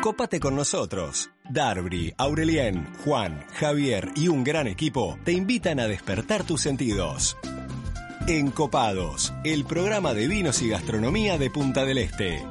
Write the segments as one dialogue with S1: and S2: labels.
S1: Cópate con nosotros. Darby, Aurelien, Juan, Javier y un gran equipo te invitan a despertar tus sentidos. Encopados, el programa de vinos y gastronomía de Punta del Este.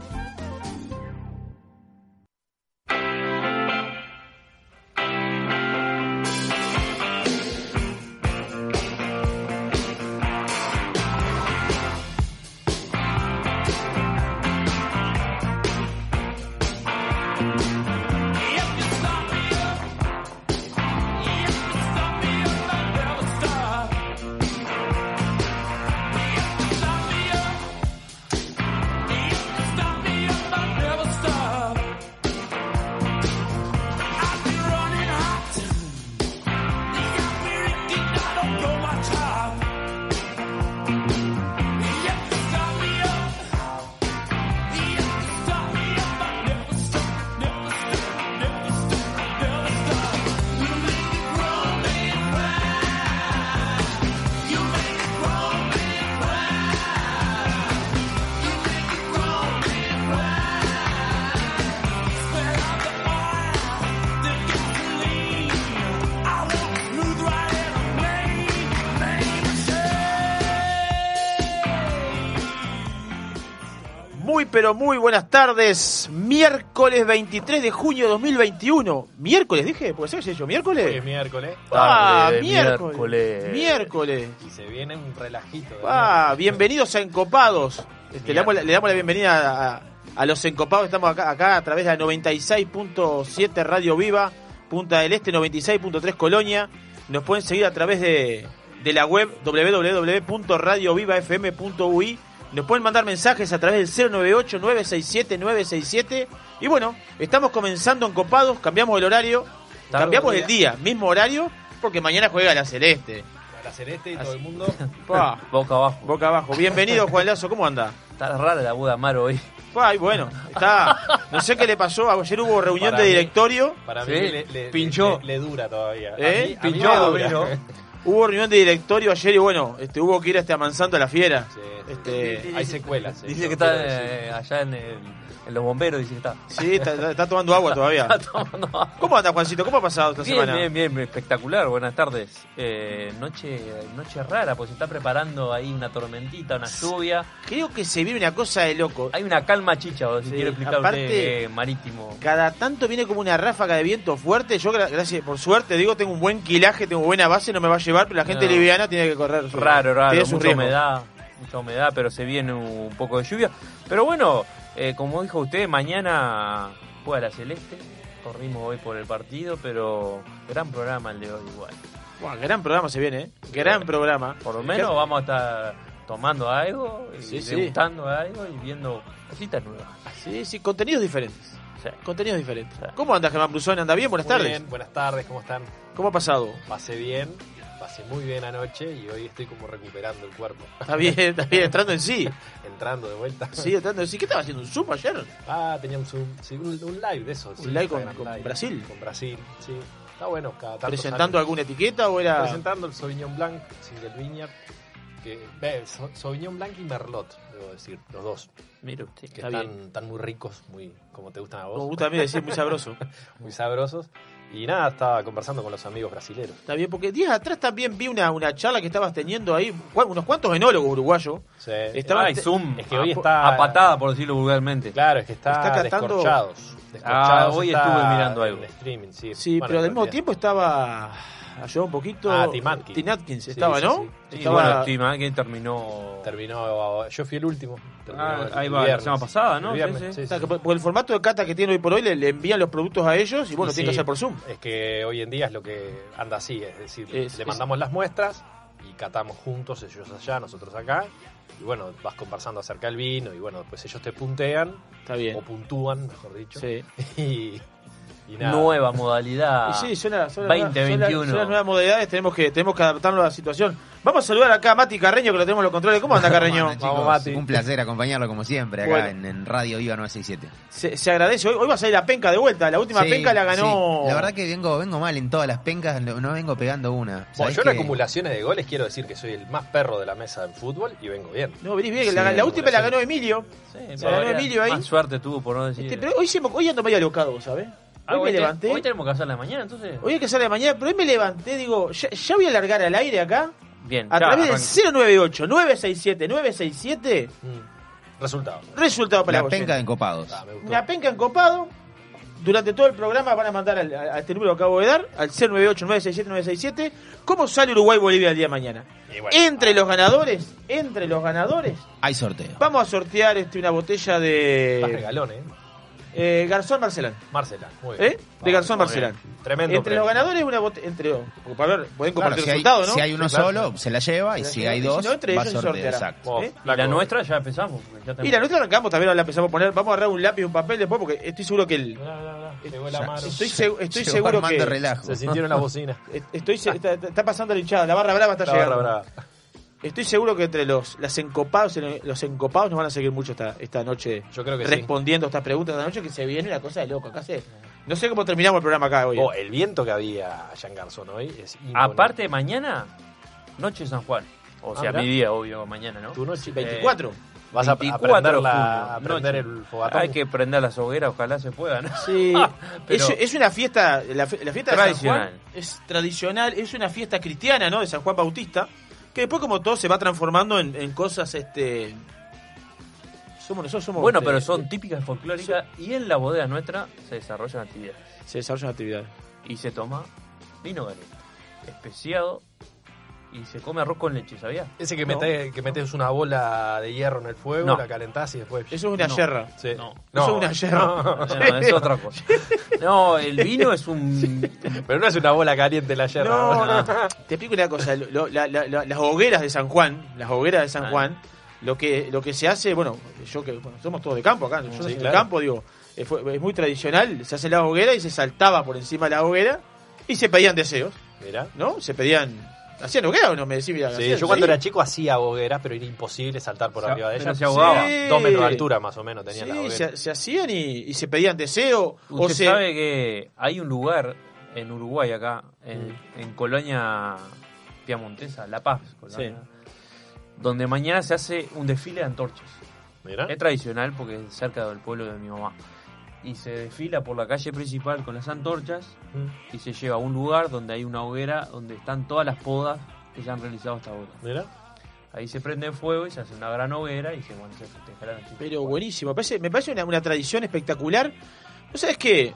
S2: Pero muy buenas tardes. Miércoles 23 de junio de 2021. ¿Miércoles dije? ¿Puede ser que yo? ¿Miércoles?
S3: Hoy es miércoles
S2: Ah,
S4: Tarde de
S2: miércoles.
S4: miércoles.
S2: Miércoles.
S3: y se viene un relajito. de
S2: Ah,
S3: miércoles.
S2: bienvenidos a Encopados. Este, le, damos la, le damos la bienvenida a, a los Encopados. Estamos acá, acá a través de la 96.7 Radio Viva, Punta del Este, 96.3 Colonia. Nos pueden seguir a través de, de la web www.radiovivafm.ui. Nos pueden mandar mensajes a través del 098-967-967. Y bueno, estamos comenzando Encopados, cambiamos el horario,
S4: Tarde
S2: cambiamos
S3: día.
S2: el día, mismo horario, porque mañana juega la Celeste.
S3: La Celeste y todo el mundo.
S2: Pa.
S4: Boca abajo.
S2: Boca abajo. Bienvenido, Juan Lazo, ¿cómo anda?
S4: Está rara la boda Amaro hoy.
S2: Ay, bueno, está. No sé qué le pasó. Ayer hubo reunión
S3: Para
S2: de
S3: mí.
S2: directorio.
S3: Para
S4: Sí,
S3: mí le, le-
S4: pinchó.
S3: Le, le dura todavía.
S2: ¿Eh?
S3: A mí- a mí
S2: Pinchó,
S3: me
S2: Doblino.
S3: dura.
S2: Hubo reunión de directorio ayer y bueno, este, hubo que ir este, amansando a la fiera.
S3: Sí,
S2: Este,
S3: hay secuelas. sí,
S4: Dice
S3: no
S4: que está eh, allá en, el- en los bomberos, dice está.
S2: Sí, está, está- está tomando agua todavía.
S4: Está tomando agua.
S2: ¿Cómo anda, Juancito? ¿Cómo ha pasado esta
S4: Bien,
S2: semana?
S4: bien, bien, espectacular, buenas tardes. Eh, noche, noche rara, pues se está preparando ahí una tormentita, una lluvia.
S2: Creo que se vive una cosa de loco.
S4: Hay una calma chicha, o si
S2: Sí,
S4: quiere explicar
S2: aparte-
S4: usted, eh, marítimo.
S2: Cada tanto viene como una ráfaga de viento fuerte. Yo, gra- gracias por suerte, digo, tengo un buen quilaje, tengo buena base, no me va a llevar, pero la gente
S4: No.
S2: liviana tiene que correr.
S4: Raro, raro,
S2: tiene
S4: mucha humedad, mucha humedad, pero se viene un poco de lluvia. Pero bueno, eh, como dijo usted, mañana juega la Celeste. Corrimos hoy por el partido, pero gran programa el de hoy igual.
S2: Buah, gran programa se viene, ¿eh? Gran programa.
S4: Por lo menos vamos a estar tomando algo, y
S2: Sí, sí.
S4: degustando algo y viendo cositas nuevas.
S2: Sí, sí, contenidos diferentes.
S4: Sí.
S2: Contenidos diferentes.
S4: Sí.
S2: ¿Cómo anda Germán Brusón? ¿Anda bien? Buenas
S3: Muy
S2: tardes.
S3: bien, buenas tardes, ¿cómo están?
S2: ¿Cómo ha pasado?
S3: Pasé bien, pasé muy bien anoche y hoy estoy como recuperando el cuerpo.
S2: Está bien, está bien, entrando en sí.
S3: Entrando de vuelta.
S2: Sí, entrando en sí. ¿Qué estaba haciendo? ¿Un Zoom ayer?
S3: Ah, teníamos un, sí, un, un live de eso.
S2: Un live con- con Brasil.
S3: Con Brasil, sí. Está bueno, cada
S2: ¿Presentando alguna etiqueta o era...?
S3: Presentando el Sauvignon Blanc, Single Vineyard. Que, Sau- Sauvignon Blanc y Merlot, debo decir, los dos.
S4: Usted.
S3: Que
S2: Está
S3: están,
S2: bien.
S3: están muy ricos, muy como te gustan a
S2: Como
S3: vos.
S2: gusta a mí decir, muy sabroso.
S3: Muy sabrosos. Y nada, estaba conversando con los amigos brasileros.
S2: Está bien, porque días atrás también vi una, una charla que estabas teniendo ahí, unos cuantos enólogos uruguayos.
S3: Sí.
S2: Estaba-
S4: Ay, Zoom.
S3: Es que hoy está-
S4: a patada, por decirlo vulgarmente.
S3: Claro, es que está,
S2: Está catando-
S3: descorchados.
S4: Ah, hoy
S3: está
S4: estuve mirando
S3: en
S4: algo.
S3: streaming, sí.
S2: Sí,
S3: Bueno,
S2: pero al mismo tiempo estaba... Ayudó un poquito...
S3: Ah, Tim Atkins.
S2: Tim Atkins
S3: Sí,
S2: estaba,
S3: sí,
S2: ¿no?
S3: sí.
S4: Sí,
S2: Estaba-
S4: bueno, Tim Atkins terminó.
S3: Terminó, yo fui el último.
S4: Ah,
S3: el
S4: ahí va, la semana pasada, ¿no?
S3: El
S4: Sí,
S3: viernes,
S4: sí.
S3: sí,
S2: O sea,
S3: sí.
S2: que por por el formato de cata que tiene hoy por hoy, le, le envían los productos a ellos y bueno,
S3: Y
S2: tienen que
S3: sí,
S2: hacer por Zoom.
S3: Es que hoy en día es lo que anda así, es decir,
S2: Es-
S3: le
S2: es-
S3: mandamos las muestras y catamos juntos, ellos allá, nosotros acá. Y bueno, vas conversando acerca del vino y bueno, pues ellos te puntean
S2: Está bien.
S3: o puntúan, mejor dicho.
S2: Sí.
S3: Y.
S4: nueva modalidad.
S2: Y sí, son, las- son las nuevas-
S4: 2021.
S2: son las- son las nuevas modalidades, tenemos que, tenemos que adaptarnos a la situación. Vamos a saludar acá a Mati Carreño, que lo tenemos en los controles. ¿Cómo anda Carreño?
S5: ¿Cómo andan, chicos?
S3: Vamos, Mati.
S5: Un placer acompañarlo como siempre acá
S2: Bueno.
S5: en, en Radio Viva 967.
S2: Se, se agradece. Hoy, hoy va a salir la penca de vuelta. La última
S5: Sí,
S2: penca la ganó.
S5: sí. La verdad que vengo, vengo mal en todas las pencas, no vengo pegando una.
S3: Bueno,
S5: ¿Sabés
S3: yo en
S5: que-
S3: acumulaciones de goles quiero decir que soy el más perro de la mesa en fútbol y vengo bien.
S2: No, venís bien.
S5: Sí,
S2: la, la última la ganó Emilio.
S4: Sí, pero
S2: ganó Emilio ahí.
S4: Más suerte tuvo, por no decir.
S2: Este, pero hoy, hoy ando medio alocado, ¿sabes? Hoy me
S4: te-
S2: levanté.
S4: Hoy tenemos que hacer la mañana, entonces.
S2: Hoy hay que hacer de mañana, pero hoy me levanté, digo, ya, ya voy a largar al aire acá.
S4: Bien,
S2: A
S4: ya,
S2: través del
S4: arranque.
S2: 098-967-967.
S3: Mm. Resultado.
S2: Resultado para
S5: La
S2: vos.
S5: penca de encopados.
S3: Ah.
S2: Una penca encopado. Durante todo el programa van a mandar al, a este número que acabo de dar, al 098-967-967, cómo sale Uruguay-Bolivia el día de mañana.
S3: Bueno,
S2: Entre los ganadores, entre los ganadores,
S5: Hay sorteo.
S2: vamos a sortear este, una botella de
S3: regalón, ¿eh?
S2: Eh, Garzón Marcelán.
S3: Marcela, muy bien.
S2: ¿Eh? De Garzón
S3: muy
S2: Marcelán.
S3: bien. Tremendo
S2: Entre los ganadores, una botella. Entre, porque para ver, pueden
S5: Claro,
S2: compartir
S5: si,
S2: el
S5: hay,
S2: resultado, ¿no?
S5: si hay uno
S2: Sí, claro.
S5: solo, se la lleva, y
S2: la
S5: si hay
S2: si
S5: dos,
S2: no, entre
S5: va a
S2: ellos se
S5: sortear.
S2: sorteará.
S5: Exacto.
S2: ¿Eh?
S4: La nuestra ya empezamos. ya
S2: Y la nuestra arrancamos, también la empezamos a poner. Vamos a agarrar un lápiz y un papel después, porque estoy seguro que el.
S3: Llegó el
S5: Ya,
S3: Amaro.
S2: Estoy, estoy
S5: Llegó
S2: seguro que.
S5: relajo.
S3: Se sintieron las bocinas.
S2: Estoy, está, está pasando la hinchada, la barra brava está
S3: La
S2: llegando.
S3: barra brava.
S2: Estoy seguro que entre los las encopados, los encopados nos van a seguir mucho esta, esta noche
S3: Yo creo que sí.
S2: respondiendo estas preguntas esta noche que se viene una cosa de loco. Acá se- no sé cómo terminamos el programa acá hoy.
S3: Oh, el viento que había allá en Garzón hoy es.
S4: Aparte, mañana, Noche de San Juan. O
S3: Ah,
S4: sea, mi día, obvio, mañana, ¿no?
S3: Tu noche.
S2: 24.
S3: Vas a, a
S4: 24
S3: prender, la, a el fogatón.
S4: Hay que prender las hogueras, ojalá se pueda, ¿no?
S2: Sí,
S4: Pero-
S2: es, es una fiesta, la, la fiesta de San
S4: Tradicional.
S2: Juan es tradicional, es una fiesta cristiana, ¿no? De San Juan Bautista, que después como todo se va transformando en, en cosas, este... Somos nosotros, somos...
S4: Bueno, pero son típicas folclóricas y en la bodega nuestra se desarrollan actividades.
S2: Se desarrollan actividades.
S4: Y se toma vino galés, especiado y se come arroz con leche, ¿sabías?
S3: Ese que,
S2: No.
S3: metes, que metes una bola de hierro en el fuego,
S4: No.
S3: la calentás y después.
S2: Eso es una
S4: No.
S2: yerra.
S3: Sí.
S4: No.
S2: Eso es una yerra.
S4: No, es otra cosa. No, el vino es un...
S3: Pero no es una bola caliente la yerra.
S2: No,
S3: ¿no?
S2: no. Te explico una cosa. lo- la- la- la- las hogueras de San Juan, las hogueras de San
S4: Ah.
S2: Juan, lo que lo que se hace, bueno, yo que bueno, somos todos de campo acá, yo
S3: Sí,
S2: soy del
S3: claro.
S2: campo, digo, eh, fue- es muy tradicional, se hace la hoguera y se saltaba por encima de la hoguera y se pedían deseos,
S3: Mirá.
S2: ¿no? Se pedían ¿Hacían hoguera o no me decís? Mira,
S3: Sí, yo cuando
S2: ¿sí?
S3: era chico hacía hogueras, pero era imposible saltar por arriba de ellas.
S4: se ahogaba.
S2: Sí.
S3: Dos metros de altura más o menos tenían las
S2: Sí,
S3: hogueras.
S2: se, se hacían y, y se pedían deseo o
S4: Usted
S2: se
S4: sabe que hay un lugar en Uruguay acá, en, en Colonia Piamontesa, La Paz, Colonia, donde mañana se hace un desfile de antorchas.
S3: Mirá.
S4: Es tradicional porque es cerca del pueblo de mi mamá. Y se desfila por la calle principal con las antorchas
S3: Mm.
S4: y se lleva a un lugar donde hay una hoguera donde están todas las podas que se han realizado hasta ahora. Ahí se prende fuego y se hace una gran hoguera y se, bueno, se festeja la noche.
S2: Pero buenísimo, me parece, me parece una, una tradición espectacular. ¿No sabes qué?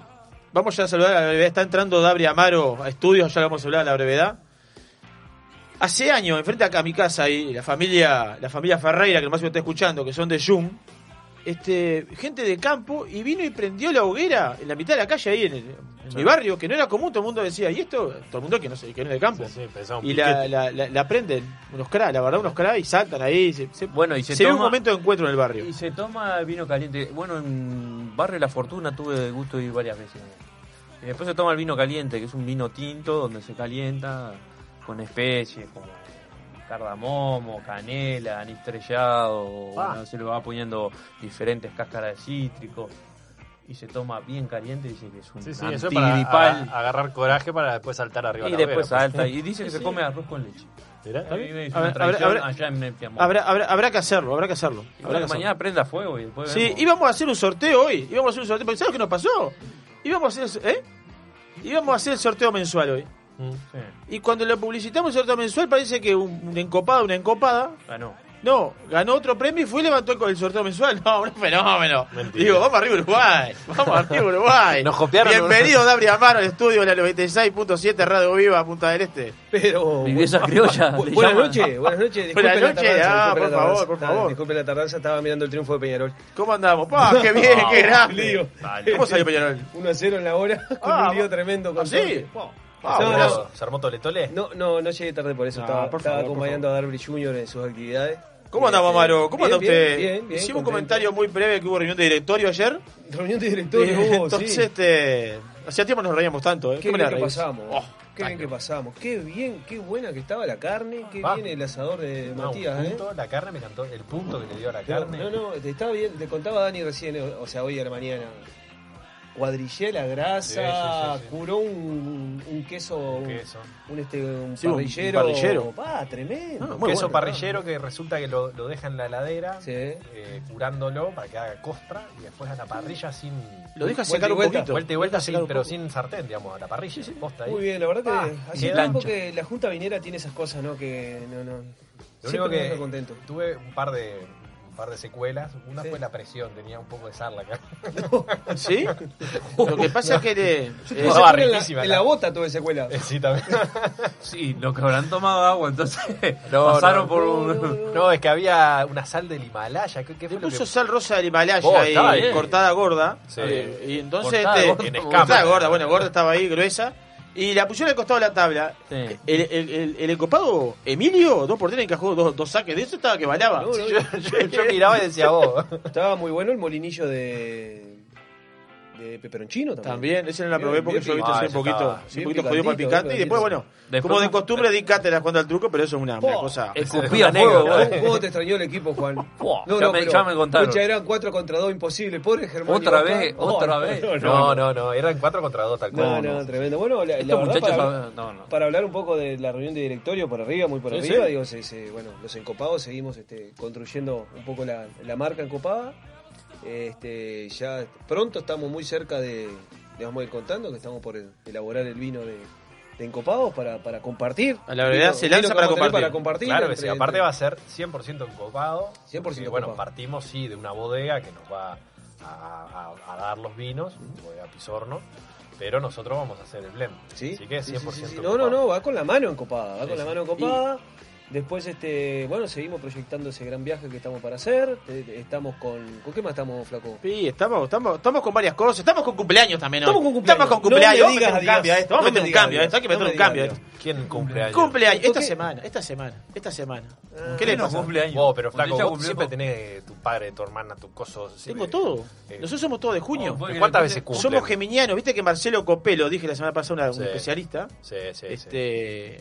S2: Vamos ya a saludar a la brevedad. Está entrando Dabri Amaro a estudios, ya lo vamos a hablar a la brevedad. Hace años, enfrente acá a mi casa, y la familia, la familia Ferreira, que nomás me está escuchando, que son de Jung, este, gente de campo, y vino y prendió la hoguera en la mitad de la calle ahí en, el- en mi barrio, que no era común, todo el mundo decía, ¿y esto? Todo el mundo que no, sé, que no es de campo.
S3: Sí, sí, pensaba un
S2: Y la, la, la- la prenden unos cra, la verdad, unos cra, y saltan ahí. Se, se-
S4: Bueno, y se
S2: se ve un
S4: toma-
S2: momento de encuentro en el barrio.
S4: Y se toma vino caliente. Bueno, en Barrio La Fortuna tuve el gusto de ir varias veces. Y después se toma el vino caliente, que es un vino tinto donde se calienta con especies como cardamomo, canela, anís estrellado.
S3: Ah.
S4: se le va poniendo diferentes cáscaras de cítrico. Y se toma bien caliente, dice que es un
S3: Sí, sí, eso es para agarrar coraje para después saltar arriba
S4: y
S3: la
S4: después
S3: pues.
S4: salta. Y dice que
S2: Sí,
S4: se come arroz con leche.
S2: Habrá- que hacerlo, habrá que hacerlo.
S4: Y
S2: Habrá que hacerlo.
S4: mañana prenda fuego y después
S2: Sí,
S4: vemos.
S2: íbamos a hacer un sorteo hoy. Íbamos a hacer un sorteo. ¿Sabes qué nos pasó? Íbamos a hacer, ¿eh? Íbamos a hacer el sorteo mensual hoy.
S4: Sí,
S2: Y cuando lo publicitamos el sorteo mensual parece que un, un encopado, una encopada,
S4: ganó.
S2: no, ganó otro premio y fue y levantó el, el sorteo mensual. No, un fenómeno.
S3: Mentira.
S2: Digo, vamos arriba Uruguay. Vamos arriba Uruguay.
S3: Nos copiaron.
S2: Bienvenido, Dabri Amaro, al estudio de la 96.7 Radio Viva, Punta del Este.
S6: Pero.
S4: Mi vieja criolla.
S6: Bu- buenas noches, buenas noches.
S2: Buenas noches, ah, por
S6: la
S2: favor, por favor.
S6: Disculpen la tardanza, estaba mirando el triunfo de Peñarol.
S2: ¿Cómo andamos? ¡Pah, qué bien, qué grande! ¿Cómo salió Peñarol?
S6: 1 a 0 en la hora, con
S2: Ah,
S6: un lío tremendo. Con
S2: ¿Ah, sí? Ah,
S6: No,
S3: ¿Se
S2: bueno.
S3: armó- ¿Se armó tole tole?
S6: No, no, no llegué tarde por eso.
S2: Ah,
S6: estaba
S2: por
S6: estaba
S2: favor, por
S6: acompañando a Darby Jr. en sus actividades.
S2: ¿Cómo
S6: Este,
S2: Amaro? ¿Cómo anda
S6: bien,
S2: usted?
S6: Bien, bien, bien,
S2: Hicimos un comentario muy breve que hubo reunión de directorio ayer.
S6: Reunión de directorio, hubo,
S2: Entonces,
S6: sí.
S2: este. Hacía tiempo nos reíamos tanto, ¿eh?
S6: Qué bien
S2: manera
S6: que pasamos.
S2: Oh,
S6: qué bien que pasamos. Qué bien, qué buena que estaba la carne. Qué
S3: Ah.
S6: bien el asador de
S3: No,
S6: Matías, ¿eh?
S3: punto, La carne me encantó. El punto que le dio a la
S6: No,
S3: carne.
S6: no, no, te estaba bien, te contaba Dani recién, eh, o sea, hoy a la mañana. Cuadrillé la grasa,
S3: Sí, sí, sí, sí.
S6: curó un, un queso, un,
S3: queso.
S6: un, este, un
S2: Sí, un
S6: parrillero.
S2: parrillero.
S6: Pa, tremendo.
S2: Ah,
S3: Un queso
S2: bueno,
S3: parrillero que resulta que lo, lo deja en la heladera,
S6: Sí.
S3: eh, curándolo para que haga costra y después a la parrilla sin.
S2: Lo deja secar un
S6: vuelta,
S2: poquito.
S3: Vuelta y vuelta, sin, pero sin sartén, digamos, a la parrilla. posta ahí.
S6: Muy bien, la verdad que
S3: Ah,
S6: hace tiempo que la Junta Vinera tiene esas cosas, ¿no? Que no, no.
S3: Lo único que
S6: contento.
S3: tuve un par de par de secuelas. Una
S6: Sí.
S3: fue la presión, tenía un poco de sarla acá.
S2: ¿Sí? Lo que pasa es que le- eh,
S3: No,
S6: secuela en, la,
S3: riquísima
S6: en
S3: la-
S6: la bota tuve secuela.
S3: sí, también.
S4: Sí, los que habrán tomado agua, entonces
S3: No,
S4: pasaron
S3: no,
S4: por
S6: no,
S4: un...
S6: no, no.
S3: No, es que había una sal del Himalaya. ¿Qué, qué
S2: le
S3: fue lo
S2: puso
S3: que
S2: sal rosa del Himalaya
S3: Oh, estaba bien.
S2: cortada gorda.
S3: Sí.
S2: eh, y entonces
S4: Cortada
S2: este,
S4: gorda,
S3: En escama.
S2: cortada gorda, bueno, gorda estaba ahí, gruesa. Y la pusieron al costado de la tabla.
S4: Sí.
S2: El, el, el, el encopado Emilio, dos por tres encajó dos, dos saques. De eso estaba que.
S6: No, no,
S3: yo, yo- yo miraba y decía, vos.
S6: Estaba muy bueno el molinillo de. De peperoncino también.
S2: También, ese no la probé porque yo viste
S3: picante.
S2: soy un poquito,
S3: Ah,
S2: un poquito jodido para el picante. Y después, bueno,
S4: Después
S2: como de costumbre di cátedra jugando al truco, pero eso es una, una cosa.
S4: Escupía fuego,
S3: anécdota.
S4: güey.
S6: ¿Cómo, te extrañó el equipo, Juan?
S4: Ya me- ya me contaron.
S6: Pucha, eran 4 contra 2, imposible. Pobre Germán.
S4: Otra vez,
S6: Oh,
S4: otra
S6: no,
S4: vez.
S6: No, no,
S3: No, no, no, eran 4 contra 2 tal cual.
S6: No, no, tremendo. Bueno, la,
S4: Estos muchachos...
S6: para,
S4: No, no.
S6: hablar un poco de la reunión de directorio por arriba, muy por
S2: Sí,
S6: arriba,
S2: sí.
S6: digo, se- se- bueno, los encopados seguimos este, construyendo un poco la, la marca encopada. Este, ya pronto estamos muy cerca de, le vamos a ir contando que estamos por el- elaborar el vino de, de encopados para, para compartir.
S2: A la verdad,
S6: Vino-
S2: se lanza para compartir.
S6: Para compartir
S3: Claro que sí, aparte
S6: entre-
S3: va a ser 100% encopado.
S6: 100%
S3: porque, Bueno, partimos sí de una bodega que nos va a, a- a dar los vinos, bodega Pisorno, pero nosotros vamos a hacer el blend.
S6: ¿Sí?
S3: Así que
S6: Sí,
S3: 100%
S6: sí, sí, sí. No, no, no, va con la mano encopada, va con la mano encopada. Después, este, bueno, seguimos proyectando ese gran viaje que estamos para hacer. Te- te- Estamos con. ¿Con qué más estamos, Flaco?
S2: Sí, estamos, estamos, estamos con varias cosas. Estamos con cumpleaños también. hoy.
S6: Estamos con cumpleaños.
S2: Estamos con
S6: No
S2: cumpleaños.
S6: me
S2: Vamos a meter un cambio a esto. Vamos a
S6: No
S2: meter
S6: me
S2: un
S6: digas
S2: cambio a esto. Hay que meter
S6: No
S2: un cambio a
S6: digas
S2: esto.
S3: ¿Quién cumpleaños?
S2: Cumpleaños, esta
S6: ¿Qué?
S2: semana, esta semana, esta semana.
S6: Ah,
S2: ¿Qué le
S4: No,
S2: pasa?
S4: cumpleaños.
S3: Vos, pero
S4: Usted
S3: flaco,
S4: ya
S3: vos
S4: cumplió.
S3: siempre tenés tu padre, tu hermana, tu coso.
S2: Tengo todo.
S3: Eh,
S2: Nosotros somos todos de junio.
S4: Oh, que
S3: ¿Cuántas veces cumple?
S2: Somos geminianos. Viste que Marcelo Copelo, dije la semana pasada, una- un
S3: Sí.
S2: especialista,
S3: Sí, sí, sí.
S2: este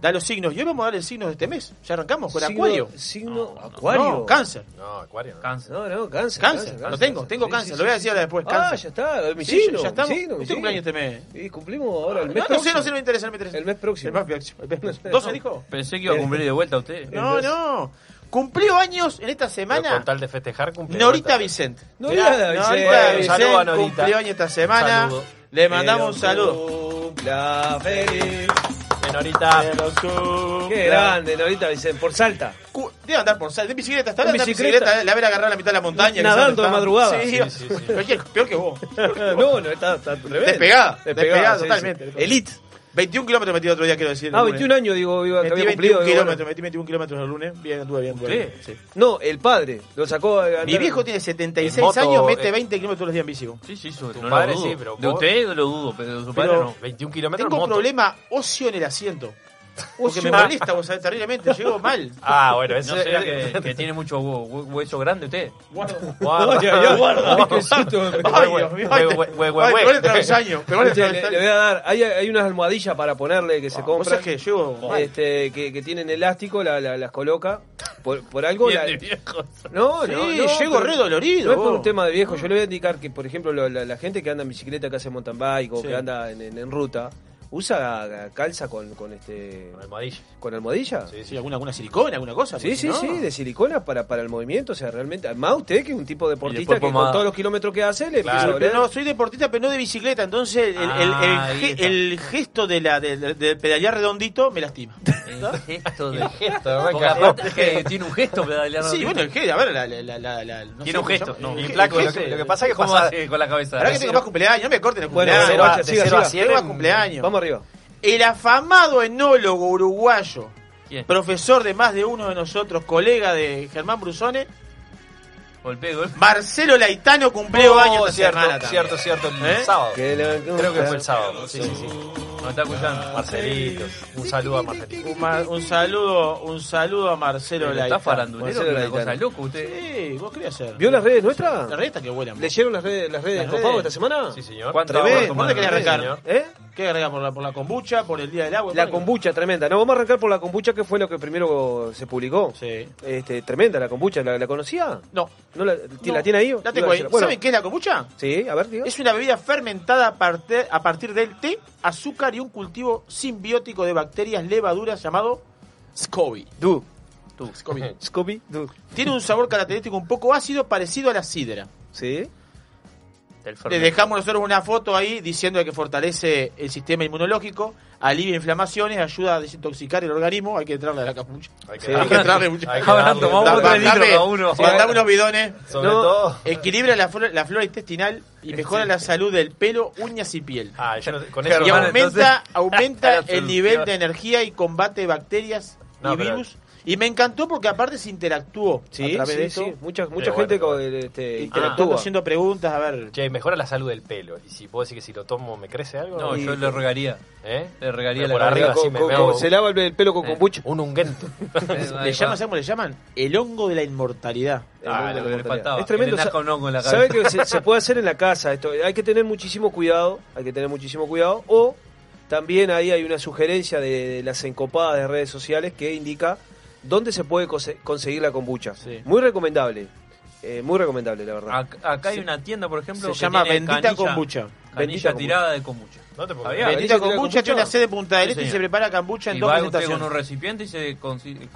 S2: da los signos. Y hoy vamos a dar el signo de este mes. Ya arrancamos con
S6: signo,
S2: Acuario.
S6: Signo Acuario.
S2: No, cáncer.
S3: No, Acuario. no.
S4: Cáncer.
S6: No, no, cáncer.
S2: Cáncer, lo tengo, tengo cáncer, lo voy a decir ahora después,
S6: Ah,
S2: cáncer.
S6: ya está, es mi
S2: Sí,
S6: signo.
S2: ya estamos.
S6: mi signo, mi
S2: cumpleaños este mes.
S6: Y cumplimos ahora el mes
S2: No, no sé,
S6: próximo.
S2: no sé, no me interesa, no me interesa.
S6: El mes próximo.
S2: El mes próximo. el mes próximo. ¿12 dijo?
S4: Pensé que iba a cumplir de vuelta usted.
S2: No, no. Cumplió años en esta
S3: Pero
S2: semana
S3: Con tal de festejar, cumple.
S2: Norita Vicente.
S6: Norita Vicente.
S2: Norita Vicente
S3: saludo a Norita.
S2: cumplió años esta semana.
S3: Saludo.
S2: Le mandamos un saludo.
S6: Feliz.
S3: Eh, Norita.
S6: Qué grande, Norita Vicente. Por Salta.
S2: Cu- Debe andar por sal, de bicicleta, está
S6: En bicicleta.
S2: bicicleta, la haber agarrado a la mitad de la montaña. que
S6: Nadando
S2: sabe
S6: de
S2: dónde
S6: madrugada.
S2: Sí,
S3: Sí, sí,
S2: peor que vos.
S6: no, no, está.
S2: Despegada, despegada, totalmente. Elite. 21 kilómetros metí el otro día, quiero decir.
S6: Ah,
S2: lunes.
S6: 21 años, digo, iba,
S2: Metí
S6: había
S2: 21
S6: cumplido. digo,
S2: kilómetros,
S6: bueno.
S2: metí 21 kilómetros el lunes. Bien, anduve bien. bien, sí.
S6: No, el padre. Lo sacó a andar-
S2: Mi viejo tiene 76
S3: En moto,
S2: años, mete
S3: eh,
S2: 20 kilómetros todos los días en bici.
S4: Sí, sí, su, no
S3: padre
S4: lo dudo.
S3: sí, pero
S4: De usted lo dudo, pero de su padre
S2: Pero-
S4: no.
S3: 21 kilómetros
S2: Tengo
S3: en moto.
S2: problema ocio en el asiento. Porque me molesta, vos sabés, terriblemente. Llego mal.
S3: Ah, bueno, eso
S4: ¿No será que, que tiene mucho hue- hue- hueso grande usted?
S2: Guarda.
S3: Guarda.
S6: Ay, ay, ay, guarda. Qué susto me pegó.
S2: Ay, Dios mío. Ay,
S3: Hue- hue- hue- hue-
S2: Ay,
S3: hue-
S2: pegó el travesaño. Pegó el
S6: le, le
S2: travesaño.
S6: voy a dar. Hay, hay unas almohadillas para ponerle que se
S2: Vos
S6: compran.
S2: sabés que llego mal.
S6: este, que, que tienen elástico, la- la- las coloca. Por, por algo.
S4: Bien
S6: la-. No,
S2: Sí,
S6: no, no.
S2: llego
S6: pero
S2: re dolorido,
S6: No es por
S2: vos.
S6: un tema de viejo. Yo le voy a indicar que, por ejemplo, lo- la, la gente que anda en bicicleta, que hace mountain bike o
S2: Sí.
S6: que anda en, en- en ruta, usa calza con, con este
S3: Con almohadilla.
S6: con almohadilla.
S3: Sí,
S2: Sí, alguna, alguna silicona, alguna cosa.
S6: Sí, sí, sí, de silicona para, para el movimiento, o sea, realmente, más usted que es un tipo deportista que con todos los kilómetros que hace le
S3: Claro,
S2: Pero no, soy deportista, pero no de bicicleta, entonces el, el- el-
S4: Ah,
S2: el
S4: está.
S2: el gesto de la de, de- de pedalear redondito me lastima.
S4: El gesto de...
S3: El gesto,
S4: aparte tiene un gesto pedalear.
S2: Sí, bueno, el gesto, a ver, la, la, la, la, la- no sé
S4: Tiene un gesto, no.
S2: El el
S3: lo que, lo que pasa es que
S4: ¿Cómo
S3: pasa
S4: hace con la cabeza?
S2: Ahora que tengo más cumpleaños, no me corten el
S6: Bueno,
S2: cumpleaños.
S3: cero a-
S6: guacha,
S3: de
S6: siga,
S3: cero a
S2: cumpleaños.
S6: Vamos arriba.
S2: El afamado enólogo uruguayo,
S4: ¿Quién?
S2: profesor de más de uno de nosotros, colega de Germán Brusone,
S4: Golpe, golpe.
S2: Marcelo Laitano cumplió
S3: Oh,
S2: años esta
S3: cierto,
S2: semana
S3: cierto, cierto, el
S2: ¿Eh?
S3: sábado. Creo que fue el sábado. Sí, sí, sí.
S4: Nos está escuchando.
S3: Marcelitos. Un saludo a Marcelito.
S2: Un, ma- un saludo, un saludo a Marcelo
S4: Pero
S2: Laita.
S4: está farandulero,
S6: Marcelo
S4: que una
S6: Laitano.
S4: cosa loca usted.
S2: Sí, vos querías hacer.
S6: ¿Vio las redes nuestras?
S2: La reta que vuelan.
S6: ¿Leyeron las redes, las redes
S2: Las redes.
S6: esta semana?
S3: Sí, señor.
S4: ¿Cuánto
S6: Tremendo.
S2: ¿Dónde querés arrancar?
S6: ¿Eh?
S2: ¿Qué agregamos? ¿Por la, por la kombucha? ¿Por el Día del Agua?
S6: La kombucha, tremenda. No, vamos a arrancar por la kombucha, que fue lo que primero se publicó.
S2: Sí.
S6: Este, tremenda la kombucha. ¿La, la conocía?
S2: No.
S6: ¿No la,
S2: no.
S6: ¿La tiene ahí?
S2: La tengo ahí.
S6: Bueno,
S2: ¿Saben qué es la kombucha?
S6: Sí, a ver, diga.
S2: Es una bebida fermentada a partir, a partir del té, azúcar y un cultivo simbiótico de bacterias levaduras llamado SCOBY.
S6: Du.
S2: Tú, SCOBY.
S6: Scooby, du.
S2: Tiene un sabor característico un poco ácido parecido a la sidra.
S6: ¿Sí?
S2: Le dejamos nosotros una foto ahí diciendo que fortalece el sistema inmunológico, alivia inflamaciones, ayuda a desintoxicar el organismo. Hay que entrarle a la capucha.
S3: Hay que
S6: Sí.
S2: Hay que
S3: darle-
S2: entrarle mucho. mandame-
S4: uno.
S2: unos bidones.
S3: Sobre todo.
S2: Equilibra la, flora- la flora intestinal y mejora la salud del pelo, uñas y piel.
S3: Ah, yo no- con
S2: Y
S3: eso.
S4: Germán,
S2: aumenta,
S4: entonces,
S2: aumenta el nivel de energía y combate bacterias
S3: No,
S2: y
S3: pero-
S2: virus. Y me encantó porque aparte se interactuó
S6: Sí,
S2: a través
S6: sí,
S2: de esto.
S6: sí. Mucha, mucha
S3: Pero
S6: gente
S3: bueno,
S6: co- este, interactúa.
S2: haciendo preguntas, a ver.
S3: Che, mejora la salud del pelo. Y si puedo decir que si lo tomo me crece algo.
S4: No,
S6: Y-
S4: yo le regaría.
S3: ¿Eh?
S4: Le regaría
S3: Pero
S4: la
S3: por arriba
S4: cabeza.
S3: sí
S6: Co-
S3: me
S6: co-
S3: veo-
S6: co- se lava el, el pelo con
S4: Eh.
S6: kombucha.
S3: Un ungüento.
S2: Le llaman, ¿sabes cómo le llaman? El hongo de la inmortalidad.
S3: Ah, lo
S4: que le faltaba.
S6: Es tremendo.
S4: Que le
S6: sa-
S4: nazca un hongo en la
S6: ¿Sabe
S4: cabeza.
S6: que se, se puede hacer en la casa esto? Hay que tener muchísimo cuidado. Hay que tener muchísimo cuidado. O también ahí hay una sugerencia de, de las encopadas de redes sociales que indica dónde se puede conseguir la kombucha.
S2: Sí.
S6: Muy recomendable. Eh, muy recomendable, la verdad.
S4: Ac- Acá hay una tienda, por ejemplo,
S2: Se
S4: que
S2: llama
S4: tiene
S2: Bendita
S4: canilla-
S2: Kombucha.
S4: Canilla
S6: Bendita
S4: tirada de kombucha.
S3: No te puedo
S4: Había.
S3: creer.
S2: Bendita
S6: ¿tiene
S2: Kombucha tiene una sede de Punta del
S4: Sí,
S2: Este y se prepara kombucha en
S4: Y
S2: dos
S4: va usted con un recipiente y se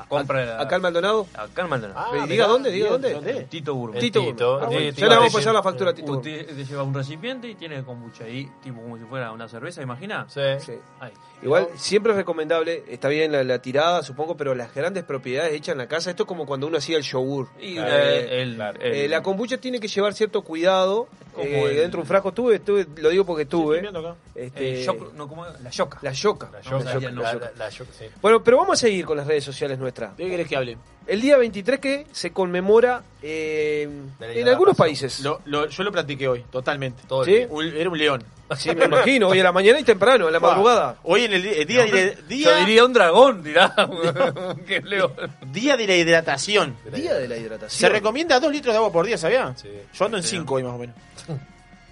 S4: compra la-
S6: Acá en Maldonado.
S4: Acá en Maldonado.
S3: Ah,
S6: Diga dónde, diga
S2: ¿dónde?
S4: Tito Gourmet.
S6: Tito.
S3: Tito.
S6: Ah, bueno, ya le vamos a pasar la factura a Tito.
S4: Usted te lleva un recipiente y tiene kombucha ahí, tipo como si fuera una cerveza, ¿imagina?
S3: Sí.
S6: Sí.
S4: Ahí.
S6: Igual siempre es recomendable, está bien la, la tirada, supongo, pero las grandes propiedades hechas en la casa, esto es como cuando uno hacía el yogur.
S4: Y
S3: Claro,
S4: eh, el- el-
S6: Eh, la kombucha tiene que llevar cierto cuidado.
S4: Como
S6: eh,
S4: el-
S6: dentro de un frasco tuve, estuve, lo digo porque tuve.
S2: viendo acá.
S6: este,
S4: el yoc- no, ¿cómo? la yoca.
S6: la yoca.
S3: La
S4: No,
S3: yoca,
S4: no,
S3: la-
S4: yoca.
S3: la- la yoca, sí.
S6: Bueno, pero vamos a seguir con las redes sociales nuestras.
S2: ¿De qué querés que hable?
S6: El día 23 que se conmemora eh, en algunos países.
S2: Lo- lo- yo lo practiqué hoy, totalmente.
S3: Todo
S6: ¿Sí?
S3: el día.
S2: Un- era un león.
S6: Sí, me imagino, hoy a la mañana y temprano, en la madrugada.
S2: Hoy en el el día, de,
S4: Yo
S2: día,
S4: diría un dragón, dirá. que leo.
S2: día de la hidratación.
S6: Día de la
S2: Se
S6: hidratación.
S2: recomienda dos litros de agua por día, ¿sabía?
S3: Sí.
S2: Yo ando en cinco hoy más o menos.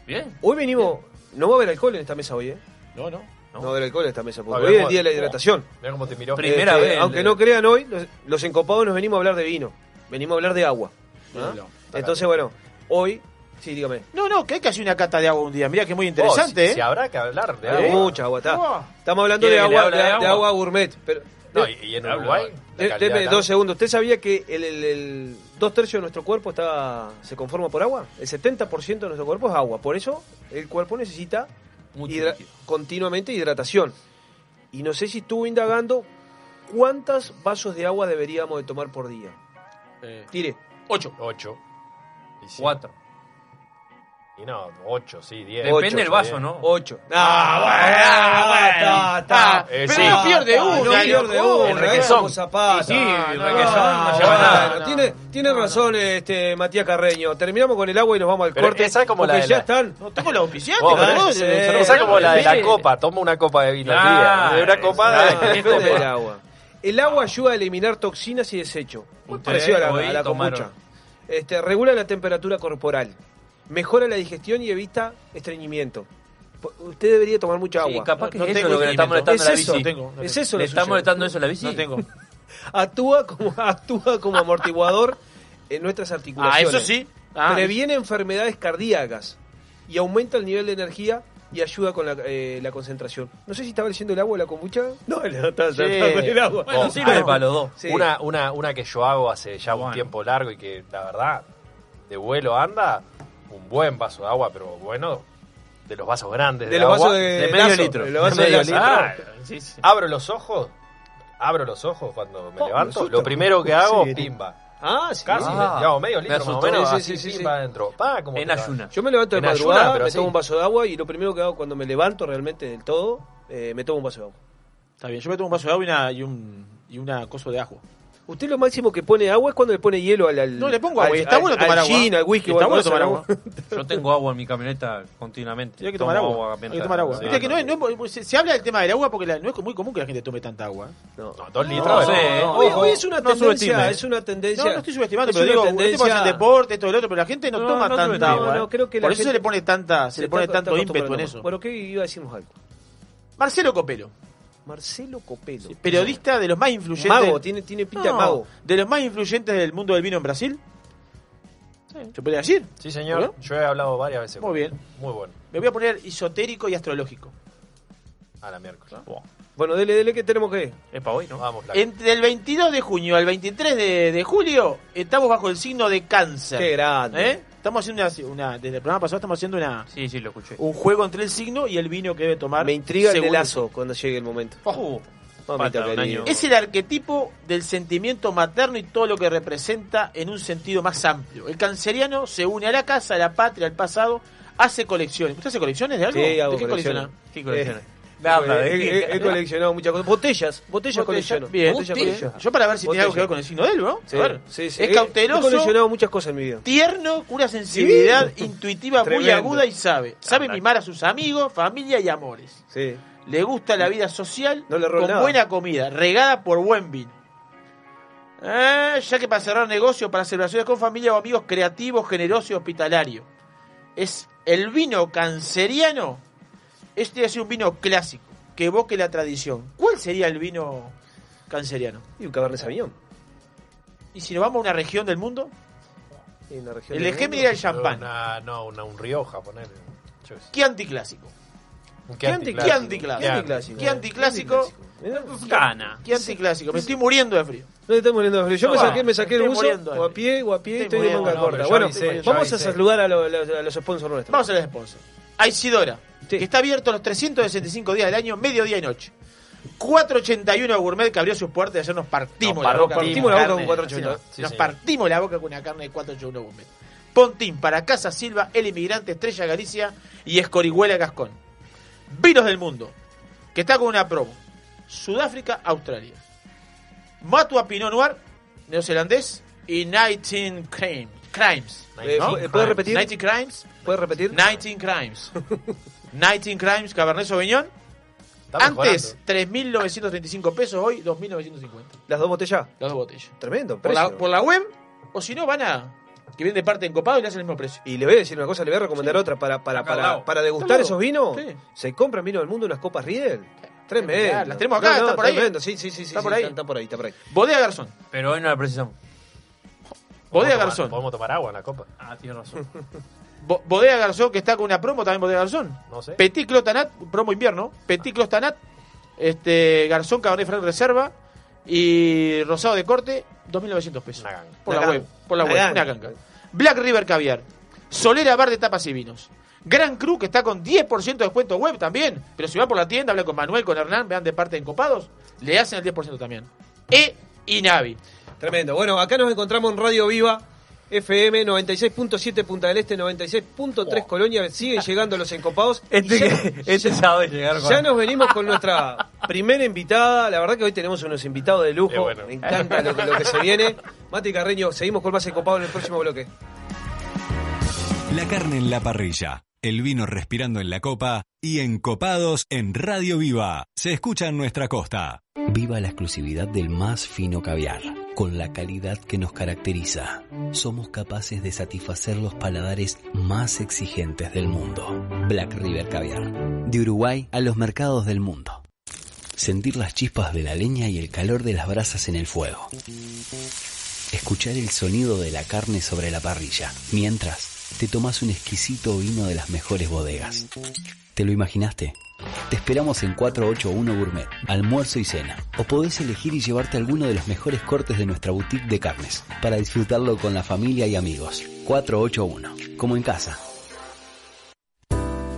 S4: Bien.
S6: Hoy venimos, no va a haber alcohol en esta mesa hoy, ¿eh?
S2: No, no.
S6: No, va a haber alcohol en esta mesa, porque hoy es el
S3: ¿cómo-
S6: día de la hidratación.
S3: Mira cómo te miró.
S4: Primera
S6: Este,
S4: vez.
S6: Aunque no crean hoy, los, los encopados nos venimos a hablar de vino. Venimos a hablar de agua. ¿ah?
S2: No,
S6: Entonces, bueno, hoy, sí, dígame.
S2: No, no, que hay que hacer una cata de agua un día. Mira que muy
S3: Oh,
S2: interesante,
S3: si,
S2: ¿eh?
S3: si habrá que hablar de
S6: Hay
S3: agua.
S6: mucha agua, está.
S2: Wow.
S6: Estamos hablando de
S4: ¿Quiere que le
S6: agua, de,
S4: de
S6: de
S4: agua?
S6: agua gourmet. Pero,
S3: No, y, y en Uruguay.
S6: deme dos
S3: agua.
S6: segundos. ¿Usted sabía que el, el- el dos tercios de nuestro cuerpo está se conforma por agua? El 70% de nuestro cuerpo es agua. Por eso el cuerpo necesita
S4: Mucho
S6: hidra-
S4: líquido.
S6: continuamente hidratación. Y no sé si estuvo indagando cuántos vasos de agua deberíamos de tomar por día.
S2: Eh,
S6: Tire.
S2: ocho.
S3: Ocho. Y sí.
S4: Cuatro.
S3: Y no, ocho, sí, diez.
S4: Depende
S6: Ocho,
S4: del vaso. ¿no?
S6: 8.
S2: Ah,
S6: está, está.
S3: Eh,
S2: pero
S3: sí.
S2: no pierde
S6: No
S2: una.
S6: pierde
S2: loco.
S6: una.
S3: El requesón.
S6: éramos Zapata.
S4: Y sí, el
S6: No,
S4: requesón no
S6: bueno,
S4: lleva nada.
S6: Tiene, tiene razón este Matías Carreño. Terminamos con el agua y nos vamos al
S3: Pero
S6: corte.
S3: esa es como la de
S6: ya están.
S2: No tengo la no, lo
S3: Esa es como la de la
S4: Sí.
S3: copa. Toma una copa de vino al
S4: Claro.
S3: día. De una copa de...
S6: Depende del agua. El agua ayuda a eliminar toxinas y desecho. Muy
S4: Ustedes
S6: parecido a la, a. Este, regula la temperatura corporal. Mejora la digestión y evita estreñimiento. Usted debería tomar mucha
S4: Sí,
S6: agua.
S4: capaz que
S2: No
S4: es
S2: tengo
S4: eso lo que le está molestando a la
S6: eso,
S4: bici.
S2: No tengo, no
S6: es eso
S4: ¿Le
S6: lo
S4: está
S6: suyo.
S4: molestando eso a la bici?
S2: No tengo.
S6: Actúa como, actúa como amortiguador en nuestras
S2: Ah,
S6: articulaciones.
S2: eso sí. Ah,
S6: Previene enfermedades cardíacas y aumenta el nivel de energía y ayuda con la, eh, la concentración. No sé si estaba leyendo el agua de la kombucha. No, no, estaba
S2: Sí.
S6: el agua.
S4: Bueno,
S3: Oh,
S4: sirve
S3: ah,
S4: para los dos.
S6: Sí.
S3: Una, una, una que yo hago hace ya un tiempo largo y que la verdad de vuelo anda, un buen vaso de agua, pero bueno, de los vasos grandes.
S6: De
S3: De,
S6: los
S3: agua,
S6: vasos de,
S4: de medio
S6: lazo,
S4: litro.
S6: de los vasos
S3: De
S6: de
S3: medio litro.
S4: Ah, sí, sí.
S3: Abro los ojos, abro los ojos cuando me
S6: Oh,
S3: levanto. Lo primero que hago,
S6: Sí.
S3: pimba.
S6: Ah, sí.
S3: Casi,
S4: Ah.
S3: digamos, medio
S4: Me
S3: litro más o menos,
S6: Sí,
S3: así,
S6: sí, sí, sí,
S3: pimba
S6: sí.
S3: adentro. Pa, como
S4: En ayuna.
S6: Yo me levanto de
S3: En ayuna,
S6: madrugada,
S3: pero
S6: me
S3: así.
S6: tomo un vaso de agua y lo primero que hago cuando me levanto realmente del todo, eh, me tomo un vaso de agua.
S2: Está bien, yo me tomo un vaso de agua y, una, y un y una cosa de ajo.
S6: Usted lo máximo que pone agua es cuando le pone hielo al. al
S2: No, le pongo agua,
S6: al-
S2: está bueno tomar
S6: al
S2: agua.
S6: gin, al whisky,
S2: está bueno tomar agua.
S4: Yo tengo agua en mi camioneta continuamente.
S2: Hay que tomar
S4: Tomo
S2: agua. Hay que tomar agua.
S4: sí,
S2: que no, es-
S4: no,
S2: no es muy- se, se habla del tema del agua porque la- no es muy común que la gente tome tanta agua.
S6: No.
S3: No, dos litros.
S4: No,
S3: no,
S4: sí.
S3: no,
S6: Hoy, hoy es una
S4: no
S6: tendencia,
S4: subestime.
S6: es una tendencia.
S2: No, no estoy subestimando,
S6: es
S2: pero digo,
S6: tendencia-
S2: pasa el deporte, esto y lo otro, pero la gente no,
S4: No,
S2: toma
S4: no
S2: tanta agua.
S6: Creo que
S2: Por eso se le pone tanta, se le pone tanto ímpetu en eso.
S6: Bueno, ¿qué iba a decirnos algo?
S2: Marcelo Copelo,
S6: Marcelo Copelo.
S2: periodista de los más influyentes.
S6: Mago, tiene, tiene pinta de mago.
S2: de los más influyentes del mundo del vino en Brasil. ¿Se podría decir?
S3: Sí, señor. Yo he hablado varias veces.
S2: Muy bien.
S3: Muy bueno.
S2: Me voy a poner esotérico y astrológico.
S3: A la miércoles.
S6: Bueno, dele, dele, que tenemos que?
S4: Es para hoy, ¿no?
S3: Vamos, la
S2: Entre el 22 de junio al 23 de, de julio estamos bajo el signo de cáncer.
S6: Qué grande.
S2: ¿Eh? Estamos haciendo una, una- desde el programa pasado estamos haciendo una
S4: Sí, sí, lo escuché.
S2: un juego entre el signo y el vino que debe tomar.
S6: Me intriga el lazo cuando llegue el momento.
S4: Uh,
S6: Mamita
S4: falta un
S6: querida.
S4: año.
S2: Es el arquetipo del sentimiento materno y todo lo que representa en un sentido más amplio. El canceriano se une a la casa, a la patria, al pasado, hace colecciones. ¿Usted hace colecciones de algo?
S6: Sí, hago
S2: ¿De qué
S6: colecciones.
S2: colecciona?
S4: ¿Qué colecciones?
S6: Eh, He,
S4: qué.
S6: he- he coleccionado muchas cosas. Botellas, botellas
S2: Botella,
S6: colecciono.
S2: Bien,
S6: Botellas colecciono.
S2: Yo para ver si tiene algo que
S6: Botella.
S2: ver con el signo de él, ¿no?
S6: Sí,
S2: A ver.
S6: sí, sí.
S2: Es
S6: He- He
S2: cauteloso,
S6: coleccionado muchas cosas en mi vida.
S2: tierno, una sensibilidad intuitiva muy aguda y sabe. Sabe
S4: Anda.
S2: mimar a sus amigos, familia y amores.
S6: Sí.
S2: Le gusta la vida social
S6: No le roba
S2: con
S6: nada.
S2: buena comida, regada por buen vino. Eh, ya que para cerrar negocios, para celebraciones con familia o amigos creativos, generosos y hospitalarios. Es el vino canceriano. Este es un vino clásico que evoque la tradición. ¿Cuál sería el vino canceriano?
S6: Y un Cabernet Sauvignon.
S2: Y si nos vamos a una región del mundo,
S6: En la región
S2: el
S6: del mundo.
S2: Era el champán.
S3: Una, no, una, un Rioja, poner. Yo qué sé.
S2: ¿Qué anticlásico?
S3: Un
S6: ¿Qué anti-
S2: ¿Qué anticlásico?
S6: ¿Qué anticlásico?
S2: ¿Qué anticlásico?
S6: Mirá.
S4: Cana.
S2: ¿Qué anticlásico? Me estoy muriendo de frío.
S6: No te estás muriendo de frío. Yo me saqué, me saqué el
S2: estoy
S6: buzo, o a pie, o a pie,
S2: Estoy
S6: estoy de manga
S2: muriendo,
S6: corta. Bueno, vamos a saludar a, lo- a los sponsors nuestros.
S2: Vamos a los sponsors. Aisidora,
S6: Sí.
S2: que está abierto los 365 días del año, mediodía y noche. 481 Gourmet que abrió sus puertas y ayer nos partimos
S4: Nos
S2: la boca.
S6: partimos la boca con 481.
S2: Así
S3: Sí,
S2: nos
S3: señor.
S2: partimos la boca con una carne de 481 Gourmet. Pontín para Casa Silva, El Inmigrante, Estrella Galicia y Escorihuela Gascón. Vinos del Mundo, que está con una promo. Sudáfrica, Australia. Matua Pinot Noir, neozelandés, y 19 Crimes. Crimes. ¿no?
S6: ¿puede- ¿Puedes repetir?
S2: 19 Crimes.
S6: ¿Puedes repetir?
S2: 19 Crimes. 19 Crimes, Cabernet Sauvignon. Antes,
S3: mejorando.
S2: 3.935 pesos, hoy 2.950.
S6: Las dos botellas.
S2: Las dos botellas.
S6: Tremendo,
S2: Por la,
S6: precio.
S2: por la web, o si no, van a. que vienen de parte en copado y le hacen el mismo precio.
S6: Y le voy a decir una cosa, le voy a recomendar otra. Para, para, para, para degustar esos vinos,
S2: Sí.
S6: se compran vino del mundo unas copas Riedel. Tremendo.
S2: Las tenemos acá, está por ahí.
S6: Tremendo, sí, sí, sí.
S2: Está
S6: sí,
S2: por
S6: sí,
S2: ahí.
S6: Está, está por ahí, está por ahí.
S2: Bodega Garzón.
S4: Pero hoy no la precisamos.
S2: Bodega
S3: tomar-
S2: Garzón.
S3: Podemos tomar agua en la copa.
S4: Ah, tiene razón.
S2: Bo- Bodega Garzón, que está con una promo también, Bodega Garzón.
S3: No sé.
S2: Petit Clotanat, promo invierno. Petit Clotanat, este, Garzón Cabernet Franc Reserva y Rosado de Corte, 2.900 pesos.
S3: Una ganga.
S2: Por
S6: Una
S2: la web, por la
S6: Una
S2: web,
S6: ganga.
S2: una ganga. Black River Caviar. Solera Bar de Tapas y Vinos. Gran Cru, que está con 10% de descuento web también. Pero si va por la tienda, habla con Manuel, con Hernán, vean de parte de Encopados, le hacen el 10% también. E y Navi.
S6: Tremendo. Bueno, acá nos encontramos en Radio Viva. FM 96.7 Punta del Este, 96.3 Colonia. Siguen llegando los encopados.
S4: Este,
S6: Y ya-
S4: este sabe llegar.
S6: Ya nos venimos con nuestra primera invitada. La verdad que hoy tenemos unos invitados de lujo.
S3: Bueno.
S6: Me encanta lo que se viene. Mati Carreño, seguimos con más encopados en el próximo bloque.
S1: La carne en la parrilla, el vino respirando en la copa y encopados en Radio Viva. Se escucha en nuestra costa.
S7: Viva la exclusividad del más fino caviar, con la calidad que nos caracteriza. Somos capaces de satisfacer los paladares más exigentes del mundo. Black River Caviar. De Uruguay a los mercados del mundo. Sentir las chispas de la leña y el calor de las brasas en el fuego. Escuchar el sonido de la carne sobre la parrilla, mientras te tomas un exquisito vino de las mejores bodegas. ¿Te lo imaginaste? Te esperamos en 481 Gourmet, almuerzo y cena. O podés elegir y llevarte alguno de los mejores cortes de nuestra boutique de carnes, para disfrutarlo con la familia y amigos. 481, como en casa.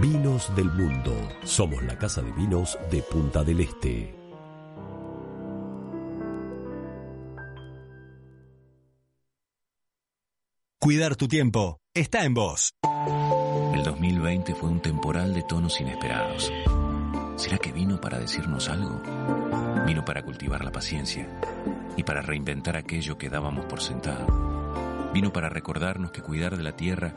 S8: Vinos del Mundo. Somos la casa de vinos de Punta del Este.
S1: Cuidar tu tiempo está en vos.
S9: El 2020 fue un temporal de tonos inesperados. ¿Será que vino para decirnos algo? Vino para cultivar la paciencia y para reinventar aquello que dábamos por sentado. Vino para recordarnos que cuidar de la tierra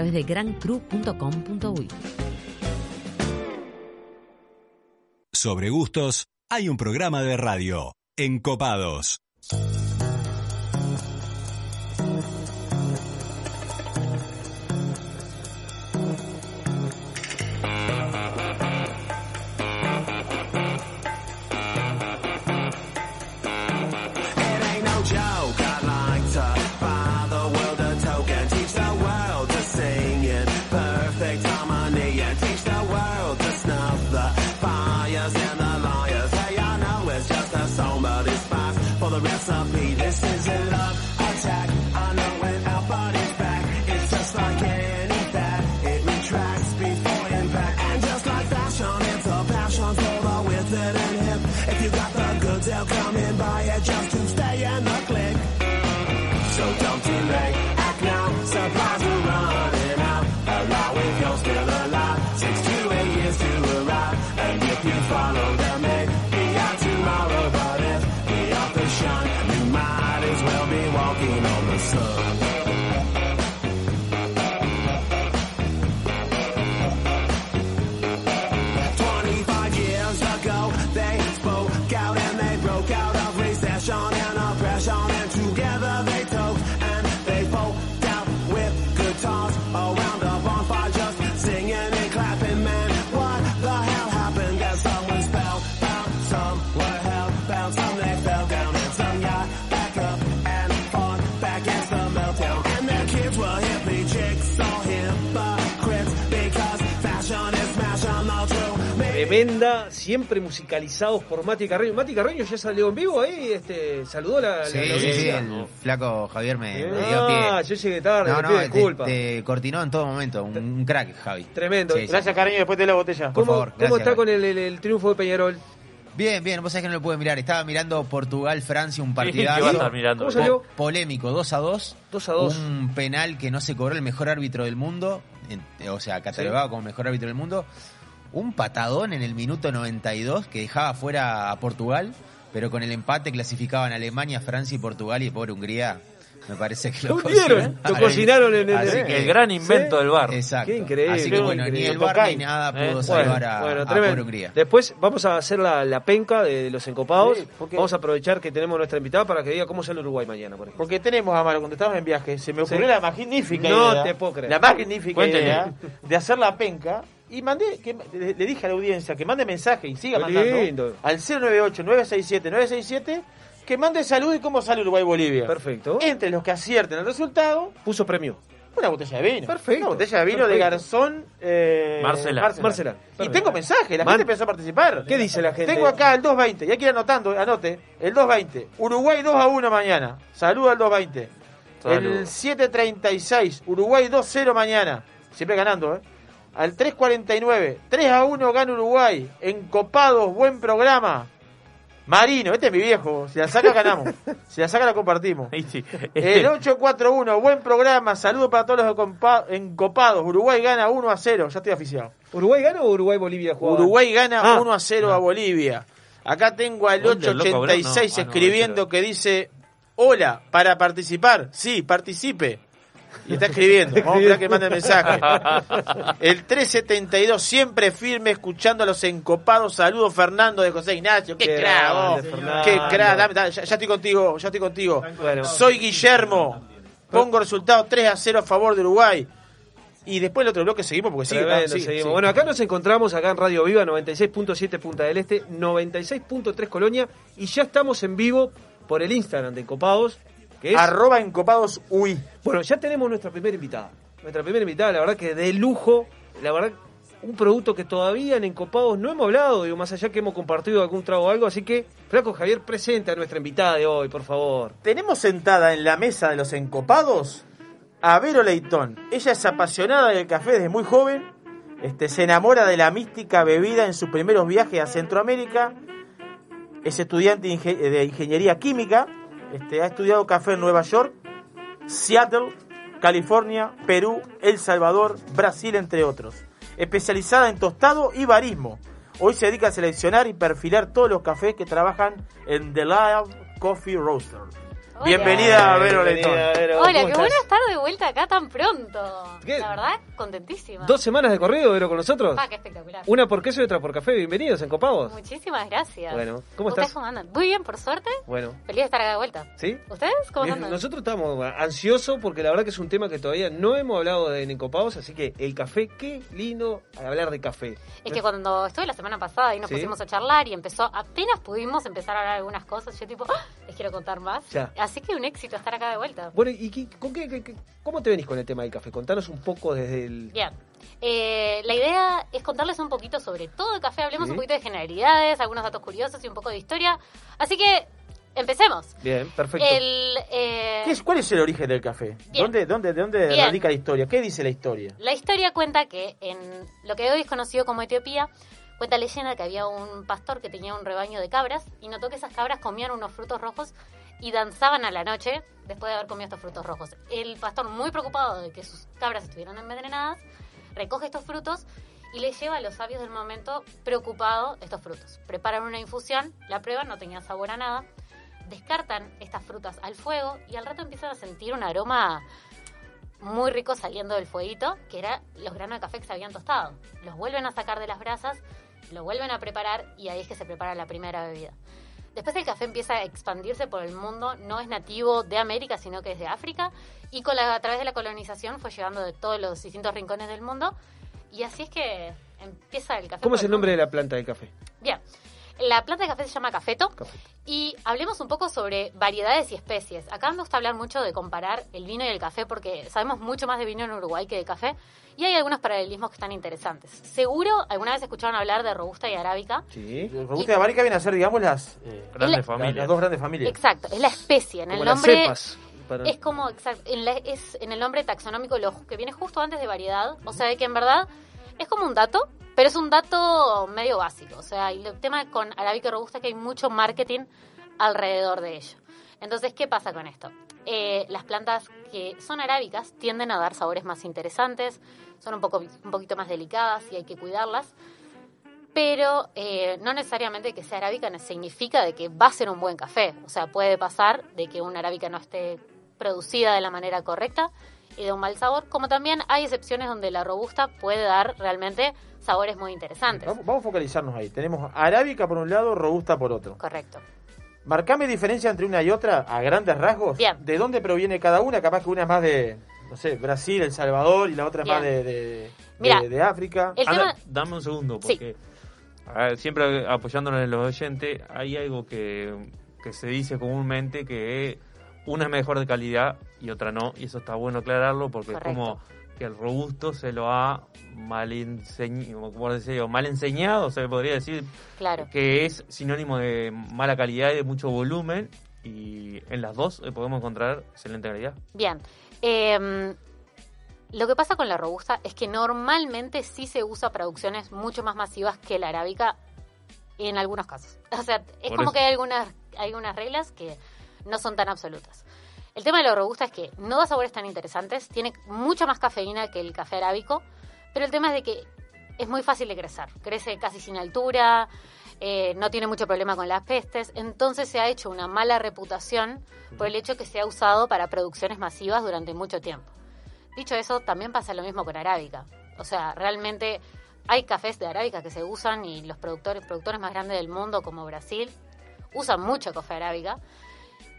S10: de grancru.com.uy.
S1: Sobre gustos, hay un programa de radio. Encopados.
S11: In buy
S6: Tremenda, siempre musicalizados por Mati Carreño. Mati Carreño ya salió en vivo ahí, este, saludó la,
S5: Sí,
S6: la
S5: sí, sí, el flaco Javier me, me dio pie.
S6: Ah, yo llegué tarde,
S5: No, no,
S6: pido
S5: te, cortinó en todo momento, un, un crack, Javi.
S6: Tremendo.
S5: Sí, sí.
S2: Gracias, cariño, después te la botella.
S5: Por
S6: ¿Cómo,
S5: favor,
S6: cómo
S5: gracias,
S6: está con el, el- el triunfo de Peñarol?
S5: Bien, bien, vos sabés que no lo pude mirar. Estaba mirando Portugal-Francia, un
S4: ¿Qué va a
S5: partidazo.
S4: estar mirando?
S6: ¿Cómo salió?
S5: Po- polémico, 2 a 2.
S6: 2 a 2.
S5: Un penal que no se cobró el mejor árbitro del mundo, o sea, catalogado como mejor árbitro del mundo. Un patadón en el minuto 92 que dejaba fuera a Portugal, pero con el empate clasificaban Alemania, Francia y Portugal y pobre Hungría. Me parece que
S6: Lo
S5: lo
S6: hundieron, lo cocinaron en el-
S5: Así
S6: el-
S5: que-
S4: El gran invento
S6: Sí.
S4: del bar.
S5: Exacto.
S6: Qué increíble,
S5: Así que bueno, ni el bar ni nada pudo
S4: Eh,
S6: Bueno,
S5: salvar a,
S6: bueno,
S5: a pobre Hungría.
S6: Después vamos a hacer la, la penca de los encopados.
S2: Sí, ¿por
S6: vamos a aprovechar que tenemos nuestra invitada para que diga cómo sale Uruguay mañana, por ejemplo.
S2: Porque tenemos, Amaro, cuando estábamos en viaje, se me ocurrió
S6: Sí.
S2: la magnífica
S6: No
S2: idea.
S6: te puedo creer.
S2: La magnífica
S4: Cuénteme.
S2: idea de hacer la penca Y mandé, que, le, le dije a la audiencia que mande mensaje y siga
S6: Qué
S2: mandando
S6: lindo.
S2: al 098-967-967 que mande salud y cómo sale Uruguay-Bolivia.
S6: Perfecto.
S2: Entre los que acierten el resultado,
S6: Puso premio.
S2: una botella de vino.
S6: Perfecto.
S2: Una botella de vino de. Garzón eh,
S4: Marcela.
S6: Marcela.
S2: Y tengo mensaje, la
S6: Man-
S2: gente empezó a participar.
S6: ¿Qué dice la gente?
S2: Tengo acá el 220, ya que ir anotando, anote. El 220. Uruguay 2 a 1 mañana. Saluda al 220.
S4: Salud.
S2: El 736. Uruguay 2-0 mañana. Siempre ganando, ¿eh? Al 349. 3 a 1 gana Uruguay. Encopados, buen programa. Marino, este es mi viejo. Si la saca, ganamos. Si la saca, la compartimos.
S4: Sí.
S2: El 841, buen programa. Saludos para todos los encopados. Uruguay gana 1 a 0. Ya estoy oficiado.
S6: ¿Uruguay gana o Uruguay-Bolivia juega?
S2: Uruguay gana
S6: Ah.
S2: 1 a 0 a Bolivia. Acá tengo al
S4: Gol del loco
S2: 886
S4: Abreu, no. Ah, no,
S2: escribiendo que dice: Hola, para participar. Sí, participe. Y está escribiendo. Vamos a que mande el mensaje. El 372, siempre firme, escuchando a los encopados. Saludos, Fernando de José Ignacio. ¡Qué, crack! ¡Qué crack! Ya, ya estoy contigo, ya estoy contigo.
S6: Bueno.
S2: Soy Guillermo. Pongo resultado 3 a 0 a favor de Uruguay. Y después el otro bloque seguimos porque sigue.
S6: Tremendo,
S2: sigue,
S6: seguimos. Bueno, acá nos encontramos acá en Radio Viva 96.7 Punta del Este, 96.3 Colonia y ya estamos en vivo por el Instagram de Encopados, que es
S2: Arroba encopados UI.
S6: Bueno, ya tenemos nuestra primera invitada. Nuestra primera invitada, la verdad que de lujo, la verdad un producto que todavía en Encopados no hemos hablado, digo, más allá que hemos compartido algún trago o algo, así que Flaco Javier presenta a nuestra invitada de hoy, por favor.
S2: Tenemos sentada en la mesa de los encopados a Vero Leitón. Ella es apasionada del café desde muy joven. Este, se enamora de la mística bebida en sus primeros viajes a Centroamérica. Es estudiante de inge- de ingeniería química. Este, ha estudiado café en Nueva York, Seattle, California, Perú, El Salvador, Brasil, entre otros. Especializada en tostado y barismo. Hoy se dedica a seleccionar y perfilar todos los cafés que trabajan en The Live Coffee Roaster.
S12: Hola.
S2: Bienvenida, Vero.
S6: Vero,
S12: Hola,
S6: ¿cómo
S12: qué bueno estar de vuelta acá tan pronto.
S6: ¿Qué?
S12: La verdad, contentísima.
S6: Dos semanas de corrido, Vero, con nosotros.
S12: Ah, qué espectacular.
S6: Una por queso y otra por café. Bienvenidos, Encopados.
S12: Muchísimas gracias.
S6: Bueno, ¿cómo
S12: ¿Ustedes
S6: estás?
S12: cómo andan? Muy bien, por suerte.
S6: Bueno,
S12: Feliz de estar acá de vuelta.
S6: ¿sí?
S12: ¿Ustedes cómo andan?
S6: Nosotros estamos ansiosos porque la verdad que es un tema que todavía no hemos hablado de en Encopados, así que el café, qué lindo hablar de café.
S12: Es que cuando estuve la semana pasada y nos
S6: Sí.
S12: pusimos a charlar y empezó, apenas pudimos empezar a hablar algunas cosas, yo tipo, ¡ah! les quiero contar más.
S6: Ya.
S12: Así que un éxito estar acá de vuelta.
S6: Bueno, ¿y qué- con qué, qué- qué- cómo te venís con el tema del café? Contanos un poco desde el...
S12: Bien. Eh, la idea es contarles un poquito sobre todo el café, hablemos
S6: Sí.
S12: un poquito de generalidades, algunos datos curiosos y un poco de historia. Así que, empecemos.
S6: Bien, perfecto.
S12: El, eh,
S2: ¿Qué es- ¿Cuál es el origen del café?
S12: Bien.
S2: ¿Dónde, dónde, ¿De dónde
S12: Bien.
S2: radica la historia? ¿Qué dice la historia?
S12: La historia cuenta que en lo que hoy es conocido como Etiopía, cuenta leyenda que había un pastor que tenía un rebaño de cabras y notó que esas cabras comían unos frutos rojos y danzaban a la noche después de haber comido estos frutos rojos. El pastor, muy preocupado de que sus cabras estuvieran envenenadas, recoge estos frutos y le lleva a los sabios del momento preocupado estos frutos. Preparan una infusión, la prueban, no tenía sabor a nada, descartan estas frutas al fuego y al rato empiezan a sentir un aroma muy rico saliendo del fueguito, que era los granos de café que se habían tostado. Los vuelven a sacar de las brasas, lo vuelven a preparar y ahí es que se prepara la primera bebida. Después el café empieza a expandirse por el mundo, no es nativo de América, sino que es de África, y con la- a través de la colonización fue llegando de todos los distintos rincones del mundo, y así es que empieza el café.
S6: ¿Cómo es el nombre de la planta del café?
S12: Bien, la planta de café se llama cafeto, y hablemos un poco sobre variedades y especies. Acá me gusta hablar mucho de comparar el vino y el café porque sabemos mucho más de vino en Uruguay que de café y hay algunos paralelismos que están interesantes. Seguro alguna vez escucharon hablar de robusta y arábica.
S6: Sí.
S2: Robusta y América vienen a ser, digamos, las, eh,
S12: Grandes
S2: las-
S4: familias.
S2: las dos grandes familias.
S12: Exacto, es la especie. En
S6: Como
S12: el
S6: las
S12: nombre
S6: cepas. para-
S12: es como exacto, en, la- es en el nombre taxonómico lo que viene justo antes de variedad, o sea, de que en verdad es como un dato, pero es un dato medio básico, o sea, el tema con arábica robusta es que hay mucho marketing alrededor de ello. Entonces, ¿qué pasa con esto? Eh, las plantas que son arábicas tienden a dar sabores más interesantes, son un, poco, un poquito más delicadas y hay que cuidarlas, pero eh, no necesariamente que sea arábica significa de que va a ser un buen café. O sea, puede pasar de que una arábica no esté producida de la manera correcta y de un mal sabor, como también hay excepciones donde la robusta puede dar realmente sabores muy interesantes.
S2: Vamos, vamos a focalizarnos ahí. Tenemos arábica por un lado, robusta por otro.
S12: Correcto.
S2: Marcame diferencia entre una y otra a grandes rasgos.
S12: Bien.
S2: ¿De dónde proviene cada una? Capaz que una es más de, no sé, Brasil, El Salvador y la otra es más de, de,
S12: Mira,
S2: de- de África.
S12: El
S4: A
S12: tema,
S4: dame un segundo,
S12: Sí.
S4: porque a ver, siempre apoyándonos en los oyentes, hay algo que, que se dice comúnmente que una es mejor de calidad y otra no, y eso está bueno aclararlo porque
S12: Correcto.
S4: es como que el robusto se lo ha mal, enseñado, mal enseñado, se podría decir
S12: claro.
S4: que es sinónimo de mala calidad y de mucho volumen, y en las dos eh, podemos encontrar excelente calidad.
S12: Bien. Eh, lo que pasa con la robusta es que normalmente sí se usa producciones mucho más masivas que la arábica en algunos casos. O sea, es
S4: Por
S12: como
S4: eso.
S12: que hay algunas, hay unas reglas que no son tan absolutas. El tema de la robusta es que no da sabores tan interesantes, tiene mucha más cafeína que el café arábico, pero el tema es de que es muy fácil de crecer. Crece casi sin altura, eh, no tiene mucho problema con las pestes, entonces se ha hecho una mala reputación por el hecho que se ha usado para producciones masivas durante mucho tiempo. Dicho eso, también pasa lo mismo con arábica. O sea, realmente hay cafés de arábica que se usan y los productores, productores más grandes del mundo como Brasil usan mucho café arábica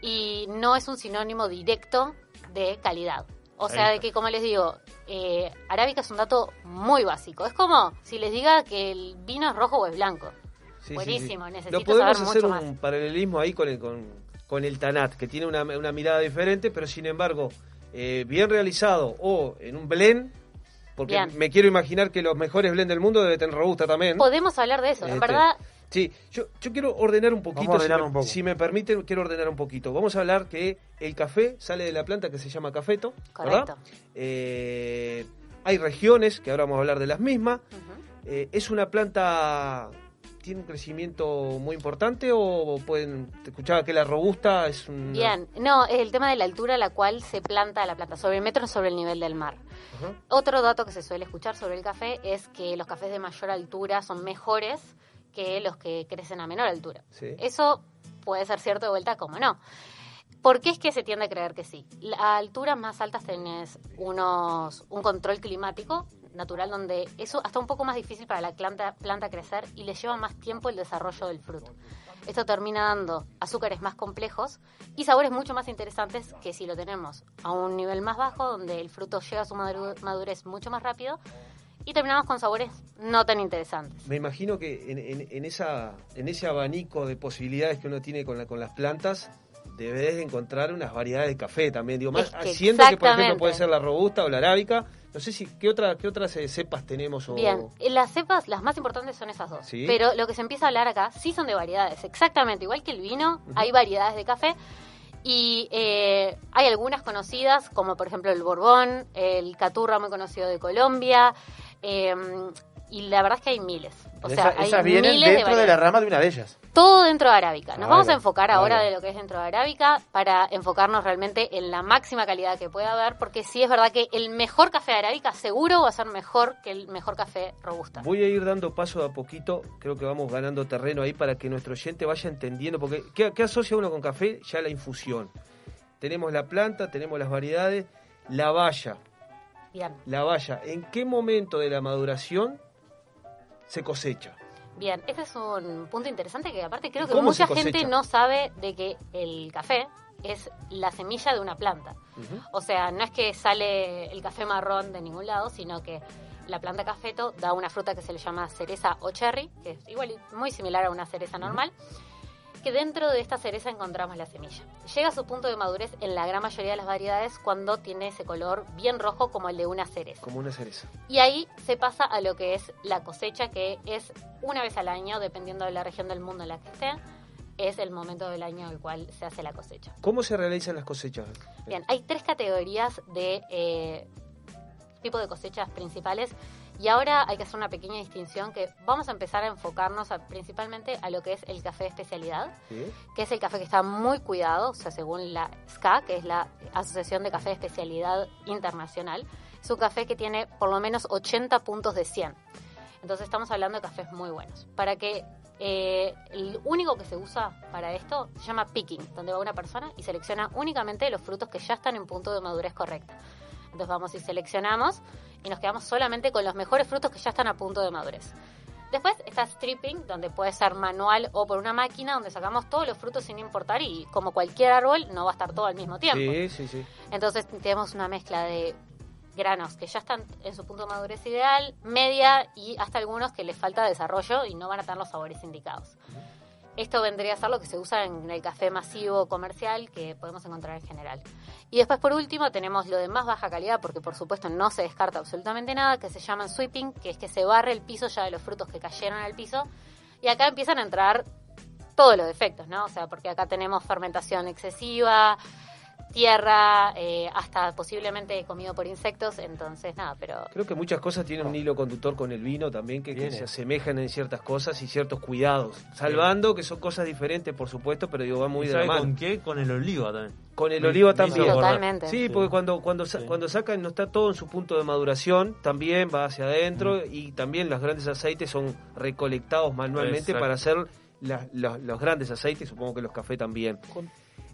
S12: y no es un sinónimo directo de calidad. O sea, de que como les digo, eh, arábica es un dato muy básico. Es como si les diga que el vino es rojo o es blanco.
S6: Sí, sí,
S12: Buenísimo,
S6: sí.
S12: necesito
S6: Lo podemos
S12: saber
S6: hacer
S12: mucho
S6: un
S12: más.
S6: paralelismo ahí con el, con, con el Tanat, que tiene una, una mirada diferente, pero sin embargo, eh, bien realizado o en un blend, porque
S12: Bien.
S6: me quiero imaginar que los mejores blend del mundo deben tener robusta también.
S12: Podemos hablar de eso. En
S6: Este,
S12: verdad,
S6: Sí, yo, yo quiero ordenar un poquito,
S2: Vamos a ordenar
S6: si, me,
S2: un poco.
S6: si me permiten, quiero ordenar un poquito. Vamos a hablar que el café sale de la planta que se llama cafeto, ¿verdad?
S12: correcto.
S6: Eh, hay regiones, que ahora vamos a hablar de las mismas. Eh, ¿Es una planta, tiene un crecimiento muy importante o pueden, te escuchaba que la robusta es un...
S12: Bien, no, es el tema de la altura a la cual se planta la planta, sobre el metro sobre el nivel del mar. Otro dato que se suele escuchar sobre el café es que los cafés de mayor altura son mejores que los que crecen a menor altura.
S6: Sí.
S12: Eso puede ser cierto de vuelta como no. ¿Por qué es que se tiende a creer que sí? A alturas más altas tenés unos, un control climático natural donde eso hasta un poco más difícil para la planta, planta crecer y le lleva más tiempo el desarrollo del fruto. Esto termina dando azúcares más complejos y sabores mucho más interesantes que si lo tenemos a un nivel más bajo donde el fruto llega a su madurez mucho más rápido y terminamos con sabores no tan interesantes.
S6: Me imagino que en, en- en esa, en ese abanico de posibilidades que uno tiene con, la- con las plantas, debes de encontrar unas variedades de café también. Digo, más,
S12: Es que
S6: siendo que, por ejemplo, puede ser la robusta o la arábica. No sé si qué, otra, qué otras eh, cepas tenemos. O...
S12: Bien, eh, las cepas, las más importantes son esas dos.
S6: Sí.
S12: Pero lo que se empieza a hablar acá sí son de variedades, exactamente. Igual que el vino, hay variedades de café. Y eh, hay algunas conocidas, como por ejemplo el Borbón, el Caturra, muy conocido de Colombia. Eh, y la verdad es que hay miles. O sea,
S2: Esa-
S12: hay
S2: esas vienen
S12: miles de
S2: dentro de, la
S12: variedades.
S2: rama de una de ellas.
S12: Todo dentro de arábica. Nos
S2: Ahí
S12: vamos a enfocar ahora de lo que es dentro de arábica para enfocarnos realmente en la máxima calidad que pueda haber, porque sí es verdad que el mejor café de arábica seguro va a ser mejor que el mejor café robusta.
S6: Voy a ir dando paso de a poquito, creo que vamos ganando terreno ahí para que nuestro oyente vaya entendiendo, porque ¿qué, qué asocia uno con café? Ya la infusión. Tenemos la planta, tenemos las variedades, la valla.
S12: Bien,
S6: La valla, ¿en qué momento de la maduración se cosecha?
S12: bien. Ese es un punto interesante que aparte creo
S6: ¿Y
S12: que mucha gente no sabe de que el café es la semilla de una planta. O sea, no es que sale el café marrón de ningún lado, sino que la planta cafeto da una fruta que se le llama cereza o cherry, que es igual muy similar a una cereza normal, que dentro de esta cereza encontramos la semilla. Llega a su punto de madurez en la gran mayoría de las variedades cuando tiene ese color bien rojo como el de una cereza.
S6: Como una cereza.
S12: Y ahí se pasa a lo que es la cosecha, que es una vez al año, dependiendo de la región del mundo en la que esté, es el momento del año en el cual se hace la cosecha.
S6: ¿Cómo se realizan las cosechas?
S12: Bien, hay tres categorías de eh, tipo de cosechas principales y ahora hay que hacer una pequeña distinción que vamos a empezar a enfocarnos a- principalmente a lo que es el café de especialidad,
S6: ¿Sí?
S12: que es el café que está muy cuidado, o sea, según la SCA, que es la Asociación de Café de Especialidad Internacional, es un café que tiene por lo menos 80 puntos de 100. Entonces estamos hablando de cafés muy buenos. Para que eh, el único que se usa para esto se llama picking, donde va una persona y selecciona únicamente los frutos que ya están en punto de madurez correcta. Entonces vamos y seleccionamos y nos quedamos solamente con los mejores frutos que ya están a punto de madurez. Después está stripping, donde puede ser manual o por una máquina, donde sacamos todos los frutos sin importar y como cualquier árbol no va a estar todo al mismo tiempo.
S6: Sí, sí, sí.
S12: Entonces tenemos una mezcla de granos que ya están en su punto de madurez ideal, media y hasta algunos que les falta desarrollo y no van a tener los sabores indicados. Esto vendría a ser lo que se usa en el café masivo comercial que podemos encontrar en general. Y después, por último, tenemos lo de más baja calidad, porque por supuesto no se descarta absolutamente nada, que se llaman sweeping, que es que se barre el piso ya de los frutos que cayeron al piso. Y acá empiezan a entrar todos los defectos, ¿no? O sea, porque acá tenemos fermentación excesiva, tierra, eh, hasta posiblemente comido por insectos, entonces nada, pero
S6: Creo que muchas cosas tienen un hilo conductor con el vino también, que, se asemejan en ciertas cosas y ciertos cuidados. Salvando que son cosas diferentes, por supuesto, pero digo, va muy
S4: ¿Y
S6: de la mano.
S4: con qué? Con el oliva también.
S6: Con el oliva también.
S4: acordar.
S12: Totalmente.
S6: Sí, porque cuando cuando sa- cuando sacan no está todo en su punto de maduración, también va hacia adentro y también los grandes aceites son recolectados manualmente
S4: Exacto.
S6: para hacer la- la- los grandes aceites, supongo que los cafés también.
S2: Con-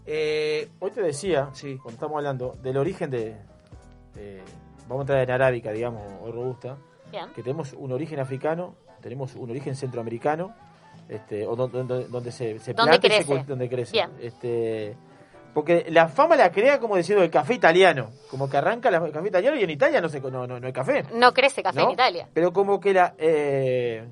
S6: Eh,
S2: Hoy te decía,
S6: Sí.
S2: cuando estamos hablando del origen de, de- vamos a entrar en arábica, digamos, o robusta,
S12: bien.
S2: que tenemos un origen africano, tenemos un origen centroamericano, este, o donde, donde, donde se, se
S12: Donde
S2: planta y se
S12: crece.
S2: donde crece.
S12: Bien.
S2: Este, porque la fama la crea como diciendo el café italiano, como que arranca la- el café italiano y en Italia no, se, no, no, no hay café.
S12: No crece café
S2: ¿no?
S12: en Italia.
S2: Pero como que la eh,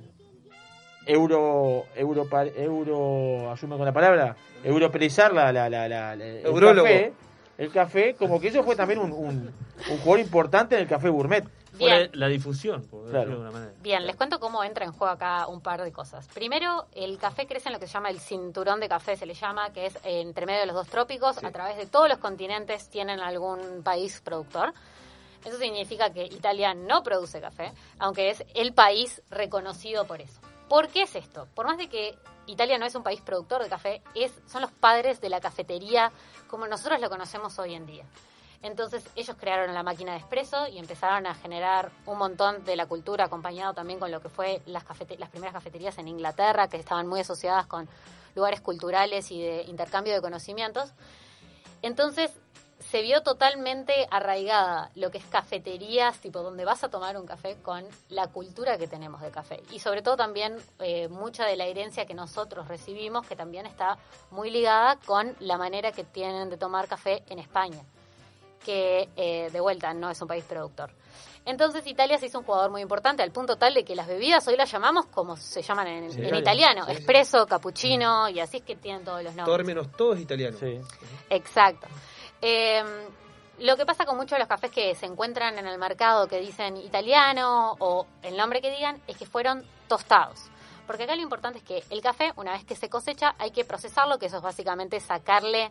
S2: euro euro euro ayúdame con la palabra, europeizar la, la, la, la- el
S6: Eurólogo.
S2: café, el café, como que eso fue también un, un, un jugador importante en el café gourmet.
S4: Fue
S12: Bien.
S4: la, difusión, por decirlo
S2: Claro.
S4: de alguna manera.
S12: Bien, les cuento cómo entra en juego acá un par de cosas. Primero, el café crece en lo que se llama el cinturón de café, se le llama, que es entre medio de los dos trópicos, a través de todos los continentes tienen algún país productor. Eso significa que Italia no produce café, aunque es el país reconocido por eso. ¿Por qué es esto? Por más de que Italia no es un país productor de café, es, son los padres de la cafetería como nosotros lo conocemos hoy en día. Entonces ellos crearon la máquina de espresso y empezaron a generar un montón de la cultura acompañado también con lo que fue las, cafete- las primeras cafeterías en Inglaterra, que estaban muy asociadas con lugares culturales y de intercambio de conocimientos. Entonces se vio totalmente arraigada lo que es cafeterías, tipo donde vas a tomar un café con la cultura que tenemos de café. Y sobre todo también eh, mucha de la herencia que nosotros recibimos, que también está muy ligada con la manera que tienen de tomar café en España que eh, de vuelta no es un país productor. Entonces Italia se hizo un jugador muy importante al punto tal de que las bebidas hoy las llamamos como se llaman en,
S6: Sí.
S12: en italiano,
S6: Sí, sí.
S12: espresso, cappuccino y así es que tienen todos los nombres.
S6: términos todos italianos.
S2: Sí.
S12: Exacto. Eh, lo que pasa con muchos de los cafés que se encuentran en el mercado que dicen italiano o el nombre que digan es que fueron tostados. Porque acá lo importante es que el café, una vez que se cosecha, hay que procesarlo, que eso es básicamente sacarle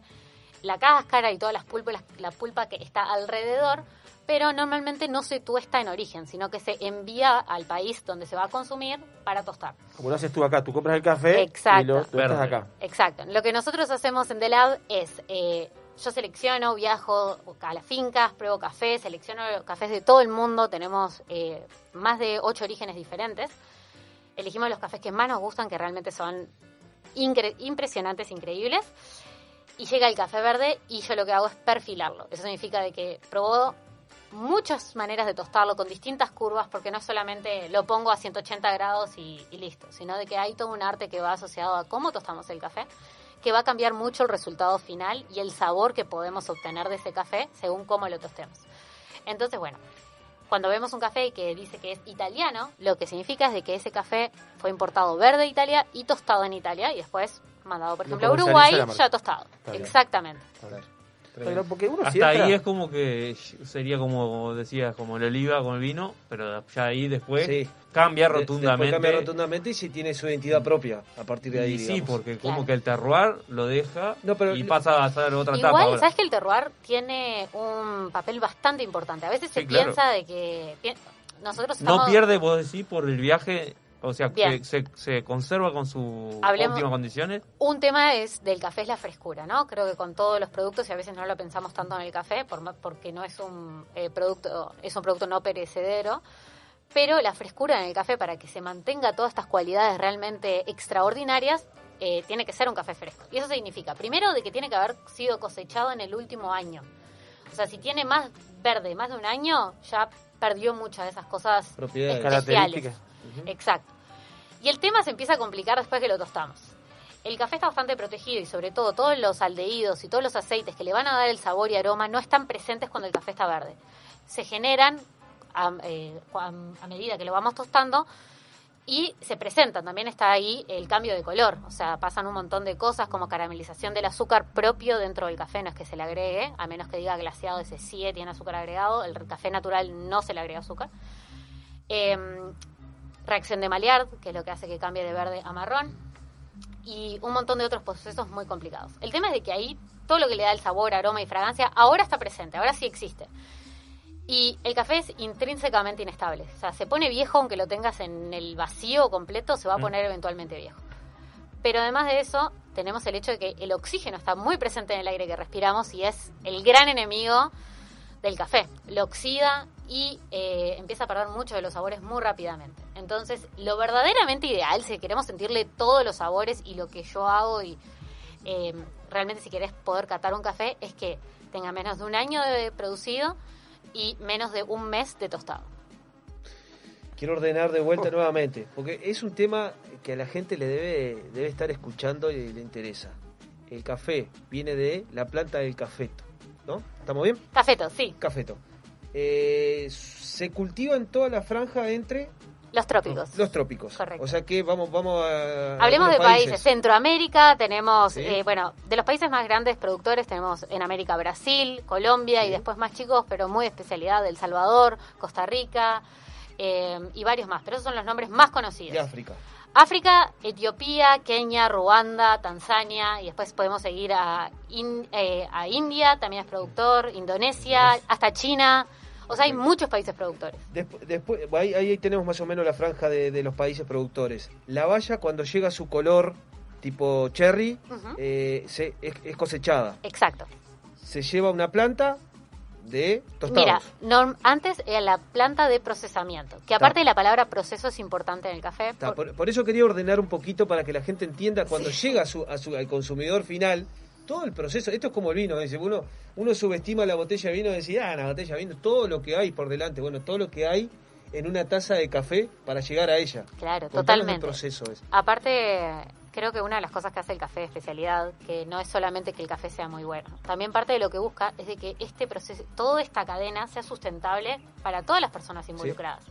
S12: la cáscara y todas las pulpas, la pulpa que está alrededor, pero normalmente no se tuesta en origen, sino que se envía al país donde se va a consumir para tostar.
S2: Como lo haces tú acá, tú compras el café
S12: Exacto.
S2: y lo
S4: Verde.
S2: acá.
S12: Exacto. Lo que nosotros hacemos en The Lab es, eh, yo selecciono, viajo a las fincas, pruebo café, selecciono cafés de todo el mundo, tenemos eh, más de ocho orígenes diferentes. Elegimos los cafés que más nos gustan, que realmente son incre- impresionantes, increíbles. Y llega el café verde y yo lo que hago es perfilarlo. Eso significa de que probó muchas maneras de tostarlo con distintas curvas porque no solamente lo pongo a 180 grados y, y listo, sino de que hay todo un arte que va asociado a cómo tostamos el café, que va a cambiar mucho el resultado final y el sabor que podemos obtener de ese café según cómo lo tostemos. Entonces, bueno, cuando vemos un café que dice que es italiano, lo que significa es de que ese café fue importado verde de Italia y tostado en Italia y después mandado, por
S2: Lo
S12: ejemplo, a Uruguay ya tostado.
S2: Está.
S12: Exactamente.
S2: Pero porque uno si
S4: Hasta
S2: entra-
S4: ahí es como que sería como decías, como el oliva con el vino, pero ya ahí después
S6: Sí.
S4: cambia
S6: después
S4: rotundamente.
S6: cambia rotundamente y si tiene su identidad propia a partir de ahí.
S4: y sí,
S6: digamos.
S4: porque como
S12: Claro.
S4: que el terroir lo deja
S6: No, pero
S4: y
S6: lo-
S4: pasa a ser otra etapa.
S12: Igual,
S4: ahora.
S12: sabes que el terroir tiene un papel bastante importante. A veces se
S4: claro.
S12: piensa de que nosotros
S4: No pierde, vos decís, por el viaje, o sea, que se, se conserva con sus óptimas condiciones.
S12: Un tema es del café es la frescura, ¿no? Creo que con todos los productos y a veces no lo pensamos tanto en el café por porque no es un eh, producto es un producto no perecedero, pero la frescura en el café para que se mantenga todas estas cualidades realmente extraordinarias eh, tiene que ser un café fresco. Y eso significa, primero, de que tiene que haber sido cosechado en el último año. O sea, si tiene más verde, más de un año, ya perdió muchas de esas cosas
S6: Propiedades.
S12: especiales.
S2: Características.
S12: Exacto. tema se empieza a complicar después que lo tostamos. El café está bastante protegido y sobre todo todos los aldehídos y todos los aceites que le van a dar el sabor y aroma no están presentes cuando el café está verde. Se generan a, eh, a medida que lo vamos tostando y se presentan. También está ahí el cambio de color. O sea, pasan un montón de cosas como caramelización del azúcar propio dentro del café. No es que se le agregue, a menos que diga glaseado, ese sí tiene azúcar agregado. El café natural no se le agrega azúcar. Em, reacción de Maillard, que es lo que hace que cambie de verde a marrón. Y un montón de otros procesos muy complicados. El tema es de que ahí todo lo que le da el sabor, aroma y fragancia ahora está presente, ahora sí existe. Y el café es intrínsecamente inestable. O sea, se pone viejo aunque lo tengas en el vacío completo, se va a
S2: Mm.
S12: poner eventualmente viejo. Pero además de eso, tenemos el hecho de que el oxígeno está muy presente en el aire que respiramos y es el gran enemigo del café. Lo oxida y eh, empieza a perder muchos de los sabores muy rápidamente. Entonces, lo verdaderamente ideal, si queremos sentirle todos los sabores y lo que yo hago y eh, realmente si querés poder catar un café, es que tenga menos de un año de producido y menos de un mes de tostado.
S6: Quiero ordenar de vuelta nuevamente, porque es un tema que a la gente le debe, debe estar escuchando y le interesa. El café viene de la planta del cafeto, ¿no? ¿Estamos bien?
S12: Cafeto, sí.
S6: Cafeto. Eh, se cultiva en toda la franja entre
S12: Los trópicos.
S6: los trópicos.
S12: Correcto.
S6: O sea que vamos, vamos a.
S12: Hablemos de países. Centroamérica, tenemos,
S6: Sí.
S12: eh, bueno, de los países más grandes productores tenemos en América Brasil, Colombia y después más chicos, pero muy especialidad, El Salvador, Costa Rica eh, y varios más. Pero esos son los nombres más conocidos.
S6: De África.
S12: África, Etiopía, Kenia, Ruanda, Tanzania y después podemos seguir a, In- eh, a India, también es productor, Indonesia, hasta China. O sea, hay muchos países productores.
S6: Despu- Después, ahí, ahí tenemos más o menos la franja de, de los países productores. La valla, cuando llega a su color tipo cherry, eh, se- es, es cosechada.
S12: Exacto.
S6: Se lleva a una planta de tostados.
S12: Mira, antes era la planta de procesamiento, que aparte de la palabra proceso es importante en el café.
S6: Está,
S12: por-
S6: por, por eso quería ordenar un poquito para que la gente entienda cuando llega a su, a su- al consumidor final todo el proceso. Esto es como el vino, dice uno uno subestima la botella de vino y dice, ah, la botella de vino, todo lo que hay por delante, bueno, todo lo que hay en una taza de café para llegar a ella.
S12: Claro,
S6: Contanos
S12: totalmente.
S6: proceso ese.
S12: Aparte, creo que una de las cosas que hace el café de especialidad, que no es solamente que el café sea muy bueno, también parte de lo que busca es de que este proceso, toda esta cadena sea sustentable para todas las personas involucradas.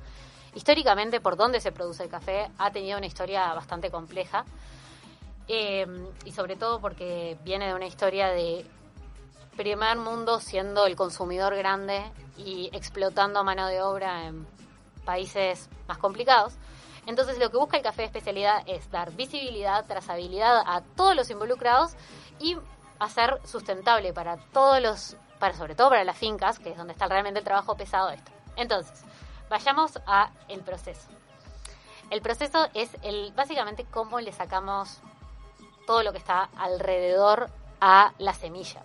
S12: Históricamente, por donde se produce el café, ha tenido una historia bastante compleja. Eh, y sobre todo porque viene de una historia de primer mundo siendo el consumidor grande y explotando mano de obra en países más complicados. Entonces lo que busca el café de especialidad es dar visibilidad, trazabilidad a todos los involucrados y hacer sustentable para todos los, para sobre todo para las fincas, que es donde está realmente el trabajo pesado esto. Entonces, vayamos a el proceso. El proceso es el básicamente cómo le sacamos todo lo que está alrededor a la semilla.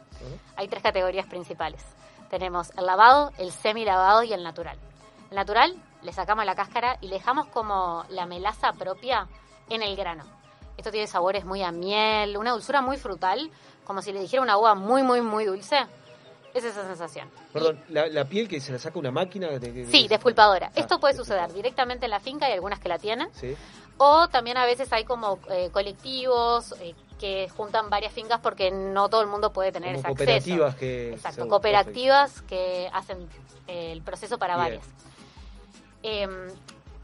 S12: Hay tres categorías principales. Tenemos el lavado, el semi-lavado y el natural. El natural le sacamos la cáscara y le dejamos como la melaza propia en el grano. Esto tiene sabores muy a miel, una dulzura muy frutal, como si le dijera una uva muy, muy, muy dulce. Es esa sensación.
S6: Perdón, la, la piel que se la saca una máquina. De, de-
S12: Sí, despulpadora.
S6: Ah,
S12: Esto puede suceder directamente en la finca, hay algunas que la tienen.
S6: Sí.
S12: O también a veces hay como eh, colectivos eh, que juntan varias fincas porque no todo el mundo puede tener
S6: Como
S12: ese
S6: cooperativas
S12: acceso.
S6: que.
S12: Exacto, cooperativas que hacen eh, el proceso para
S6: Bien.
S12: varias. Eh,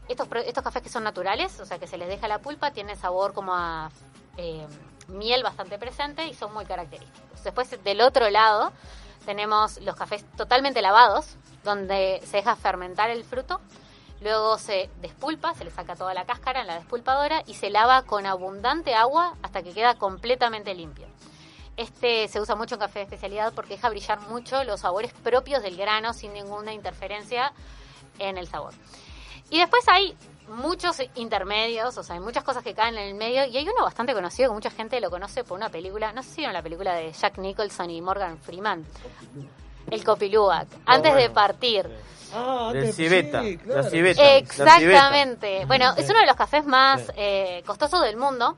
S12: estos, estos cafés que son naturales, o sea que se les deja la pulpa, tienen sabor como a eh, miel bastante presente y son muy característicos. Después del otro lado tenemos los cafés totalmente lavados, donde se deja fermentar el fruto, luego se despulpa, se le saca toda la cáscara en la despulpadora y se lava con abundante agua hasta que queda completamente limpio. Este se usa mucho en café de especialidad porque deja brillar mucho los sabores propios del grano sin ninguna interferencia en el sabor. Y después hay muchos intermedios, o sea, hay muchas cosas que caen en el medio y hay uno bastante conocido que mucha gente lo conoce por una película, no sé si vieron la película de Jack Nicholson y Morgan Freeman, El Copiluac, antes de partir.
S6: Ah,
S2: Del civeta,
S6: sí,
S2: la civeta. la
S12: Exactamente. Bueno, es uno de los cafés más eh, costosos del mundo.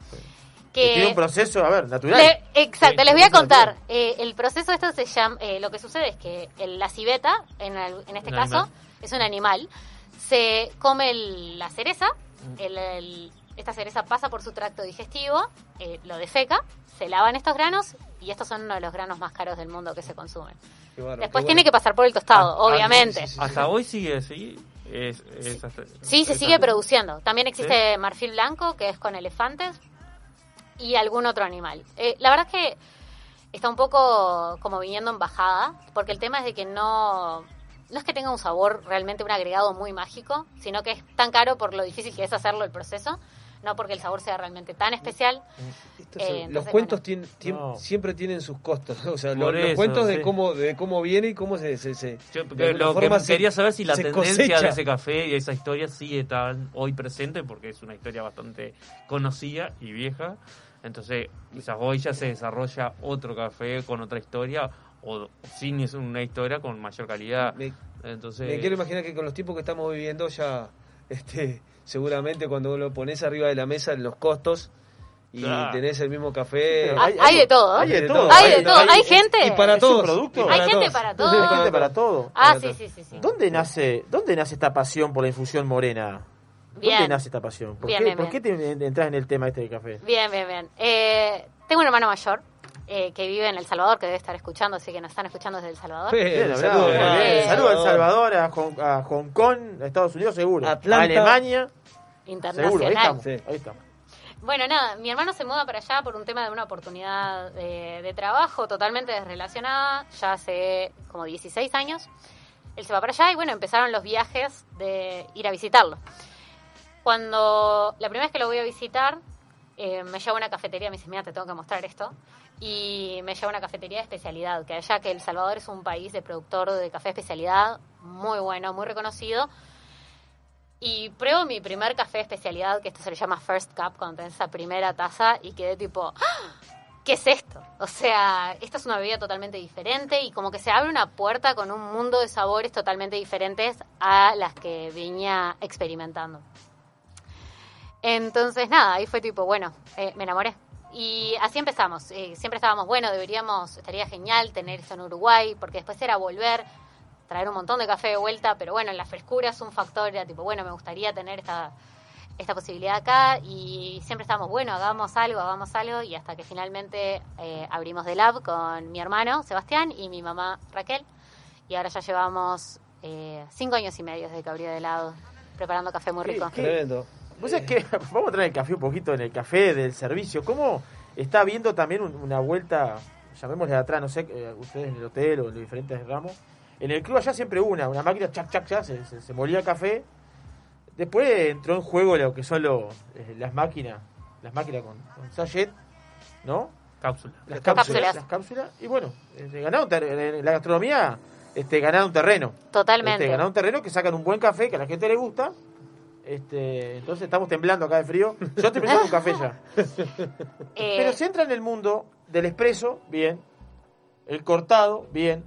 S2: Que
S12: Que
S2: tiene un proceso, a ver, natural.
S12: le- exacto,
S2: Sí,
S12: les voy a contar. Eh, el proceso esto se llama, eh, lo que sucede es que el- la civeta, en, el- en este
S4: Un
S12: caso,
S4: animal.
S12: es un animal, se come el- la cereza, el, el- esta cereza pasa por su tracto digestivo, eh, lo defeca, se lavan estos granos y estos son uno de los granos más caros del mundo que se consumen. Después tiene que pasar por el tostado,
S4: Ah,
S12: obviamente.
S4: Hasta hoy sigue así. Es, es hasta-
S12: Sí, se sigue produciendo. También existe marfil blanco, que es con elefantes, y algún otro animal. Eh, la verdad es que está un poco como viniendo en bajada, porque el tema es de que no, no es que tenga un sabor realmente un agregado muy mágico, sino que es tan caro por lo difícil que es hacerlo el proceso, no porque el sabor sea realmente tan especial.
S6: Esto
S12: Eh,
S6: los cuentos
S12: bueno.
S6: tien- tien-
S2: No.
S6: siempre tienen sus costos. O sea, los, cuentos de cómo de cómo viene y cómo se. se, se-
S4: Yo,
S6: de
S4: porque
S6: alguna
S4: lo que
S6: forma se-
S4: quería saber si la tendencia
S6: cosecha.
S4: de ese café y esa historia sí está hoy presente porque es una historia bastante conocida y vieja. Entonces, quizás hoy ya se desarrolla otro café con otra historia o sin es una historia con mayor calidad.
S6: Me,
S4: Entonces,
S6: me quiero imaginar que con los tiempos que estamos viviendo ya, este, seguramente cuando lo pones arriba de la mesa en los costos y
S4: Claro.
S6: tenés el mismo café.
S12: Hay- hay de todo.
S2: Hay de todo.
S12: Hay de todo. Hay gente.
S6: Y para todos.
S2: producto.
S6: y
S12: Hay gente para todo.
S2: Hay gente para todo.
S12: Ah, sí, sí, sí, sí.
S2: ¿Dónde nace, ¿Dónde nace esta pasión por la infusión morena? ¿Dónde
S12: Bien.
S2: nace esta pasión? ¿Por,
S12: Bien,
S2: qué,
S12: bien,
S2: ¿por qué te entras en el tema este de café?
S12: Bien, bien, bien. Eh, tengo un hermano mayor eh, que vive en El Salvador, que debe estar escuchando, así que nos están escuchando desde El Salvador.
S6: Bien, saludos, bien.
S2: Saludos a El Salvador, a Hong, a Hong Kong, a Estados Unidos seguro.
S6: Atlanta.
S2: A Alemania,
S12: Internacional.
S2: seguro. Ahí estamos.
S6: Sí.
S2: Ahí estamos.
S12: Bueno, nada, mi hermano se muda para allá por un tema de una oportunidad de, de trabajo totalmente desrelacionada, ya hace como 16 años. Él se va para allá y bueno, empezaron los viajes de ir a visitarlo. Cuando la primera vez que lo voy a visitar, eh, me lleva a una cafetería, me dice, mira, te tengo que mostrar esto. Y me lleva a una cafetería de especialidad, que allá que El Salvador es un país de productor de café especialidad, muy bueno, muy reconocido. Y pruebo mi primer café de especialidad, que esto se le llama First Cup, cuando tenés esa primera taza, y quedé tipo, ¡Ah! ¿qué es esto? O sea, esta es una bebida totalmente diferente y como que se abre una puerta con un mundo de sabores totalmente diferentes a las que venía experimentando. Entonces, nada, ahí fue tipo, bueno, eh, me enamoré. Y así empezamos. Eh, siempre estábamos, bueno, deberíamos, estaría genial tener esto en Uruguay, porque después era volver, traer un montón de café de vuelta, pero bueno, la frescura es un factor, era tipo, bueno, me gustaría tener esta, esta posibilidad acá y siempre estábamos, bueno, hagamos algo, hagamos algo y hasta que finalmente eh, abrimos The Lab con mi hermano Sebastián y mi mamá Raquel y ahora ya llevamos eh, cinco años y medio desde que abrió The Lab preparando café muy
S2: ¿Qué-
S12: rico.
S2: qué-
S6: Tremendo.
S2: Vos sabés que vamos a traer el café un poquito en el café del servicio. ¿Cómo está viendo también un- una vuelta, llamémosle de atrás, no sé, eh, ustedes en el hotel o en los diferentes ramos? En el club allá siempre una, una máquina, chac, chac, chac, se, se, se molía café. Después entró en juego lo que son los, eh, las máquinas, las máquinas con, con sachet, ¿no?
S4: cápsula.
S2: Las
S12: Cápsulas.
S2: cápsulas. Las cápsulas. Y bueno, eh, ganaron en la gastronomía, este, ganaron terreno.
S12: Totalmente.
S2: Este, ganaron terreno que sacan un buen café que a la gente le gusta. Este, entonces estamos temblando acá de frío. Yo estoy pensando en un café ya.
S12: Eh,
S2: Pero se entra en el mundo del expreso, bien. El cortado, bien.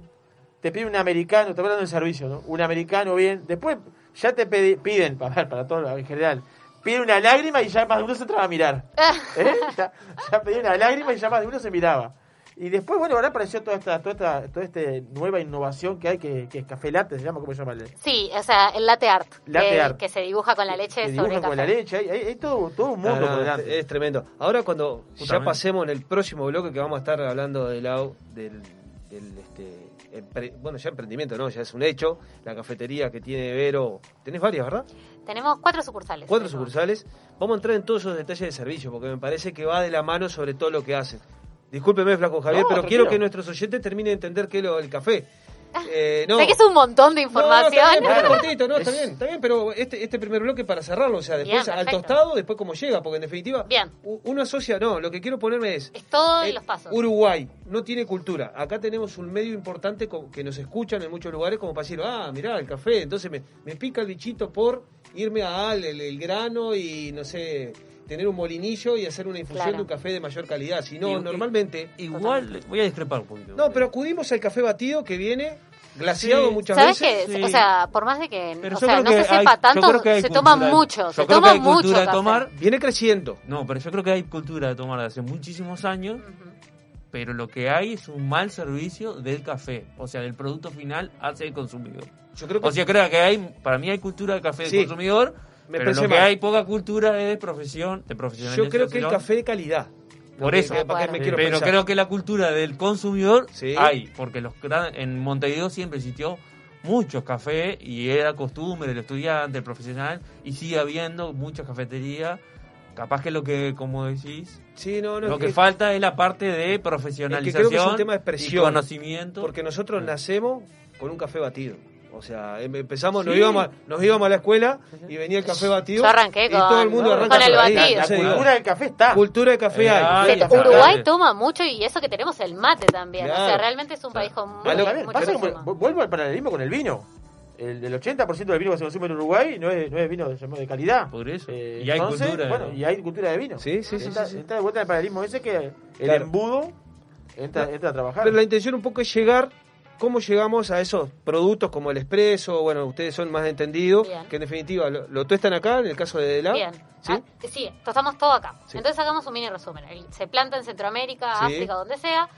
S2: Te pide un americano, estoy hablando del servicio, ¿no? Un americano, bien. Después ya te piden, para ver, para todo en general, pide una lágrima y ya más de uno se entraba a mirar. ¿Eh? Ya, ya pedía una lágrima y ya más de uno se miraba. Y después, bueno, ahora apareció toda esta, toda esta, toda esta nueva innovación que hay, que, que es café latte, se llama, ¿cómo se llama? El-
S12: Sí, o sea, el latte art,
S2: Latte
S12: que,
S2: art.
S12: que se dibuja con la leche sobre
S2: dibujan
S12: el
S2: con la leche, hay, hay- hay todo, todo un mundo
S6: no,
S2: por
S6: es,
S2: delante.
S6: es tremendo. Ahora cuando ya pasemos en el próximo bloque que vamos a estar hablando del, au- del, del, este, empre- bueno, ya emprendimiento, ¿no? Ya es un hecho. La cafetería que tiene Vero, tenés varias, ¿verdad?
S12: Tenemos cuatro sucursales.
S6: Cuatro sucursales. Vamos a entrar en todos esos detalles de servicio porque me parece que va de la mano sobre todo lo que hacen. Discúlpeme, Flaco Javier,
S2: No,
S6: pero
S2: tranquilo.
S6: quiero que nuestros oyentes terminen de entender qué es lo, el café. Eh, no.
S12: Sé que es un montón de
S6: No, no,
S12: información.
S6: está bien, cortito, no, está
S2: Es-
S6: bien, está bien, pero este, este primer bloque para cerrarlo, o sea, después
S12: Bien,
S6: al tostado, después cómo llega, porque en definitiva,
S12: Bien.
S6: uno asocia, no, lo que quiero ponerme es,
S12: Es todo
S6: eh,
S12: los pasos.
S6: Uruguay no tiene cultura. Acá tenemos un medio importante que nos escuchan en muchos lugares como para decir, ah, mirá, el café. Entonces me, me pica el bichito por irme a Al, el, el grano y, no sé, tener un molinillo y hacer una infusión
S12: Claro.
S6: de un café de mayor calidad. Si no, normalmente...
S4: Igual, voy a discrepar un poquito.
S6: No, pero acudimos al café batido que viene glaciado
S4: Sí.
S6: muchas
S12: ¿Sabes
S6: veces.
S12: qué?
S4: sí.
S12: O sea, por más de que
S4: Pero
S12: o sea, no
S4: que
S12: se sepa tanto, se toma mucho. Se toma mucho
S4: cultura de tomar.
S6: Viene creciendo.
S4: No, pero yo creo que hay cultura de tomar hace muchísimos años, pero lo que hay es un mal servicio del café, o sea, del producto final hacia el consumidor.
S6: Yo creo que
S4: O sea, creo que hay, para mí hay cultura de café
S6: Sí.
S4: del consumidor,
S6: Me
S4: Pero
S6: parece
S4: lo que
S6: mal.
S4: hay poca cultura es de profesión, de
S6: Yo
S4: profesionalización.
S6: creo que el café de calidad.
S4: Por eso,
S6: que- para que me quiero
S4: pero
S6: pensar.
S4: creo que la cultura del consumidor
S6: Sí.
S4: hay, porque los en Montevideo siempre existió muchos cafés y era costumbre del estudiante, el profesional, y sigue habiendo muchas cafeterías. Capaz que lo que, como decís,
S6: Sí, no, no,
S4: lo
S6: es
S4: que
S6: que-
S4: falta es la parte de
S6: es que
S4: profesionalización
S6: creo que es un tema de
S4: y conocimiento.
S6: Porque nosotros nacemos con un café batido. O sea, em- empezamos, nos, íbamos a, nos íbamos a la escuela y venía el café batido.
S12: Yo arranqué
S6: y
S12: con-
S6: todo el mundo arranca
S12: con el
S6: ahí.
S12: batido.
S2: La cultura del café está.
S6: cultura de café
S4: Eh,
S6: hay. café
S12: Uruguay toma mucho y eso que tenemos el mate también. O sea, realmente es un país con mucho
S2: pasa como- vuelvo al paralelismo con el vino. El, el 80% del vino que se consume en Uruguay no es, no es vino de calidad.
S4: Por eso.
S2: Eh,
S4: y hay
S2: entonces,
S4: cultura.
S2: Bueno, y hay cultura de vino.
S6: Sí, sí, sí,
S2: Está,
S6: sí, sí.
S2: está de vuelta en el paralelismo ese que el
S6: Claro.
S2: embudo entra, entra a trabajar.
S6: Pero la intención un poco es llegar, cómo llegamos a esos productos como el expreso, bueno, ustedes son más entendidos,
S12: Bien.
S6: que en definitiva lo, lo tuestan acá, en el caso de Delab.
S12: Bien.
S6: ¿Sí?
S12: Ah, sí, tostamos todo acá.
S6: Sí.
S12: Entonces hagamos un mini resumen. Se planta en Centroamérica,
S6: Sí.
S12: África, donde sea.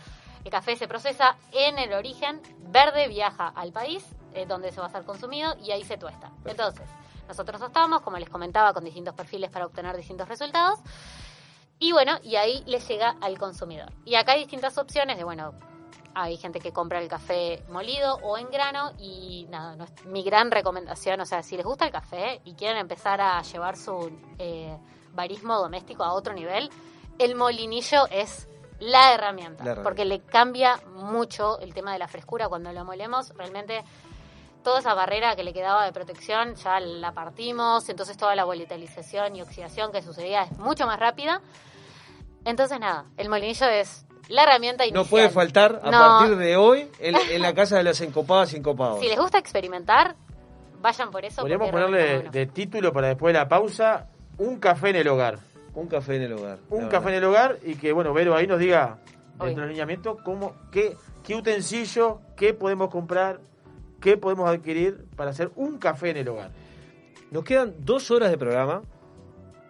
S12: El café se procesa en el origen. Verde viaja al país eh, donde se va a ser consumido y ahí se tuesta. Entonces, nosotros tostamos, como les comentaba, con distintos perfiles para obtener distintos resultados. Y bueno, y ahí le llega al consumidor. Y acá hay distintas opciones de, bueno, hay gente que compra el café molido o en grano y nada, no mi gran recomendación, o sea, si les gusta el café y quieren empezar a llevar su eh, barismo doméstico a otro nivel, el molinillo es la herramienta,
S6: La herramienta.
S12: porque le cambia mucho el tema de la frescura cuando lo molemos, realmente toda esa barrera que le quedaba de protección ya la partimos, entonces toda la volatilización y oxidación que sucedía es mucho más rápida. Entonces nada, el molinillo es la herramienta
S6: No
S12: inicial.
S6: puede faltar a
S12: No.
S6: partir de hoy en, en la casa de las encopadas y encopados.
S12: Si les gusta experimentar, vayan por eso.
S2: Podríamos ponerle de título para después de la pausa un café en el hogar.
S6: Un café en el hogar.
S2: Un café en el hogar y que, bueno, Vero ahí nos diga, dentro del lineamiento, cómo, qué, qué utensilio, qué podemos comprar, qué podemos adquirir para hacer un café en el hogar.
S6: Nos quedan dos horas de programa.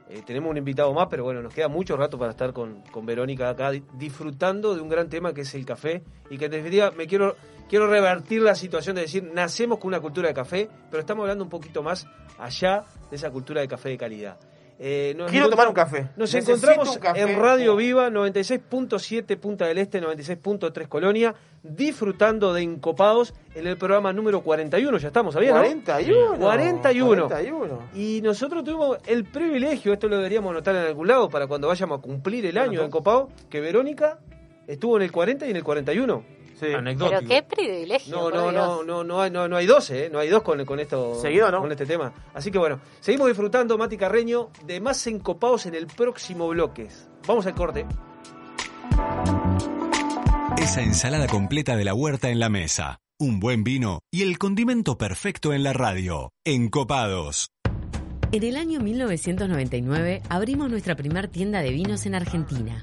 S6: Eh, tenemos un invitado más, pero bueno, nos queda mucho rato para estar con, con Verónica acá di- disfrutando de un gran tema que es el café. Y que en definitiva me quiero, quiero revertir la situación de decir, nacemos con una cultura de café, pero estamos hablando un poquito más allá de esa cultura de café de calidad. Eh, nos
S2: Quiero tomar un café.
S6: Nos
S2: Necesito
S6: encontramos
S2: café.
S6: en Radio Viva 96.7 Punta del Este, 96.3 Colonia, disfrutando de Encopados en el programa número 41. Ya estamos, ¿sabían? no?
S2: 41.
S6: 41.
S2: 41.
S6: Y nosotros tuvimos el privilegio, esto lo deberíamos anotar en algún lado para cuando vayamos a cumplir el año
S2: ¿no?
S6: en Copado, que Verónica estuvo en el 40 y en el 41.
S2: Sí.
S4: Anecdótico.
S12: Pero qué privilegio.
S6: No, no, no, no, no hay, no, no hay dos, ¿eh? No hay dos con, con esto.
S2: Seguido, ¿no?
S6: Con este tema. Así que bueno, seguimos disfrutando, Mati Carreño, de más encopados en el próximo bloque. Vamos al corte.
S1: Esa ensalada completa de la huerta en la mesa, un buen vino y el condimento perfecto en la radio. Encopados.
S10: En el año 1999 abrimos nuestra primer tienda de vinos en Argentina.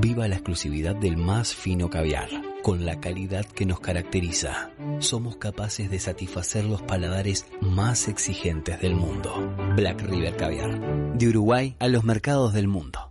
S7: Viva la exclusividad del más fino caviar, con la calidad que nos caracteriza. Somos capaces de satisfacer los paladares más exigentes del mundo. Black River Caviar, de Uruguay a los mercados del mundo.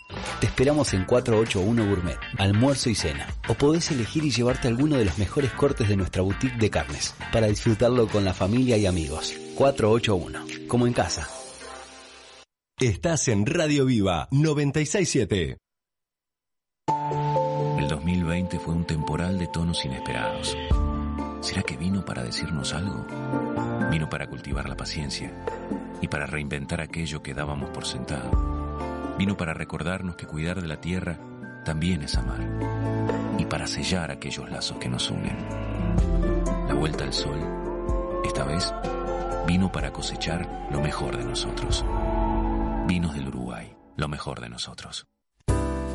S7: Te esperamos en 481 Gourmet, almuerzo y cena. O podés elegir y llevarte alguno de los mejores cortes de nuestra boutique de carnes, para disfrutarlo con la familia y amigos. 481, como en casa.
S1: Estás en Radio Viva 967.
S9: El 2020 fue un temporal de tonos inesperados. ¿Será que vino para decirnos algo? Vino para cultivar la paciencia y para reinventar aquello que dábamos por sentado. Vino para recordarnos que cuidar de la tierra también es amar y para sellar aquellos lazos que nos unen. La vuelta al sol, esta vez, vino para cosechar lo mejor de nosotros. Vinos del Uruguay, lo mejor de nosotros.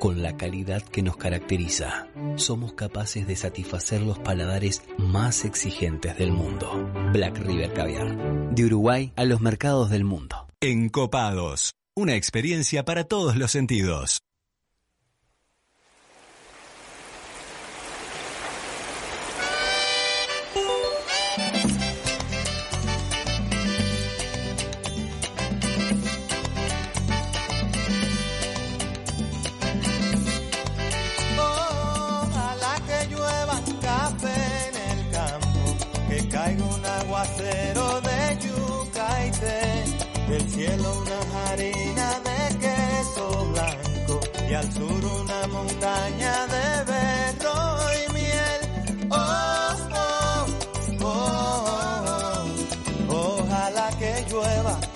S7: con la calidad que nos caracteriza. Somos capaces de satisfacer los paladares más exigentes del mundo. Black River Caviar, de Uruguay a los mercados del mundo.
S1: Encopados. Una experiencia para todos los sentidos.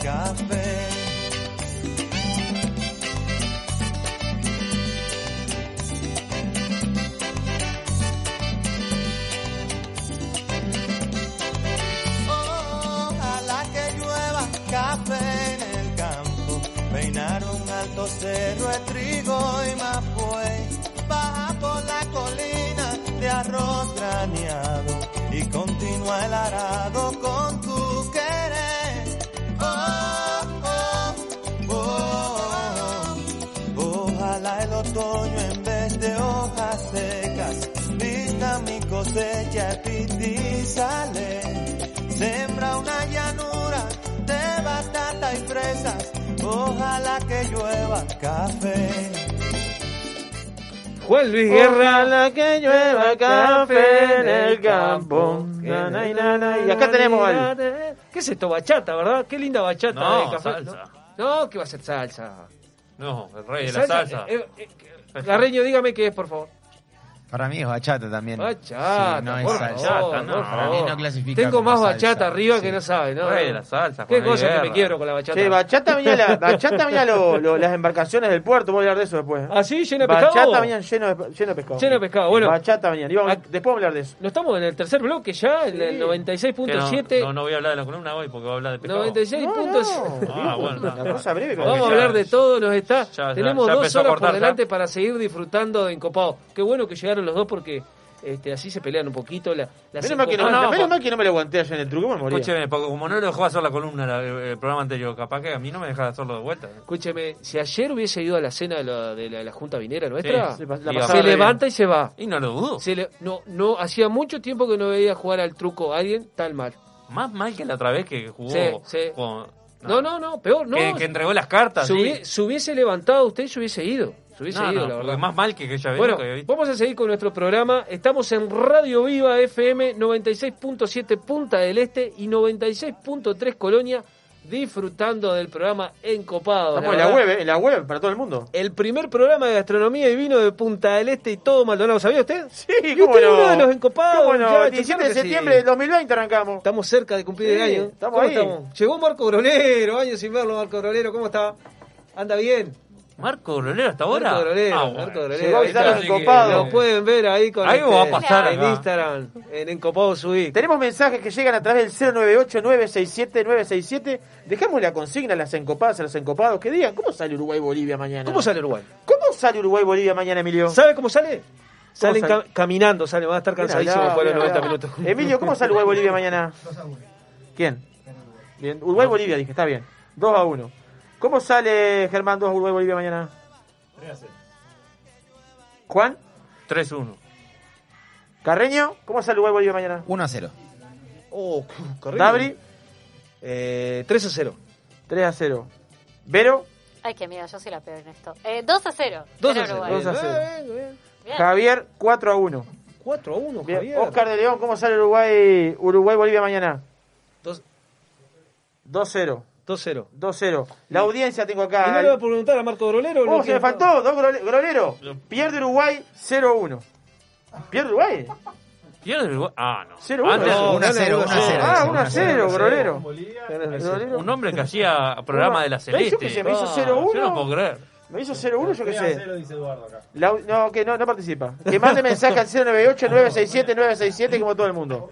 S13: Café. Ojalá que llueva café en el campo, peinar un alto cerro de trigo y mapuey, baja por la colina de arroz graneado y continúa el arado con cosecha y sale. Sembra una llanura de batata y fresas. Ojalá que llueva café.
S2: Juan Luis Guerra, la que llueva café en el campo. Na, na, na, na. Y acá tenemos al.
S6: ¿Qué es esto? Bachata, ¿verdad? Qué linda bachata
S4: No,
S6: de café.
S4: salsa.
S6: No, no, ¿qué va a ser salsa?
S4: No, el rey de la salsa.
S6: eh, eh, eh, Garreño, dígame qué es, por favor.
S5: Para mí es bachata también.
S6: Bachata,
S5: Sí, no es salsa.
S6: favor,
S4: no,
S5: Para mí no clasifica
S6: Tengo
S5: como
S6: más
S5: salsa.
S6: bachata arriba
S5: Sí.
S6: que no sabe, ¿no?
S4: Rey de la salsa.
S6: Qué cosa que me quiero con la bachata.
S2: Che, bachata venía, la, bachata venía lo- lo- las embarcaciones del puerto, voy a hablar de eso después.
S6: ¿Ah, sí? ¿Lleno de pescado?
S2: Bachata venían lleno de, lleno de pescado.
S6: Lleno de pescado, bueno.
S2: Bachata venían. Íbamos-
S6: Ah,
S2: después vamos a hablar de eso.
S6: No estamos en el tercer bloque ya, en el
S4: Que no,
S6: 96.7.
S4: no, no voy a hablar de la columna hoy porque voy a hablar de pescado.
S6: 96.7.
S4: Ah, bueno.
S2: Una cosa breve.
S6: Vamos a hablar de todo, nos está.
S4: ya-
S6: Tenemos
S4: ya
S6: dos horas por delante para seguir disfrutando de Encopado. Qué bueno que llegaron los dos porque este, así se pelean un poquito. La, las
S2: Menos mal, que no, menos mal que no me lo aguanté allá en el truco, me moría.
S4: Escúcheme, porque como no lo dejó hacer la columna la- el, programa anterior, capaz que a mí no me deja hacerlo de vuelta.
S6: Escúcheme, si ayer hubiese ido a la cena de la, de la, la Junta Vinera nuestra,
S4: Sí,
S2: la
S6: se levanta y se va.
S4: Y no lo dudo.
S6: Se le- no, no, hacía mucho tiempo que no veía jugar al truco a alguien tan mal.
S4: Más mal que la otra vez que jugó.
S6: Sí, sí.
S4: con-
S6: No, no, no, peor, no.
S4: Que, que entregó las cartas.
S6: se,
S4: sí.
S6: hubie- se hubiese levantado usted y se hubiese ido. Se hubiese
S4: No,
S6: ido,
S4: no,
S6: la
S4: porque
S6: verdad.
S4: más mal que aquella vez
S6: Bueno, vamos a seguir con nuestro programa. Estamos en Radio Viva FM 96.7 Punta del Este y 96.3 Colonia, disfrutando del programa Encopado.
S2: Estamos en la web, en la web, para todo el mundo.
S6: El primer programa de gastronomía y vino de Punta del Este y todo Maldonado. ¿Sabía usted?
S2: Sí,
S6: ¿Y usted
S2: no.
S6: uno de los encopados?
S2: ¿Cómo no?
S6: muchachos?
S2: 17
S6: Claro
S2: de
S6: que sí.
S2: septiembre del 2020 arrancamos.
S6: Estamos cerca de cumplir el año.
S2: estamos
S6: ¿Cómo
S2: ahí.
S6: estamos? Llegó Marco Grolero, años sin verlo, Marco Grolero. ¿Cómo está? ¿Anda bien?
S4: Marco Grolero hasta ahora.
S6: Marco Grolero,
S4: Ah, bueno.
S6: Marco Grolero.
S2: A
S6: está.
S2: los encopados.
S6: Lo pueden ver ahí con
S4: Ahí
S6: este,
S4: va a pasar
S6: en
S4: acá.
S6: Instagram, en Encopado Subí.
S2: Tenemos mensajes que llegan a través del 098-967-967. Dejamos la consigna a las encopadas, a los encopados, que digan, ¿cómo sale Uruguay-Bolivia mañana?
S6: ¿Cómo sale Uruguay?
S2: ¿Cómo sale Uruguay-Bolivia mañana, Emilio?
S6: ¿Sabe cómo sale? Salen
S2: sale?
S6: ca- caminando, sale, van a estar cansadísimos
S2: hablado,
S6: por los
S2: bien
S6: 90
S2: hablado.
S6: minutos.
S2: Emilio, ¿cómo sale Uruguay-Bolivia mañana? ¿Quién? Bien, Uruguay-Bolivia, dije, está bien. 2 a 1. ¿Cómo sale Germán 2 Uruguay-Bolivia mañana? Juan,
S4: 3-1.
S2: Carreño, ¿cómo sale Uruguay-Bolivia mañana?
S5: 1 a 0.
S6: Oh, corrido.
S2: Dabri,
S6: Eh, 3 a 0.
S2: 3 a 0. Vero,
S12: Ay, qué amiga, yo soy la peor en esto. Eh, 2 a 0.
S6: 2 a
S12: Gana
S6: 0.
S12: Uruguay.
S2: 2 a 0.
S6: Bien, bien.
S12: Bien.
S2: Javier 4 a 1.
S6: 4 a 1,
S2: Bien.
S6: Javier.
S2: Oscar de León, ¿cómo sale Uruguay Uruguay-Bolivia mañana?
S6: Dos-
S2: 2-0.
S6: 2-0.
S2: 2-0. La audiencia tengo
S6: ¿Y
S2: acá.
S6: no le va a preguntar a Marco Grolero?
S2: Oh, se me faltó, dos grole- grolero. Pierde Uruguay 0-1. ¿Pierde Uruguay?
S4: ¿Pierde Uruguay? Ah, no.
S2: 0-1.
S4: Antes,
S6: No,
S5: 1 a 0, 1 a 0.
S2: Ah, 1 a 0, grolero.
S4: Un hombre que hacía programa de la Celeste.
S2: que se me hizo
S6: Ah,
S2: 0-1.
S4: Yo no puedo creer.
S2: Me hizo 0-1, yo qué sé.
S3: dice Eduardo acá.
S2: La- no, que no, no participa. Que mande mensaje al 098-967-967 como todo el mundo.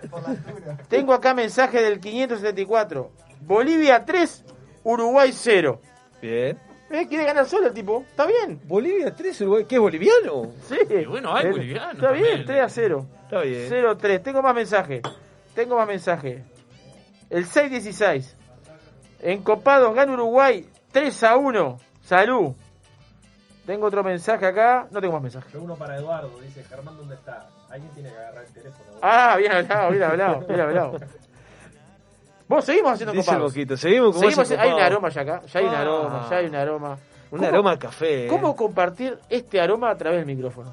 S2: Tengo acá mensaje del 574. Bolivia 3, Uruguay 0.
S6: Bien.
S2: ¿Eh? Quiere ganar solo el tipo. Está bien.
S6: Bolivia 3, Uruguay. ¿Qué es boliviano?
S2: Sí.
S4: Y bueno, hay
S2: Eh,
S4: bolivianos
S2: Está bien,
S4: también.
S2: 3 a 0.
S6: Está bien.
S2: 0-3. Tengo más mensaje. Tengo más mensaje. El 6-16. En Copados gana Uruguay 3 a 1. Salud. Tengo otro mensaje acá. No tengo más mensajes.
S3: Uno para Eduardo, dice Germán, ¿dónde está? Alguien tiene que agarrar el teléfono.
S2: Ah, bien hablado, bien hablado, bien hablado. Vos seguimos haciendo
S6: Dice
S2: copados.
S6: Boquito. Seguimos con
S2: Seguimos,
S6: más
S2: hay un aroma ya acá. Ya hay un
S6: Ah.
S2: aroma, ya hay un aroma.
S6: Un
S2: ¿Cómo-
S6: aroma a café. eh.
S2: ¿Cómo compartir este aroma a través del micrófono?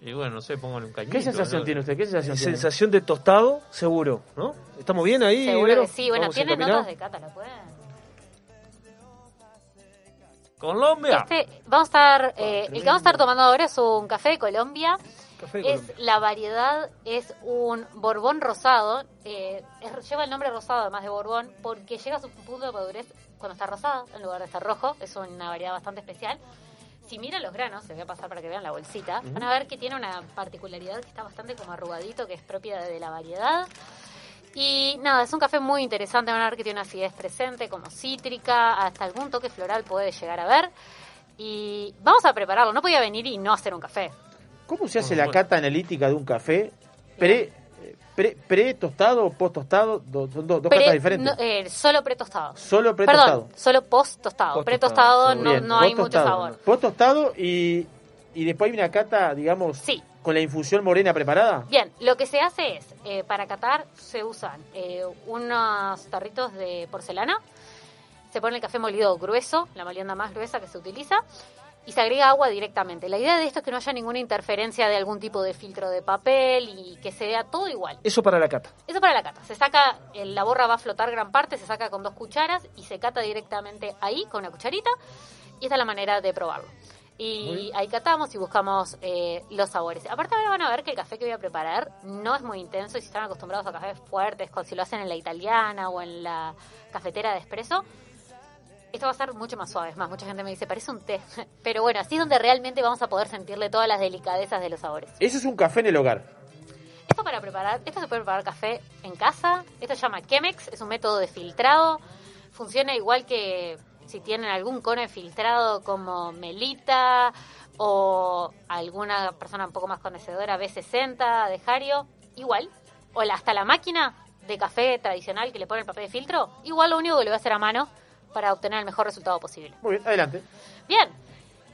S4: Y bueno, no sé, póngale un cañito.
S2: ¿Qué sensación
S4: ¿no?
S2: tiene usted? ¿Qué sensación tiene?
S6: Sensación de tostado, seguro, ¿no? ¿Estamos bien ahí?
S12: Seguro que sí. Bueno,
S6: ¿Vamos
S12: tiene notas de cata, ¿la pueden?
S4: Colombia.
S12: Este, vamos a estar, eh, el que vamos a estar tomando ahora es un café de Colombia.
S6: Café de
S12: Es
S6: Colombia.
S12: la variedad es un Borbón rosado. eh, es- lleva el nombre rosado además de Borbón porque llega a su punto de madurez cuando está rosado en lugar de estar rojo. Es una variedad bastante especial. Si miran los granos, se voy a pasar para que vean la bolsita, van a ver que tiene una particularidad que está bastante como arrugadito, que es propia de la variedad. Y nada, es un café muy interesante, van a ver que tiene una acidez presente, como cítrica, hasta algún toque floral puede llegar a ver. Y vamos a prepararlo, no podía venir y no hacer un café.
S2: ¿Cómo se hace la cata analítica de un café? Pre, pre, pre tostado o post tostado, Do- son do- dos
S12: Pre-
S2: catas diferentes.
S12: no, eh, solo pre-tostado.
S2: Solo pre-tostado.
S12: Perdón, solo post-tostado.
S2: Post
S12: Pre-tostado
S2: tostado,
S12: no, no hay mucho
S2: tostado.
S12: sabor.
S2: Post tostado y, y después hay una cata, digamos, con la infusión morena preparada.
S12: Bien, lo que se hace es, eh, para catar se usan eh, unos tarritos de porcelana, se pone el café molido grueso, la molienda más gruesa que se utiliza, y se agrega agua directamente. La idea de esto es que no haya ninguna interferencia de algún tipo de filtro de papel y que se vea todo igual.
S6: Eso para la cata.
S12: Eso para la cata. Se saca, eh, la borra va a flotar gran parte, se saca con dos cucharas y se cata directamente ahí con una cucharita. Y esta es la manera de probarlo. Y ahí catamos y buscamos eh, los sabores. Aparte ahora van a ver que el café que voy a preparar no es muy intenso y si están acostumbrados a cafés fuertes, con- si lo hacen en la italiana o en la cafetera de espresso, esto va a ser mucho más suave. Es más, mucha gente me dice, parece un té. Pero bueno, así es donde realmente vamos a poder sentirle todas las delicadezas de los sabores.
S2: Eso es un café en el hogar.
S12: Esto para preparar, esto se puede preparar café en casa. Esto se llama Chemex, es un método de filtrado. Funciona igual que si tienen algún cono filtrado como Melita o alguna persona un poco más conocedora, B60 de Jario, igual. O la- hasta la máquina de café tradicional que le pone el papel de filtro, igual lo único que le voy a hacer a mano para obtener el mejor resultado posible.
S2: Muy bien, adelante.
S12: Bien,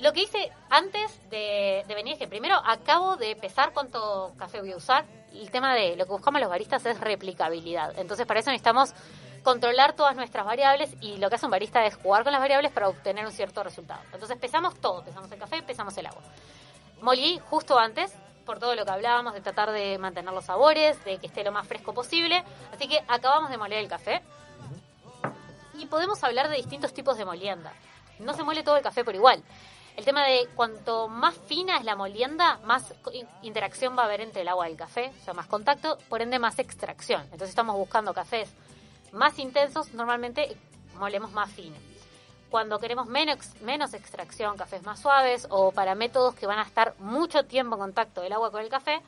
S12: lo que hice antes de, de venir es que primero acabo de pesar cuánto café voy a usar. El tema de lo que buscamos los baristas es replicabilidad. Entonces, para eso necesitamos controlar todas nuestras variables y lo que hace un barista es jugar con las variables para obtener un cierto resultado. Entonces, pesamos todo: pesamos el café, pesamos el agua. Molí justo antes, por todo lo que hablábamos de tratar de mantener los sabores, de que esté lo más fresco posible. Así que acabamos de moler el café y podemos hablar de distintos tipos de molienda. No se muele todo el café por igual. El tema de cuanto más fina es la molienda, más interacción va a haber entre el agua y el café, o sea, más contacto, por ende más extracción. Entonces estamos buscando cafés más intensos, normalmente molemos más fino. Cuando queremos menos, menos extracción, cafés más suaves o para métodos que van a estar mucho tiempo en contacto del agua con el café,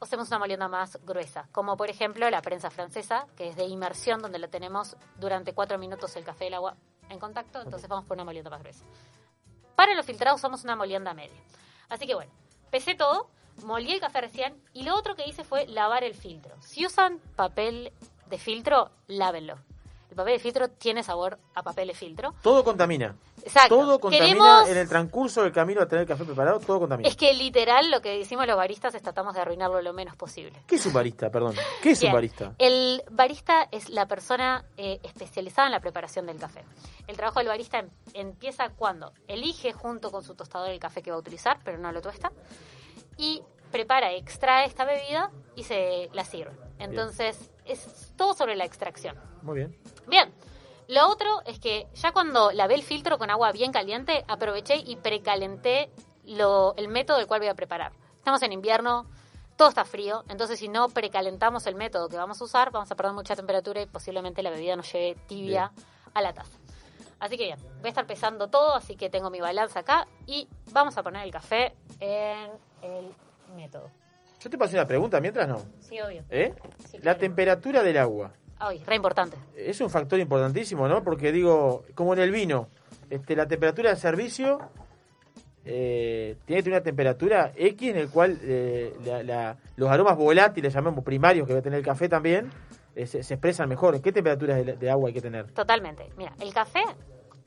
S12: hacemos una molienda más gruesa, como por ejemplo la prensa francesa, que es de inmersión, donde la tenemos durante cuatro minutos el café y el agua en contacto, entonces vamos por una molienda más gruesa. Para los filtrados usamos una molienda media. Así que bueno, pesé todo, molí el café recién y lo otro que hice fue lavar el filtro. Si usan papel de filtro, lávenlo. El papel de filtro tiene sabor a papel de filtro.
S2: Todo contamina.
S12: Exacto.
S2: Todo contamina
S12: Queremos-
S2: en el transcurso del camino a tener el café preparado, todo contamina.
S12: Es que literal lo que decimos los baristas es tratamos de arruinarlo lo menos posible.
S2: ¿Qué es un barista, perdón? ¿Qué es
S12: Bien.
S2: un barista?
S12: El barista es la persona eh, especializada en la preparación del café. El trabajo del barista em- empieza cuando elige junto con su tostador el café que va a utilizar, pero no lo tuesta, y prepara, extrae esta bebida y se la sirve. Entonces, es todo sobre la extracción.
S2: Muy bien.
S12: Bien, lo otro es que ya cuando lavé el filtro con agua bien caliente, aproveché y precalenté lo, el método del cual voy a preparar. Estamos en invierno, todo está frío, entonces si no precalentamos el método que vamos a usar, vamos a perder mucha temperatura y posiblemente la bebida nos llegue tibia a la taza. Así que bien, voy a estar pesando todo, así que tengo mi balanza acá y vamos a poner el café en el método.
S2: Yo te pasé una pregunta mientras no.
S12: Sí, obvio.
S2: ¿Eh? La temperatura del agua.
S12: Ay, re importante.
S2: Es un factor importantísimo, ¿no? Porque digo, como en el vino, este, la temperatura de servicio eh, tiene que tener una temperatura X en el cual eh, la- la- los aromas volátiles, llamamos primarios, que va a tener el café también, eh, se, se expresan mejor. ¿En qué temperaturas de, de agua hay que tener?
S12: Totalmente. Mira, el café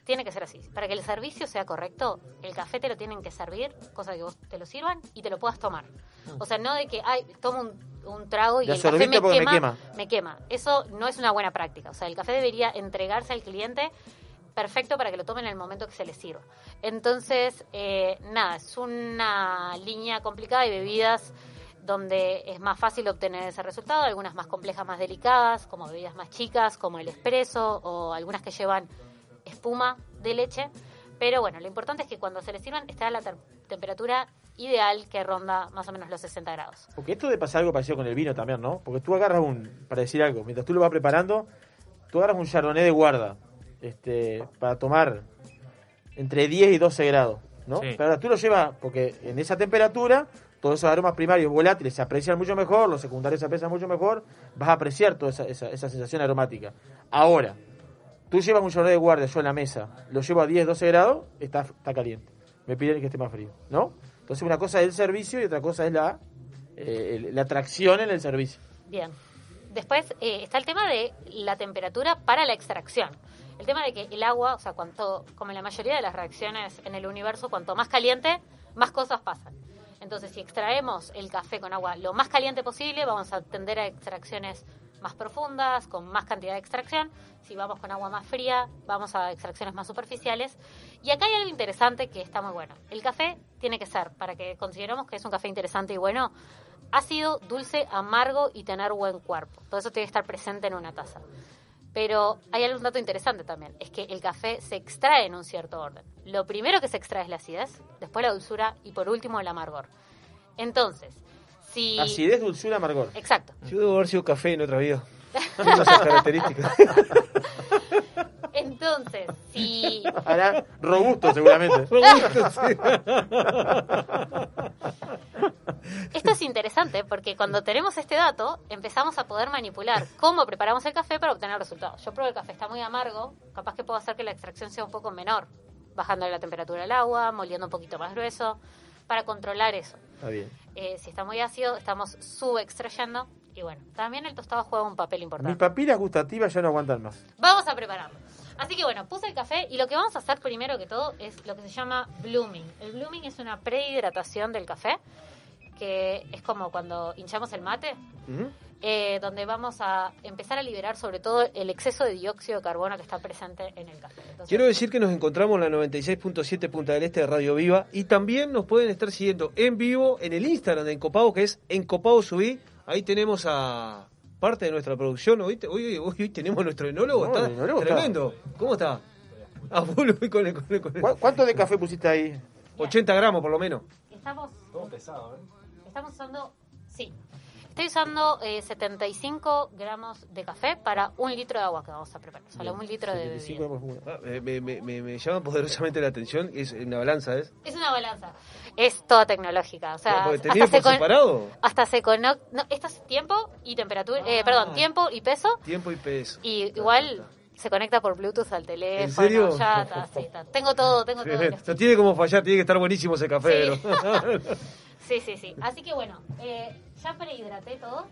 S12: tiene que ser así. Para que el servicio sea correcto, el café te lo tienen que servir, cosa que vos te lo sirvan y te lo puedas tomar. O sea, no de que, ay, tomo un, un trago y el café me quema. me quema. Eso no es una buena práctica. O sea, el café debería entregarse al cliente perfecto para que lo tomen en el momento que se les sirva. Entonces, eh, nada, es una línea complicada de bebidas donde es más fácil obtener ese resultado, algunas más complejas, más delicadas, como bebidas más chicas, como el espresso, o algunas que llevan espuma de leche. Pero bueno, lo importante es que cuando se les sirvan esté a la, ter- temperatura ideal que ronda más o menos los 60 grados.
S2: Porque esto de pasar algo parecido con el vino también, ¿no? Porque tú agarras un, para decir algo, mientras tú lo vas preparando, tú agarras un chardonnay de guarda, este, para tomar entre 10 y 12 grados, ¿no?
S4: Sí.
S2: Pero ahora tú lo llevas, porque en esa temperatura, todos esos aromas primarios volátiles se aprecian mucho mejor, los secundarios se aprecian mucho mejor, vas a apreciar toda esa, esa, esa sensación aromática. Ahora, tú llevas un chardonnay de guardia, yo en la mesa, lo llevo a 10, 12 grados, está, está caliente. Me piden que esté más frío, ¿no? Entonces una cosa es el servicio y otra cosa es la, eh, la atracción en el servicio.
S12: Bien. Después eh, está el tema de la temperatura para la extracción. El tema de que el agua, o sea, cuanto, como en la mayoría de las reacciones en el universo, cuanto más caliente, más cosas pasan. Entonces, si extraemos el café con agua lo más caliente posible, vamos a tender a extracciones más profundas, con más cantidad de extracción. Si vamos con agua más fría, vamos a extracciones más superficiales. Y acá hay algo interesante que está muy bueno. El café tiene que ser, para que consideremos que es un café interesante y bueno, ácido, dulce, amargo y tener buen cuerpo. Todo eso tiene que estar presente en una taza. Pero hay algún dato interesante también, es que el café se extrae en un cierto orden. Lo primero que se extrae es la acidez, después la dulzura y por último el amargor. Entonces, si...
S2: Acidez, dulzura, amargor.
S12: Exacto.
S6: Yo debo haber sido café en otra vida. Tengo esas características.
S12: Entonces, si...
S2: Ahora, robusto seguramente.
S6: Robusto, sí.
S12: Esto es interesante porque cuando tenemos este dato empezamos a poder manipular cómo preparamos el café para obtener resultados. Yo pruebo el café, está muy amargo, capaz que puedo hacer que la extracción sea un poco menor, bajando la temperatura del agua, moliendo un poquito más grueso, para controlar eso.
S2: Está bien.
S12: Eh, si está muy ácido, estamos subextrayendo. Y bueno, también el tostado juega un papel
S2: Mis
S12: importante.
S2: papilas gustativas ya no aguantan más.
S12: Vamos a prepararlo. Así que bueno, puse el café y lo que vamos a hacer primero que todo es lo que se llama blooming. El blooming es una prehidratación del café, que es como cuando hinchamos el mate, eh, donde vamos a empezar a liberar sobre todo el exceso de dióxido de carbono que está presente en el café. Entonces,
S6: Quiero decir que nos encontramos en la 96.7 Punta del Este de Radio Viva y también nos pueden estar siguiendo en vivo en el Instagram de Encopado, que es Encopado Subí. Ahí tenemos a parte de nuestra producción. Hoy, te- hoy, hoy, hoy tenemos nuestro enólogo.
S2: No,
S6: está
S2: el enólogo está-
S6: tremendo. ¿Cómo está? A full hoy con el- con el- con el-
S2: ¿Cu- ¿Cuánto de café pusiste ahí?
S6: 80 gramos por lo menos.
S12: estamos,
S3: Todo pesado, ¿eh?
S12: estamos usando, sí, estoy usando eh, 75 gramos de café para un litro de agua que vamos a preparar. O sea, un litro de bebida.
S6: Ah, me, me- me- me- llama poderosamente la atención. Es una balanza, ¿es?
S12: Es una balanza. Es toda tecnológica. O sea,
S6: te
S12: hasta se con-
S6: separado.
S12: Hasta se cono- no, esto es tiempo y temperatura, eh,
S6: Ah.
S12: perdón, tiempo y peso.
S6: Tiempo y peso.
S12: Y igual se conecta por Bluetooth al teléfono.
S6: serio?
S12: Ya está, sí, está. Tengo todo, tengo todo.
S6: No tiene como fallar, tiene que estar buenísimo ese café.
S12: Sí. Sí, sí, sí. Así que bueno, eh, ya prehidraté todo.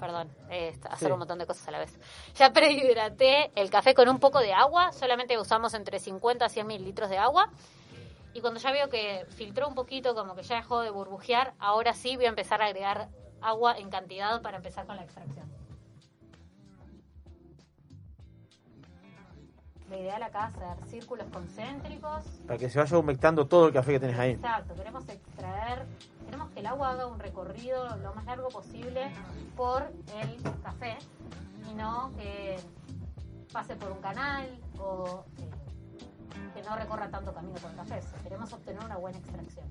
S12: Perdón, eh, hacer
S6: Sí.
S12: un montón de cosas a la vez. Ya prehidraté el café con un poco de agua. Solamente usamos entre 50 a 100 mililitros de agua. Y cuando ya veo que filtró un poquito, como que ya dejó de burbujear, ahora sí voy a empezar a agregar agua en cantidad para empezar con la extracción. La ideal acá es hacer círculos concéntricos
S2: Para que se vaya humectando todo el café que tenés ahí.
S12: Exacto, queremos extraer, queremos que el agua haga un recorrido lo más largo posible por el café y no que pase por un canal o eh, que no recorra tanto camino por el café. Queremos obtener una buena extracción.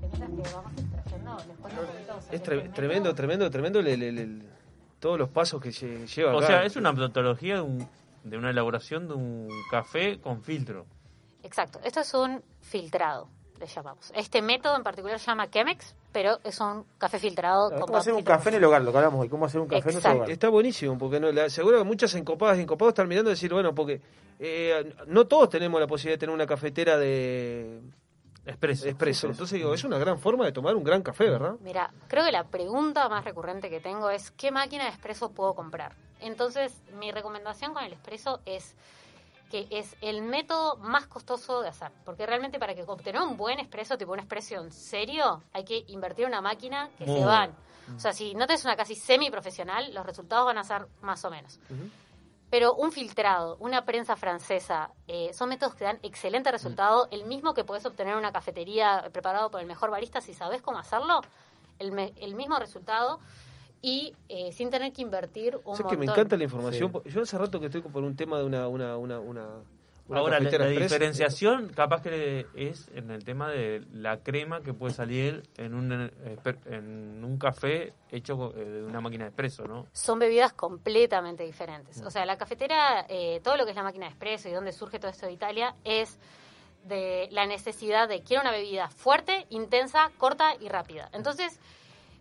S12: Que mientras que vamos extrayendo, les cuento un poquito sobre
S6: Es tre- tremendo, tremendo, tremendo el- el- el- todos los pasos que lle- lleva
S4: O
S6: acá.
S4: sea, es una metodología de, un- de una elaboración de un café con filtro.
S12: Exacto, esto es un filtrado, le llamamos. Este método en particular se llama Chemex, pero es un café filtrado con
S2: ¿Cómo hacer un café en el hogar? Lo que hablamos hoy. ¿Cómo hacer un café en
S12: Exacto.
S2: hogar?
S6: Está buenísimo, porque no, la, seguro que muchas encopadas y encopados están mirando y decir, bueno, porque eh, no todos tenemos la posibilidad de tener una cafetera de
S4: expreso.
S6: Entonces digo, es una gran forma de tomar un gran café, ¿verdad?
S12: Mira, creo que la pregunta más recurrente que tengo es ¿qué máquina de espresso puedo comprar? Entonces, mi recomendación con el espresso es que es el método más costoso de hacer, porque realmente para que obtener un buen espresso, tipo un espresso en serio, hay que invertir en una máquina que
S14: Muy
S12: se van.
S14: bien.
S12: O sea, si no tenés una casi semi profesional, los resultados van a ser más o menos. Pero un filtrado, una prensa francesa, eh, son métodos que dan excelente resultado, el mismo que podés obtener en una cafetería preparado por el mejor barista si sabes cómo hacerlo, el mismo resultado y eh, sin tener que invertir un
S6: Sé
S12: montón.
S6: que me encanta la información. Yo hace rato que estoy por un tema de una, una, una, una,
S4: Ahora, la, diferenciación capaz que es en el tema de la crema que puede salir en un, eh, en un café hecho eh, de una máquina de expreso, ¿no?
S12: son bebidas completamente diferentes. O sea, la cafetera, eh, todo lo que es la máquina de expreso y donde surge todo esto de Italia, es de la necesidad de quiero una bebida fuerte, intensa, corta y rápida. Entonces,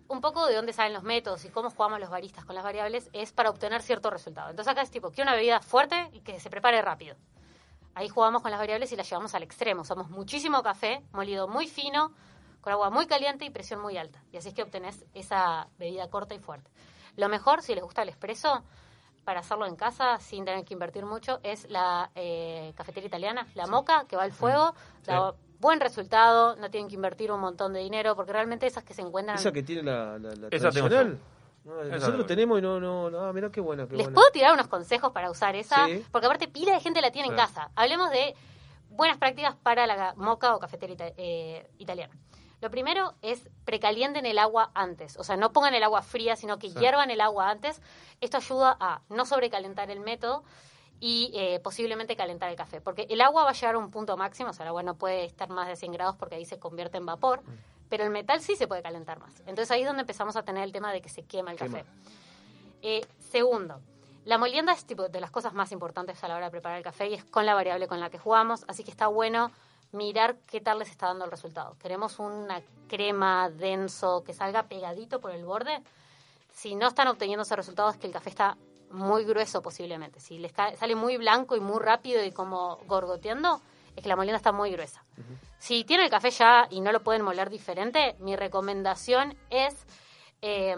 S12: un poco de dónde salen los métodos y cómo jugamos los baristas con las variables es para obtener cierto resultado. Entonces acá es tipo, quiero una bebida fuerte y que se prepare rápido. Ahí jugamos con las variables y las llevamos al extremo. Usamos muchísimo café, molido muy fino, con agua muy caliente y presión muy alta. Y así es que obtenés esa bebida corta y fuerte. Lo mejor, si les gusta el espresso, para hacerlo en casa sin tener que invertir mucho, es la eh, cafetera italiana, la moca, que va al fuego,
S6: Sí.
S12: Buen resultado, no tienen que invertir un montón de dinero, porque realmente esas que se encuentran...
S6: Esa que tiene la, la, la
S4: Esa
S6: tradicional. No,
S4: Esa
S6: nosotros tenemos y no, no, no, ah, mirá qué buena, qué
S12: Les
S6: buena.
S12: puedo tirar unos consejos para usar esa,
S6: Sí.
S12: porque aparte pila de gente la tiene en casa. Hablemos de buenas prácticas para la moca o cafetera ita- eh, italiana. Lo primero es precalienten el agua antes, o sea, no pongan el agua fría, sino que
S14: Sí.
S12: hiervan el agua antes. Esto ayuda a no sobrecalentar el método y eh, posiblemente calentar el café, porque el agua va a llegar a un punto máximo, o sea, el agua no puede estar más de 100 grados porque ahí se convierte en vapor, pero el metal sí se puede calentar más. Entonces ahí es donde empezamos a tener el tema de que se quema el café. Eh, segundo, la molienda es tipo de las cosas más importantes a la hora de preparar el café y es con la variable con la que jugamos, así que está bueno mirar qué tal les está dando el resultado. Queremos una crema denso que salga pegadito por el borde. Si no están obteniendo ese resultado es que el café está muy grueso posiblemente. Si ca- sale muy blanco y muy rápido y como gorgoteando, es que la molienda está muy gruesa. Si tienen el café ya y no lo pueden moler diferente, mi recomendación es eh,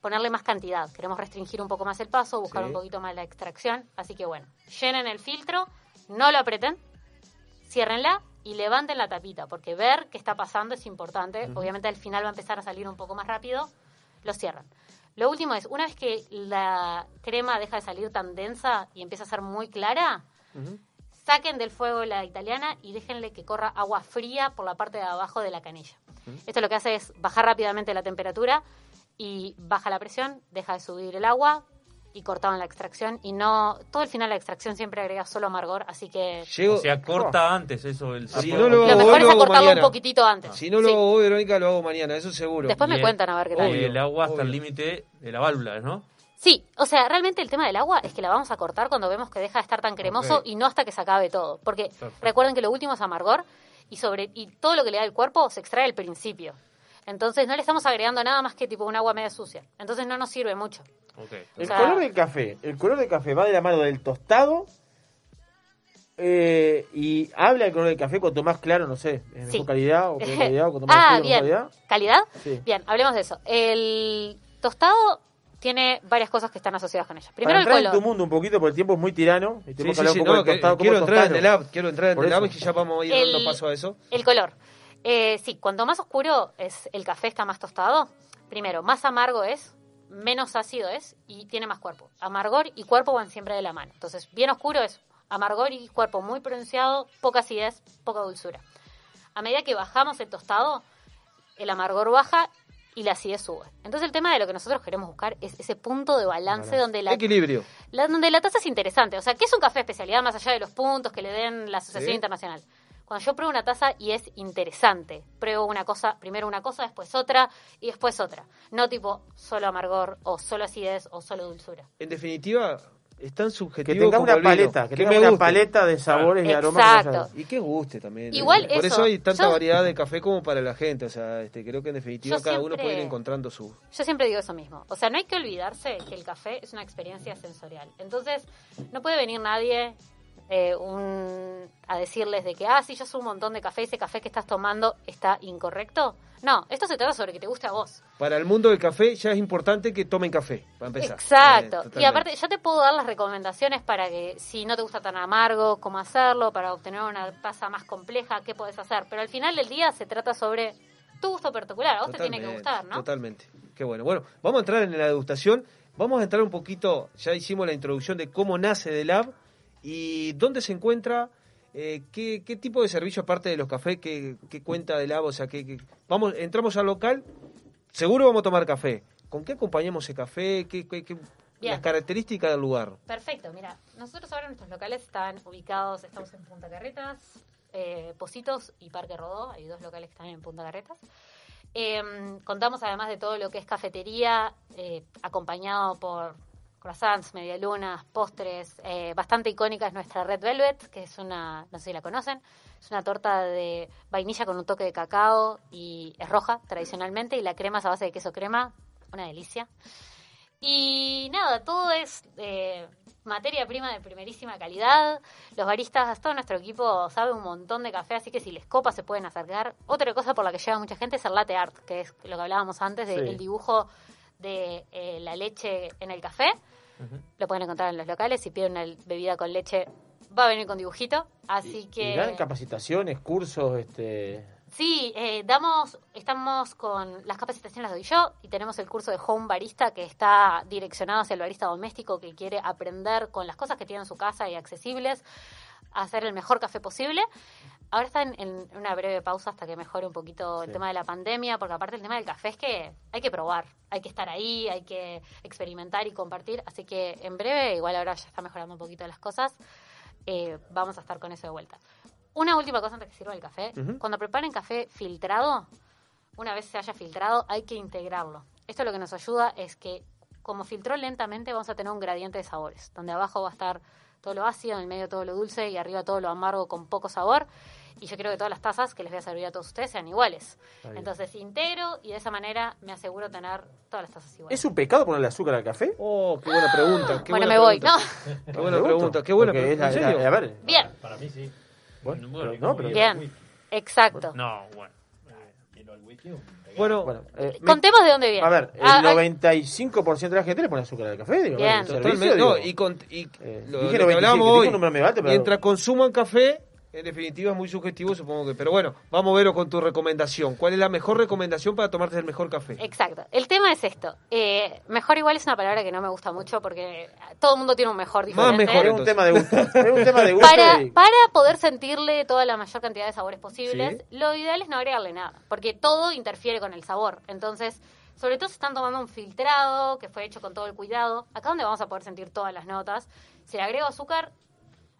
S12: ponerle más cantidad. Queremos restringir un poco más el paso, buscar
S14: Sí.
S12: un poquito más la extracción. Así que bueno, llenen el filtro, no lo aprieten, ciérrenla y levanten la tapita, porque ver qué está pasando es importante. Obviamente al final va a empezar a salir un poco más rápido, lo cierran. Lo último es, una vez que la crema deja de salir tan densa y empieza a ser muy clara, saquen del fuego la italiana y déjenle que corra agua fría por la parte de abajo de la canilla. Esto lo que hace es bajar rápidamente la temperatura y baja la presión, deja de subir el agua y cortaban la extracción y no todo el final de la extracción siempre agrega solo amargor, así que
S4: O sea, corta antes eso el
S6: Si no lo,
S12: mejor es
S6: lo hago
S12: acortarlo un poquitito antes.
S6: Si no lo
S12: Sí.
S6: hago hoy, Verónica, lo hago mañana, eso seguro.
S12: Después me cuentan a ver qué tal.
S4: y el agua hasta el límite de la válvula, ¿no?
S12: Sí, o sea, realmente el tema del agua es que la vamos a cortar cuando vemos que deja de estar tan cremoso y no hasta que se acabe todo. Porque
S4: Perfecto.
S12: recuerden que lo último es amargor y sobre y todo lo que le da el cuerpo se extrae al principio. Entonces no le estamos agregando nada más que tipo un agua media sucia. Entonces no nos sirve mucho.
S2: El
S12: O sea-
S2: color del café. El color del café va de la mano del tostado. eh, y habla el color del café cuanto más claro, no sé, en
S12: Sí.
S2: mejor calidad o peor calidad, o cuanto más
S12: ah,
S2: oscuro,
S12: bien.
S2: calidad.
S12: ¿Calidad?
S2: Sí.
S12: Bien, hablemos de eso. El tostado tiene varias cosas que están asociadas con ella. Primero
S2: Para
S12: el
S2: entrar en
S12: color.
S2: tu mundo un poquito, porque el tiempo es muy tirano. Y
S6: Sí, no, que-
S2: tostado,
S6: quiero entrar en el app, quiero entrar en el app y ya vamos a ir
S12: El-
S6: dando paso a eso.
S12: El color. Eh, sí, cuanto más oscuro es el café está más tostado. Primero, más amargo es, menos ácido es y tiene más cuerpo. Amargor y cuerpo van siempre de la mano. Entonces, bien oscuro es amargor y cuerpo muy pronunciado, poca acidez, poca dulzura. A medida que bajamos el tostado, el amargor baja y la acidez sube. Entonces, el tema de lo que nosotros queremos buscar es ese punto de balance donde la
S6: Equilibrio.
S12: la, donde la taza es interesante. O sea, ¿qué es un café de especialidad más allá de los puntos que le den la Asociación
S6: Sí.
S12: Internacional? Cuando yo pruebo una taza y es interesante, pruebo una cosa, primero una cosa, después otra y después otra. No tipo solo amargor o solo acidez o solo dulzura.
S6: En definitiva, es tan subjetivo
S2: Que tenga
S6: como
S2: una paleta, que tenga
S6: me
S2: una
S6: guste.
S2: paleta de sabores y aromas.
S12: Exacto.
S2: que
S6: Y que guste también.
S12: Igual
S6: Por
S12: eso,
S6: eso hay tanta
S12: yo-
S6: variedad de café como para la gente. O sea, este, creo que en definitiva cada uno puede ir encontrando su...
S12: Yo siempre digo eso mismo. O sea, no hay que olvidarse que el café es una experiencia sensorial. Entonces, no puede venir nadie eh, un- a decirles de que, ah, sí, yo soy un montón de café, ese café que estás tomando está incorrecto. No, esto se trata sobre que te guste a vos.
S6: Para el mundo del café ya es importante que tomen café, para empezar.
S12: Exacto.
S6: Eh,
S12: y aparte, yo te puedo dar las recomendaciones para que si no te gusta tan amargo, cómo hacerlo, para obtener una taza más compleja, qué podés hacer. Pero al final del día se trata sobre tu gusto particular. A vos te tiene que gustar, ¿no?
S6: Totalmente. Qué bueno. Bueno, vamos a entrar en la degustación. Vamos a entrar un poquito, ya hicimos la introducción de cómo nace The Lab y dónde se encuentra, eh, qué, qué tipo de servicio aparte de los cafés, qué cuenta The Lab, o sea, que, que- vamos, entramos al local, seguro vamos a tomar café. ¿Con qué acompañamos ese café? ¿Qué, qué- qué- las características del lugar.
S12: Perfecto, mira, nosotros ahora nuestros locales están ubicados, estamos en Punta Carretas, eh, Positos y Parque Rodó, hay dos locales que están en Punta Carretas. Eh, contamos además de todo lo que es cafetería, eh, acompañado por croissants, medialunas, postres. eh, bastante icónica es nuestra Red Velvet, que es una, no sé si la conocen, es una torta de vainilla con un toque de cacao y es roja tradicionalmente y la crema es a base de queso crema, una delicia. Y nada, todo es eh, materia prima de primerísima calidad. Los baristas, todo nuestro equipo sabe un montón de café, así que si les copa se pueden acercar. Otra cosa por la que lleva mucha gente es el latte art, que es lo que hablábamos antes del
S2: Sí.
S12: dibujo de eh, la leche en el café. Lo pueden encontrar en los locales. Si piden una bebida con leche, va a venir con dibujito. Así que.
S2: Y dan capacitaciones, cursos, este...
S12: Sí, eh, damos, estamos con las capacitaciones las doy yo y tenemos el curso de Home Barista que está direccionado hacia el barista doméstico que quiere aprender con las cosas que tiene en su casa y accesibles a hacer el mejor café posible. Ahora está en, en una breve pausa hasta que mejore un poquito el tema de la pandemia, porque aparte el tema del café es que hay que probar, hay que estar ahí, hay que experimentar y compartir. Así que en breve, igual ahora ya está mejorando un poquito las cosas, eh, vamos a estar con eso de vuelta. Una última cosa antes que sirva el café. Cuando preparen café filtrado, una vez se haya filtrado, hay que integrarlo. Esto lo que nos ayuda es que, como filtró lentamente, vamos a tener un gradiente de sabores, donde abajo va a estar todo lo ácido, en el medio todo lo dulce y arriba todo lo amargo con poco sabor. Y yo quiero que todas las tazas que les voy a servir a todos ustedes sean iguales. Entonces integro y de esa manera me aseguro tener todas las tazas iguales.
S2: ¿Es un pecado ponerle azúcar al café?
S6: Oh, qué buena pregunta. qué
S12: Bueno,
S6: buena
S12: me voy,
S6: pregunta.
S12: ¿no?
S6: Qué buena pregunta, qué buena pregunta.
S2: la-
S6: ¿En serio?
S2: la- a ver,
S12: Bien,
S3: Para mí sí.
S2: bueno,
S4: Bueno,
S2: pero no, pero...
S12: bien, exacto.
S4: No, bueno.
S3: Vino al wiki, un pegado.
S6: Bueno,
S2: Bueno, eh, me-
S12: Contemos de dónde viene.
S2: A ver, el
S12: Ah, ah,
S2: 95% de la gente le pone azúcar al café. Digo,
S12: Bien.
S2: el
S6: totalmente.
S2: servicio,
S6: No,
S2: digo,
S6: y, con, y
S2: eh,
S6: lo,
S2: dije
S6: lo que
S2: 95,
S6: hablábamos
S2: dije
S6: hoy,
S2: un número medio alto, pero-
S6: mientras consuman café, en definitiva es muy subjetivo, supongo que. Pero bueno, vamos a verlo con tu recomendación. ¿Cuál es la mejor recomendación para tomarte el mejor café?
S12: Exacto. El tema es esto. Eh, mejor igual es una palabra que no me gusta mucho porque todo el mundo tiene un mejor
S6: Más
S12: diferente.
S6: mejor,
S2: es un tema de gusto. Es un tema de gusto.
S12: Para,
S2: y-
S12: para poder sentirle toda la mayor cantidad de sabores posibles,
S2: Sí.
S12: lo ideal es no agregarle nada, porque todo interfiere con el sabor. Entonces, sobre todo si están tomando un filtrado que fue hecho con todo el cuidado, acá donde vamos a poder sentir todas las notas. Si le agrego azúcar,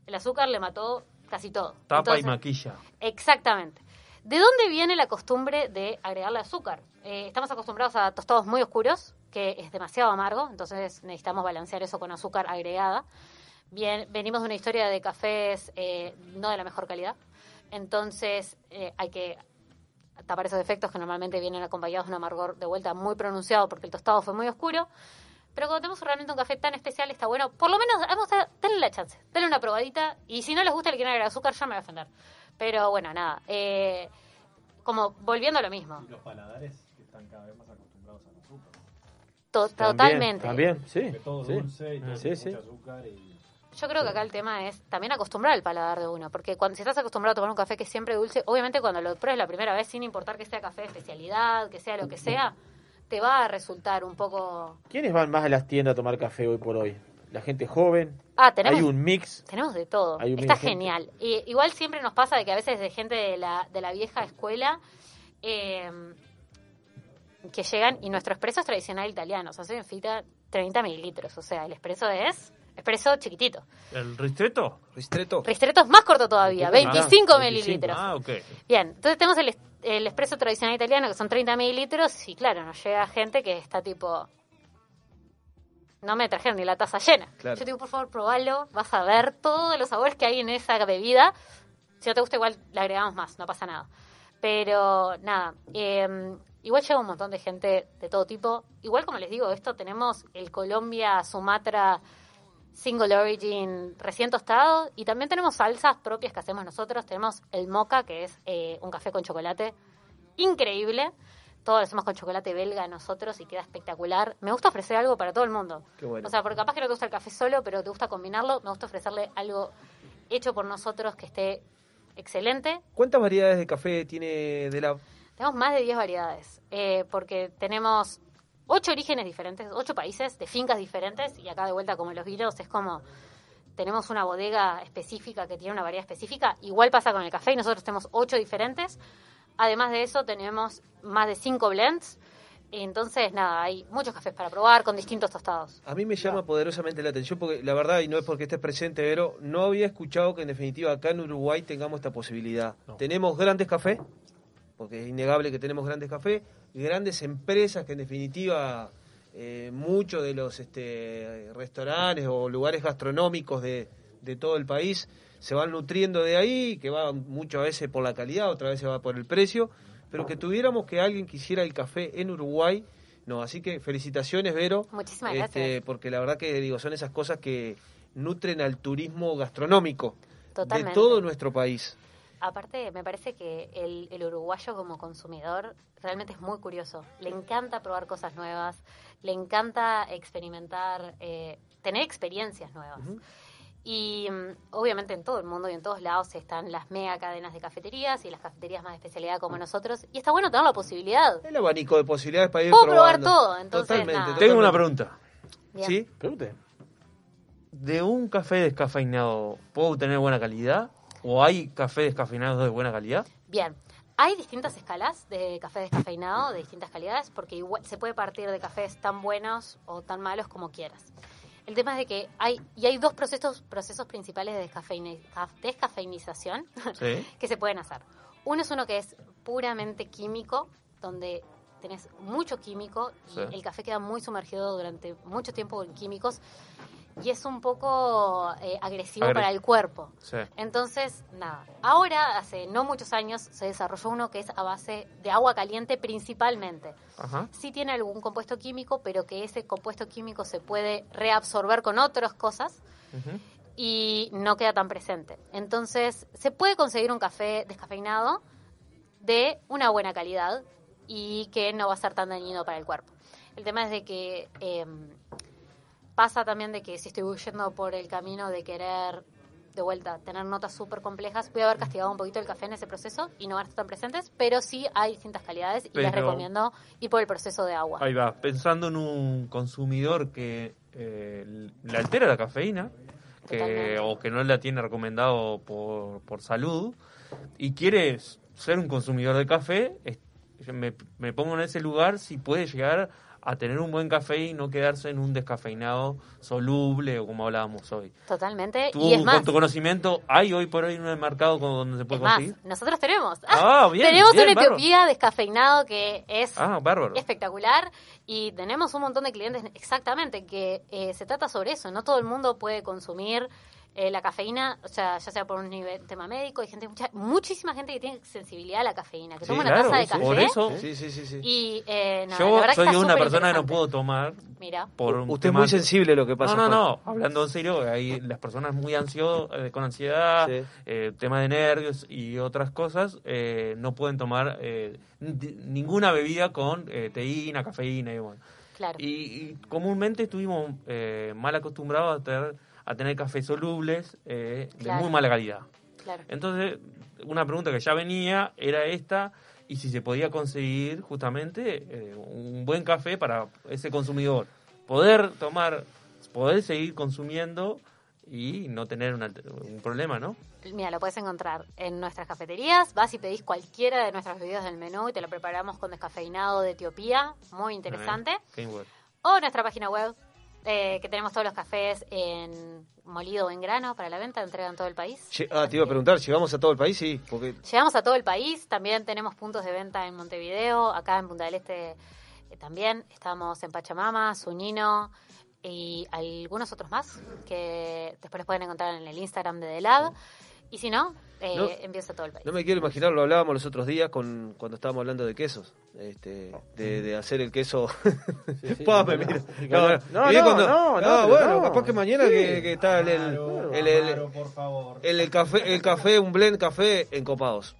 S12: el azúcar le mató casi todo.
S4: Tapa
S12: Entonces,
S4: y maquilla.
S12: Exactamente. ¿De dónde viene la costumbre de agregarle azúcar? Eh, estamos acostumbrados a tostados muy oscuros, que es demasiado amargo, entonces necesitamos balancear eso con azúcar agregada. Bien, venimos de una historia de cafés eh, no de la mejor calidad, entonces eh, hay que tapar esos defectos que normalmente vienen acompañados de un amargor de vuelta muy pronunciado porque el tostado fue muy oscuro. Pero cuando tenemos realmente un café tan especial, está bueno. Por lo menos, vamos a denle la chance. Denle una probadita. Y si no les gusta el que quieren agregar azúcar, ya me voy a ofender. Pero bueno, nada. eh, como volviendo a lo mismo.
S3: Y los paladares que están cada vez más acostumbrados al azúcar.
S12: To- totalmente.
S2: También, sí.
S3: Todo
S2: sí.
S3: dulce y todo
S2: Sí,
S3: tiene
S2: sí.
S3: mucho azúcar y...
S12: Yo creo que acá el tema es también acostumbrar el paladar de uno. Porque cuando si estás acostumbrado a tomar un café que es siempre dulce, obviamente cuando lo pruebes la primera vez, sin importar que sea café de especialidad, que sea lo que sea, te va a resultar un poco...
S2: ¿Quiénes van más a las tiendas a tomar café hoy por hoy? La gente joven.
S12: Ah, tenemos...
S2: Hay un mix.
S12: Tenemos de todo.
S2: Hay un
S12: Está genial. Y, igual siempre nos pasa de que a veces de gente de la, de la vieja escuela eh, que llegan y nuestro expreso es tradicional italiano. O sea, se fita 30 mililitros. O sea, el expreso es expreso chiquitito.
S4: ¿El ristretto?
S6: Ristretto.
S12: Ristretto es más corto todavía,
S2: Ah,
S12: 25
S2: 25.
S12: mililitros.
S4: Ah, ok.
S12: Bien, entonces tenemos el, el expreso tradicional italiano que son 30 mililitros y claro, nos llega gente que está tipo... No me trajeron ni la taza llena.
S6: Claro.
S12: Yo digo, por favor, probalo, vas a ver todos los sabores que hay en esa bebida. Si no te gusta, igual le agregamos más, no pasa nada. Pero nada, eh, igual llega un montón de gente de todo tipo. Igual como les digo, esto tenemos el Colombia, Sumatra, Single Origin recién tostado y también tenemos salsas propias que hacemos nosotros. Tenemos el mocha, que es eh, un café con chocolate increíble. Todo lo hacemos con chocolate belga nosotros y queda espectacular. Me gusta ofrecer algo para todo el mundo.
S6: Qué bueno.
S12: O sea, porque capaz que no te gusta el café solo, pero te gusta combinarlo. Me gusta ofrecerle algo hecho por nosotros que esté excelente.
S6: ¿Cuántas variedades de café tiene de la...
S12: Tenemos más de 10 variedades, eh, porque tenemos ocho orígenes diferentes, ocho países de fincas diferentes, y acá de vuelta como los vinos es como tenemos una bodega específica que tiene una variedad específica, igual pasa con el café y nosotros tenemos ocho diferentes. Además de eso tenemos más de cinco blends Entonces, nada, hay muchos cafés para probar con distintos tostados.
S6: A mí me llama poderosamente la atención porque la verdad, y no es porque estés presente, pero no había escuchado que en definitiva acá en Uruguay tengamos esta posibilidad. Tenemos grandes cafés, porque es innegable que tenemos grandes cafés, grandes empresas que en definitiva eh, muchos de los este, restaurantes o lugares gastronómicos de, de todo el país se van nutriendo de ahí, que va muchas veces por la calidad, otras veces va por el precio, pero que tuviéramos que alguien quisiera el café en Uruguay, no, así que felicitaciones Vero,
S12: Muchísimas
S6: este,
S12: gracias.
S6: porque la verdad que digo, son esas cosas que nutren al turismo gastronómico
S12: Totalmente.
S6: de todo nuestro país.
S12: Aparte, me parece que el, el uruguayo como consumidor realmente es muy curioso. Le encanta probar cosas nuevas, le encanta experimentar, eh, tener experiencias nuevas. Y mm, obviamente en todo el mundo y en todos lados están las mega cadenas de cafeterías y las cafeterías más de especialidad como nosotros. Y está bueno tener la posibilidad.
S6: El abanico de posibilidades para ir
S12: Puedo probar todo, entonces,
S6: Totalmente,
S12: nada.
S6: totalmente.
S4: Tengo una pregunta.
S12: Bien.
S6: ¿Sí?
S2: Pregunte.
S4: ¿De un café descafeinado puedo obtener buena calidad? ¿O hay café descafeinado de buena calidad?
S12: Bien. Hay distintas escalas de café descafeinado, de distintas calidades, porque igual se puede partir de cafés tan buenos o tan malos como quieras. El tema es de que hay, y hay dos procesos, procesos principales de descafeine- caf- descafeinización
S4: Sí.
S12: que se pueden hacer. Uno es uno que es puramente químico, donde tenés mucho químico y
S4: Sí.
S12: el café queda muy sumergido durante mucho tiempo en químicos y es un poco eh, agresivo
S4: Agre-
S12: para el cuerpo.
S4: Sí.
S12: Entonces, nada. Ahora, hace no muchos años, se desarrolló uno que es a base de agua caliente principalmente.
S4: Ajá.
S12: Sí tiene algún compuesto químico, pero que ese compuesto químico se puede reabsorber con otras cosas y no queda tan presente. Entonces, se puede conseguir un café descafeinado de una buena calidad y que no va a ser tan dañino para el cuerpo. El tema es de que eh, pasa también de que si estoy yendo por el camino de querer de vuelta tener notas súper complejas, voy a haber castigado un poquito el café en ese proceso y no van a estar tan presentes, pero sí hay distintas calidades y les
S4: Pero-
S12: recomiendo ir por el proceso de agua.
S4: Ahí va, pensando en un consumidor que eh, le altera la cafeína, que, o que no la tiene recomendado por, por salud, y quiere ser un consumidor de café, me, me pongo en ese lugar si puede llegar a tener un buen café y no quedarse en un descafeinado soluble o como hablábamos hoy.
S12: Totalmente.
S4: ¿Tú,
S12: y es más,
S4: con tu conocimiento, hay hoy por hoy el mercado donde se puede
S12: es más,
S4: conseguir?
S12: nosotros tenemos.
S4: Ah, bien,
S12: tenemos
S4: bien,
S12: un
S4: bárbaro.
S12: Etiopía descafeinado que es
S4: Ah, bárbaro.
S12: espectacular y tenemos un montón de clientes exactamente que eh, se trata sobre eso. No todo el mundo puede consumir eh, la cafeína, o sea, ya sea por un nivel, tema médico, hay gente, mucha, muchísima gente que tiene sensibilidad a la cafeína, que
S4: Sí,
S12: toma una
S4: claro,
S12: taza de
S4: sí.
S12: café
S4: Por eso-
S6: Sí, sí, sí, sí.
S12: y eh, no,
S4: Yo soy una persona que no puedo tomar
S12: Mira,
S4: por un
S6: Usted es
S4: tema-
S6: muy sensible a lo que pasa.
S4: No, no, no. Hablando en serio, hay las personas muy ansiosas, con ansiedad,
S6: Sí.
S4: eh, tema de nervios y otras cosas, eh, no pueden tomar eh, ninguna bebida con eh, teína, cafeína y bueno.
S12: claro.
S4: Y, y comúnmente estuvimos eh, mal acostumbrados a tener, a tener cafés solubles eh, de muy mala calidad.
S12: claro.
S4: Entonces, una pregunta que ya venía era esta, y si se podía conseguir justamente eh, un buen café para ese consumidor. Poder tomar, poder seguir consumiendo y no tener un, alter- un problema, ¿no?
S12: Mira, lo puedes encontrar en nuestras cafeterías. Vas y pedís cualquiera de nuestras bebidas del menú y te lo preparamos con descafeinado de Etiopía. Muy interesante. O nuestra página web, eh, que tenemos todos los cafés en molido o en grano para la venta, entrega en todo el país.
S6: Ah, te iba a preguntar, ¿llegamos a todo el país? Sí, porque
S12: Llegamos a todo el país, también tenemos puntos de venta en Montevideo, acá en Punta del Este eh, también, estamos en Pachamama, Zunino y algunos otros más que después los pueden encontrar en el Instagram de The Lab. Y si no, eh,
S6: No.
S12: envíos a todo el país.
S6: no me quiero imaginar, lo hablábamos los otros días con cuando estábamos hablando de quesos, este, de, de hacer el queso. Pa, me mira. No,
S2: No, no,
S6: cuando-
S2: no, no,
S6: bueno,
S2: no.
S6: capaz que mañana
S2: Sí.
S6: que, que está el, el, el, el-
S3: por favor.
S6: el- el café, el café, un blend café en copados.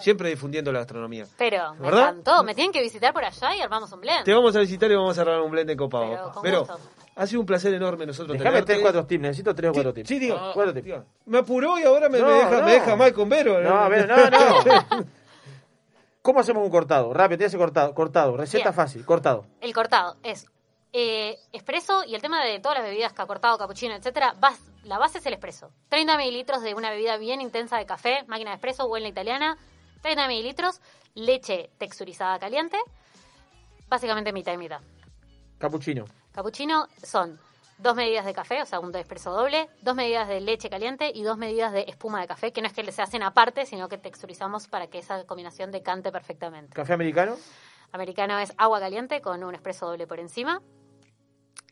S6: Siempre difundiendo la gastronomía.
S12: Pero me
S6: ¿Verdad?
S12: encantó, me tienen que visitar por allá y armamos un blend.
S6: Te vamos a visitar y vamos a armar un blend en
S12: Pero
S6: copados.
S12: con
S6: Pero,
S12: gusto.
S6: Ha sido un placer enorme nosotros
S2: Déjame
S6: tenerte.
S2: tres, cuatro tips. Necesito tres o cuatro tips.
S6: Sí, diga.
S2: Cuatro tips.
S6: Me apuró y ahora me,
S2: No,
S6: me deja,
S2: no.
S6: me deja mal con Vero.
S2: No, a ver, no, no. ¿Cómo hacemos un cortado? Rápido, te hace cortado. Cortado. Receta
S12: Bien.
S2: fácil. Cortado.
S12: El cortado es eh, espresso y el tema de todas las bebidas, que cortado, capuchino, etcétera, bas- la base es el espresso. 30 mililitros de una bebida bien intensa de café, máquina de espresso o en la italiana, 30 mililitros, leche texturizada caliente, básicamente mitad y mitad.
S2: Capuchino.
S12: Capuchino son dos medidas de café, o sea, un expreso doble, dos medidas de leche caliente y dos medidas de espuma de café, que no es que se hacen aparte, sino que texturizamos para que esa combinación decante perfectamente.
S2: Café americano.
S12: Americano es agua caliente con un expreso doble por encima.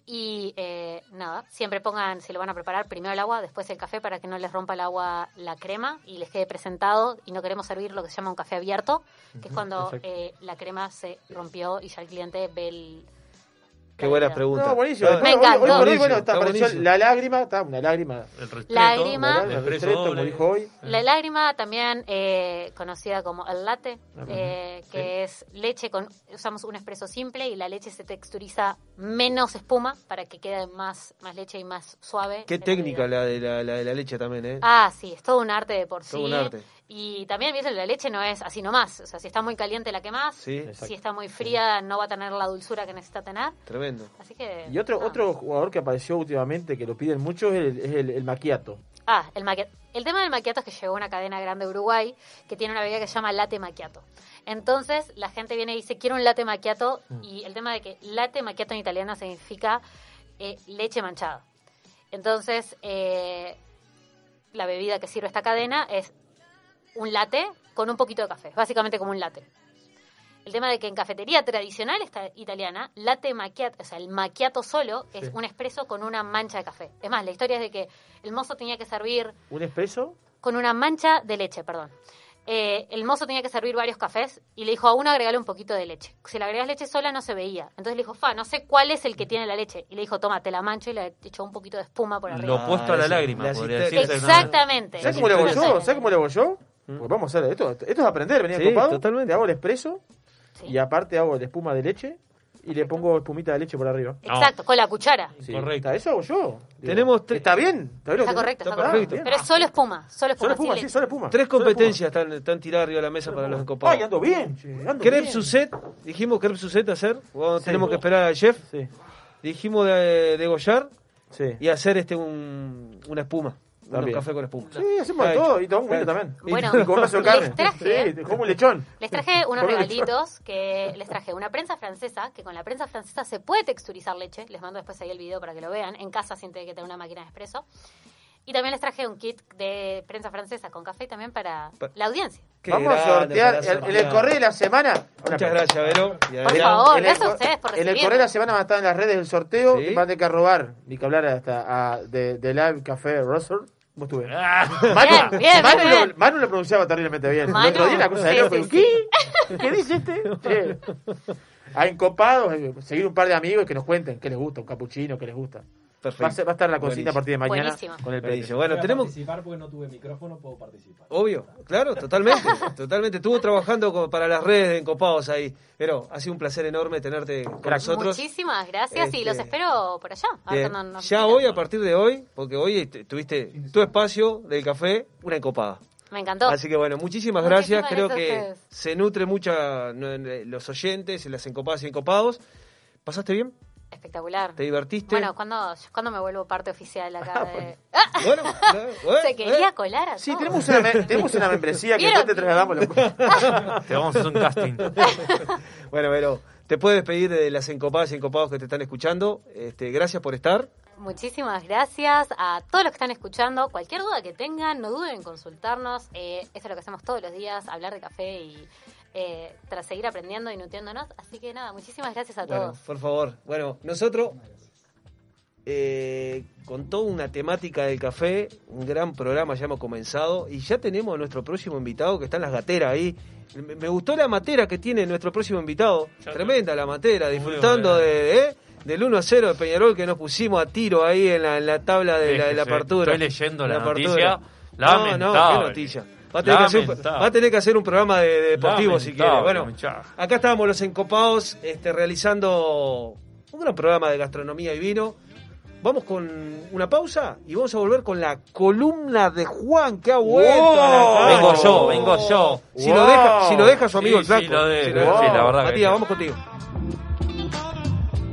S12: Y eh, nada, siempre pongan, si lo van a preparar, primero el agua, después el café para que no les rompa el agua la crema y les quede presentado. Y no queremos servir lo que se llama un café abierto, que es cuando eh, la crema se rompió y ya el cliente ve el...
S6: Qué buena pregunta.
S2: No, buenísimo.
S6: No,
S2: Hoy-
S12: Me
S2: hoy-
S12: encantó.
S2: Hoy, por hoy,
S6: Buenísimo,
S2: bueno, está,
S6: está
S2: apareció
S6: buenísimo.
S2: la lágrima, está una lágrima.
S4: El
S12: Lágrima.
S2: Restreto, como
S4: doble.
S2: dijo hoy.
S12: La lágrima, también eh, conocida como el latte, eh, que es leche con. Usamos un espresso simple y la leche se texturiza menos espuma para que quede más, más leche y más suave.
S6: Qué técnica la de la, la de la leche también, ¿eh?
S12: Ah, sí, es todo un arte de por sí.
S6: Todo un arte.
S12: Y también, viste, la leche no es así nomás. O sea, si está muy caliente la quemás.
S6: Sí,
S12: Si está muy fría no va a tener la dulzura que necesita tener.
S6: Tremendo.
S12: Así que.
S2: Y otro, otro jugador que apareció últimamente, que lo piden mucho, es el, es el, el macchiato.
S12: Ah, el macchiato. El tema del macchiato es que llegó una cadena grande de Uruguay que tiene una bebida que se llama latte macchiato. Entonces la gente viene y dice, quiero un latte macchiato. Y el tema de que latte macchiato en italiano significa eh, leche manchada. Entonces, eh, la bebida que sirve esta cadena es un latte con un poquito de café, básicamente como un latte. El tema de que en cafetería tradicional esta italiana, latte macchiato, o sea, el macchiato solo es
S2: Sí.
S12: un espresso con una mancha de café. Es más, la historia es de que el mozo tenía que servir
S2: ¿Un espresso?
S12: con una mancha de leche, perdón. Eh, el mozo tenía que servir varios cafés y le dijo a uno agregale un poquito de leche. Si le agregas leche sola no se veía. Entonces le dijo, fa, no sé cuál es el que tiene la leche. Y le dijo, toma, te la mancho y le echó un poquito de espuma por
S4: Lo
S12: arriba.
S4: opuesto a la
S6: esa-
S4: lágrima,
S6: las
S4: podría decirse.
S12: Exactamente.
S2: ¿Sabes cómo le hago yo? ¿Sabes cómo le hago yo? Pues vamos a hacer esto. Esto es aprender, venía
S6: Sí,
S2: copado.
S6: totalmente.
S2: Te hago el espresso
S12: Sí.
S2: y aparte hago la espuma de leche y le pongo espumita de leche por arriba.
S12: Exacto, con la cuchara.
S2: Sí,
S4: Correcto.
S2: Eso hago yo. Digo,
S6: Tenemos tre-
S2: ¿Está bien? ¿Está, bien
S12: Está correcto, está correcto.
S6: perfecto.
S12: Pero es solo espuma, solo espuma.
S2: Solo espuma, sí, solo espuma.
S6: Tres
S2: Solo
S6: competencias están, están tiradas arriba de la mesa para los encopados.
S2: Ay, ando bien, che, ando
S6: Crepe
S2: bien.
S6: Suzette, dijimos crepe Suzette hacer, o
S2: Sí.
S6: tenemos que esperar al chef,
S2: Sí,
S6: dijimos de degollar
S2: sí.
S6: y hacer este un, una espuma, un
S2: También.
S6: café con espuma.
S2: Sí, hacemos de todo y tomamos un también.
S12: Bueno,
S2: y con un vaso de
S12: les
S2: carne.
S12: traje-
S2: Sí, como un lechón.
S12: Les traje unos
S2: un
S12: regalitos que les traje una prensa francesa, que con la prensa francesa se puede texturizar leche. Les mando después ahí el video para que lo vean. En casa sin tener que tener una máquina de espresso. Y también les traje un kit de prensa francesa con café también para
S6: Pa-
S12: la audiencia.
S6: Qué
S2: Vamos a sortear el, en el correo de la semana.
S6: Muchas gracias, Vero.
S12: Por favor,
S2: en el
S12: gracias a ustedes por
S2: En el correo de la semana va a estar en las redes del sorteo
S6: Sí.
S2: y van a tener que robar, ni que hablar hasta a, de, de Live Café Roser. ¿Cómo estuve?
S4: Ah,
S2: Manu,
S12: bien,
S2: Manu,
S12: bien,
S2: lo-
S12: bien.
S2: Manu lo pronunciaba terriblemente bien.
S12: Manu,
S2: el otro día una cosa de
S12: sí,
S2: ¿Qué? ¿Qué dice este? Che. A encopados, seguir un par de amigos que nos cuenten qué les gusta, un capuchino, qué les gusta.
S6: Perfecto.
S2: Va a, ser- va a estar en la cocina a partir de mañana
S12: Buenísimo.
S2: con el. Pepe.
S6: Bueno,
S3: Voy
S6: tenemos...
S3: participar porque no tuve micrófono, puedo participar.
S6: Obvio, claro, totalmente, totalmente. Estuvo trabajando como para las redes de Encopados ahí. Pero ha sido un placer enorme tenerte con
S2: Crack.
S6: nosotros.
S12: Muchísimas gracias y
S6: Este,
S12: los espero por allá. A ver
S6: Ya
S12: visitan.
S6: hoy, a partir de hoy, porque hoy tuviste tu espacio del café, una encopada.
S12: Me encantó.
S6: Así que bueno, muchísimas
S12: Muchísimas
S6: gracias. Creo que se nutre mucha no, en- los oyentes, en las encopadas y encopados. ¿Pasaste bien?
S12: Espectacular.
S6: ¿Te divertiste?
S12: Bueno, ¿cuándo, ¿cuándo me vuelvo parte oficial acá? De...
S6: Bueno, bueno,
S12: Se quería
S6: eh.
S12: colar a
S2: Sí,
S12: todos.
S2: tenemos una, tenemos una membresía que después te trasladamos. la-
S4: te vamos a hacer un casting.
S6: Bueno, pero te puedes despedir de las encopadas y encopados que te están escuchando. Este, gracias por estar.
S12: Muchísimas gracias a todos los que están escuchando. Cualquier duda que tengan, no duden en consultarnos. Eh, esto es lo que hacemos todos los días, hablar de café y eh, tras seguir aprendiendo y nutriéndonos. Así que nada, muchísimas gracias a
S6: Bueno,
S12: todos.
S6: por favor. Bueno, nosotros, eh, con toda una temática del café, un gran programa ya hemos comenzado y ya tenemos a nuestro próximo invitado que está en las gateras ahí. Me, me gustó la matera que tiene nuestro próximo invitado.
S4: Ya
S6: Tremenda la matera, disfrutando de, ¿eh? del 1 a 0 de Peñarol que nos pusimos a tiro ahí en la, en la tabla de la, de la apertura.
S4: estoy leyendo la
S6: apertura.
S4: noticia.
S6: No, no,
S4: Lamentable.
S6: qué noticia. Va a, tener que hacer, va a tener que hacer un programa de, de deportivo si quiere. Bueno,
S4: muchacho.
S6: Acá estábamos los encopados este, realizando un gran programa de gastronomía y vino. Vamos con una pausa y vamos a volver con la columna de Juan que ha vuelto.
S2: ¡Wow!
S6: a la cancha.
S4: Vengo yo, vengo yo.
S6: Si, lo deja, si lo deja su
S4: Sí,
S6: amigo el
S4: sí, lo
S6: Si
S4: sí, la verdad
S6: Matías,
S4: sí.
S6: vamos contigo.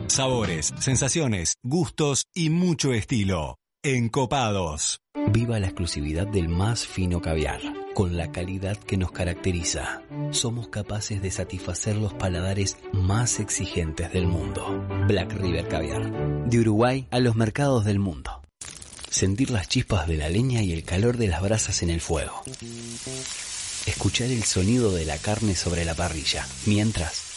S1: Sabores, sensaciones, gustos y mucho estilo. Encopados.
S7: Viva la exclusividad del más fino caviar, con la calidad que nos caracteriza. Somos capaces de satisfacer los paladares más exigentes del mundo. Black River Caviar. De Uruguay a los mercados del mundo. Sentir las chispas de la leña y el calor de las brasas en el fuego. Escuchar el sonido de la carne sobre la parrilla, mientras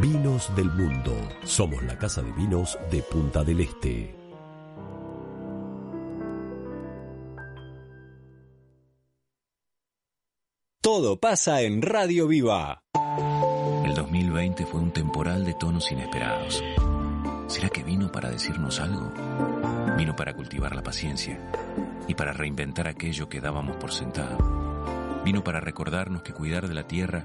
S8: Vinos del Mundo. Somos la casa de vinos de Punta del Este.
S1: Todo pasa en Radio Viva.
S9: El 2020 fue un temporal de tonos inesperados. ¿Será que vino para decirnos algo? Vino para cultivar la paciencia y para reinventar aquello que dábamos por sentado. Vino para recordarnos que cuidar de la tierra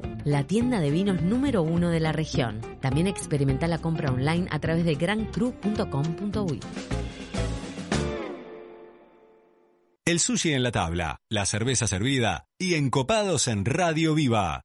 S10: la tienda de vinos número uno de la región. También experimenta la compra online a través de grancru.com.uy.
S1: El sushi en la tabla, la cerveza servida y encopados en Radio Viva.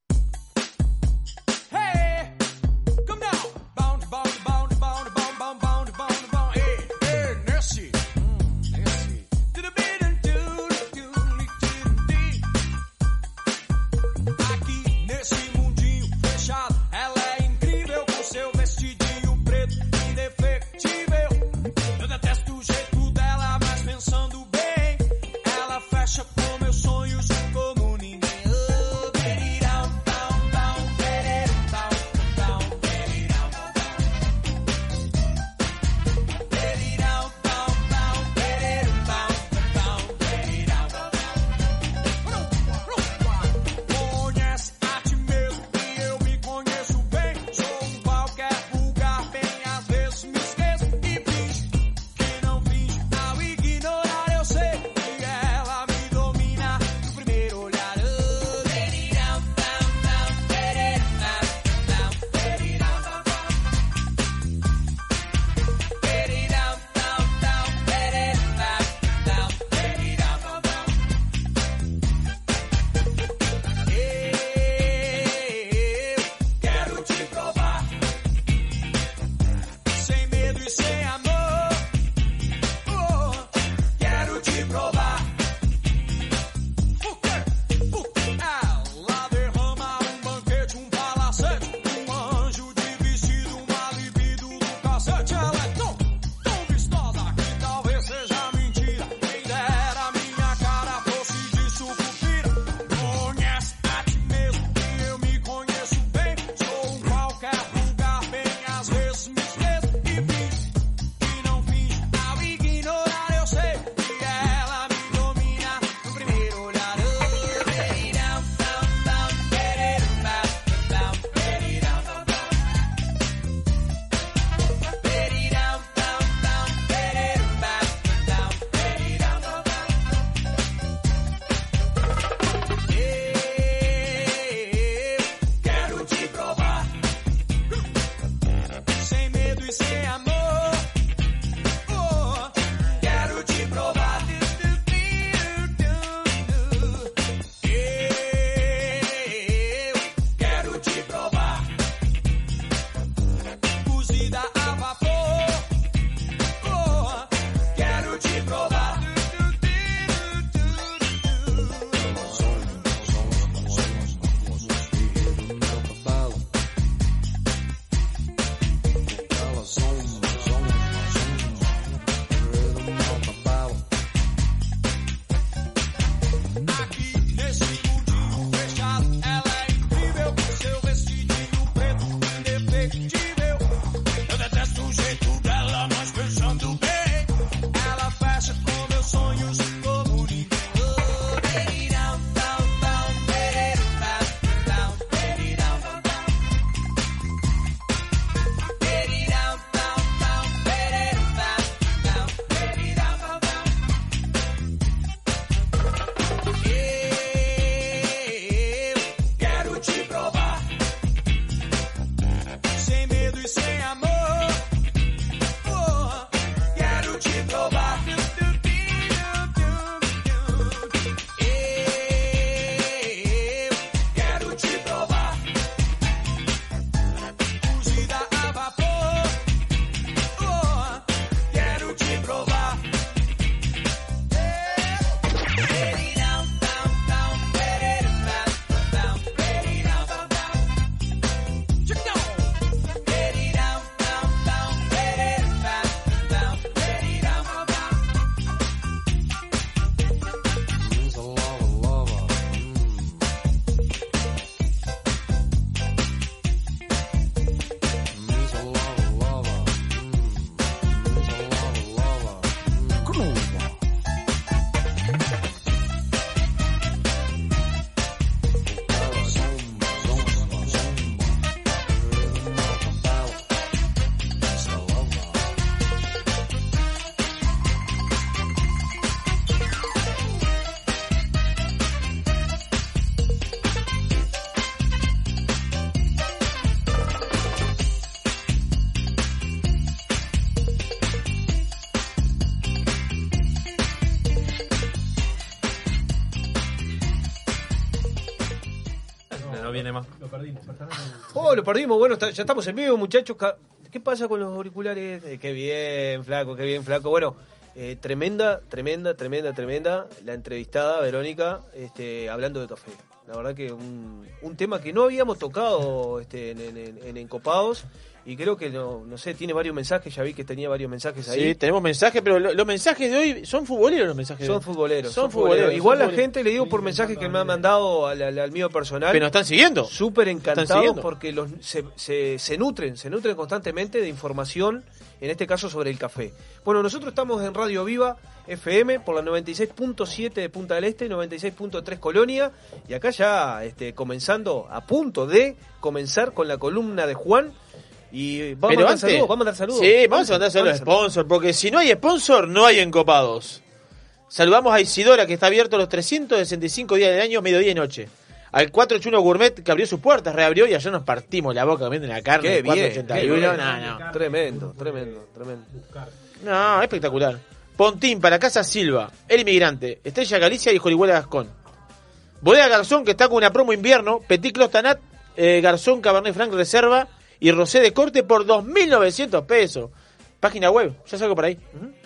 S3: Perdimos.
S6: Bueno, ya estamos en vivo, muchachos. ¿Qué pasa con los auriculares? Eh, qué bien, flaco, qué bien, flaco. Bueno, eh, tremenda, tremenda, tremenda, tremenda la entrevistada, Verónica, este, hablando de café. La verdad que un, un tema que no habíamos tocado este, en, en- en Encopados y creo que, no, no sé, tiene varios mensajes. Ya vi que tenía varios mensajes ahí.
S2: Sí, tenemos mensajes, pero lo- los mensajes de hoy son futboleros los mensajes. de
S6: Son
S2: hoy.
S6: futboleros.
S2: Son futboleros.
S6: Igual
S2: son
S6: la gente, le digo por mensajes que me han mandado al, al- al mío personal.
S2: Pero nos están siguiendo.
S6: Súper encantados
S2: siguiendo.
S6: porque los, se, se- se nutren, se nutren constantemente de información, en este caso sobre el café. Bueno, nosotros estamos en Radio Viva FM por la 96.7 de Punta del Este, 96.3 Colonia, y acá ya este, comenzando, a punto de comenzar con la columna de Juan. Y vamos
S2: Pero
S6: a mandar
S2: antes-
S6: saludos, vamos a mandar saludos.
S2: Sí, vamos a mandar saludos a
S6: Vamos
S2: sponsor, porque si no hay sponsor, no hay encopados. Saludamos a Isidora, que está abierto los 365 días del año, mediodía y noche. Al 481 Gourmet, que abrió sus puertas, reabrió y ayer nos partimos la boca comiendo la carne.
S6: Qué
S2: del
S6: bien,
S2: 481.
S6: qué bien.
S2: No, no.
S6: Tremendo, tremendo, tremendo.
S2: No, espectacular. Pontín para Casa Silva, El Inmigrante, Estrella Galicia y Jorihuela Gascón. Bodega Garzón que está con una promo invierno, Petit Clostanat, eh, Garzón Cabernet Franc Reserva y Rosé de Corte por 2.900 pesos. Página web, ya salgo por ahí.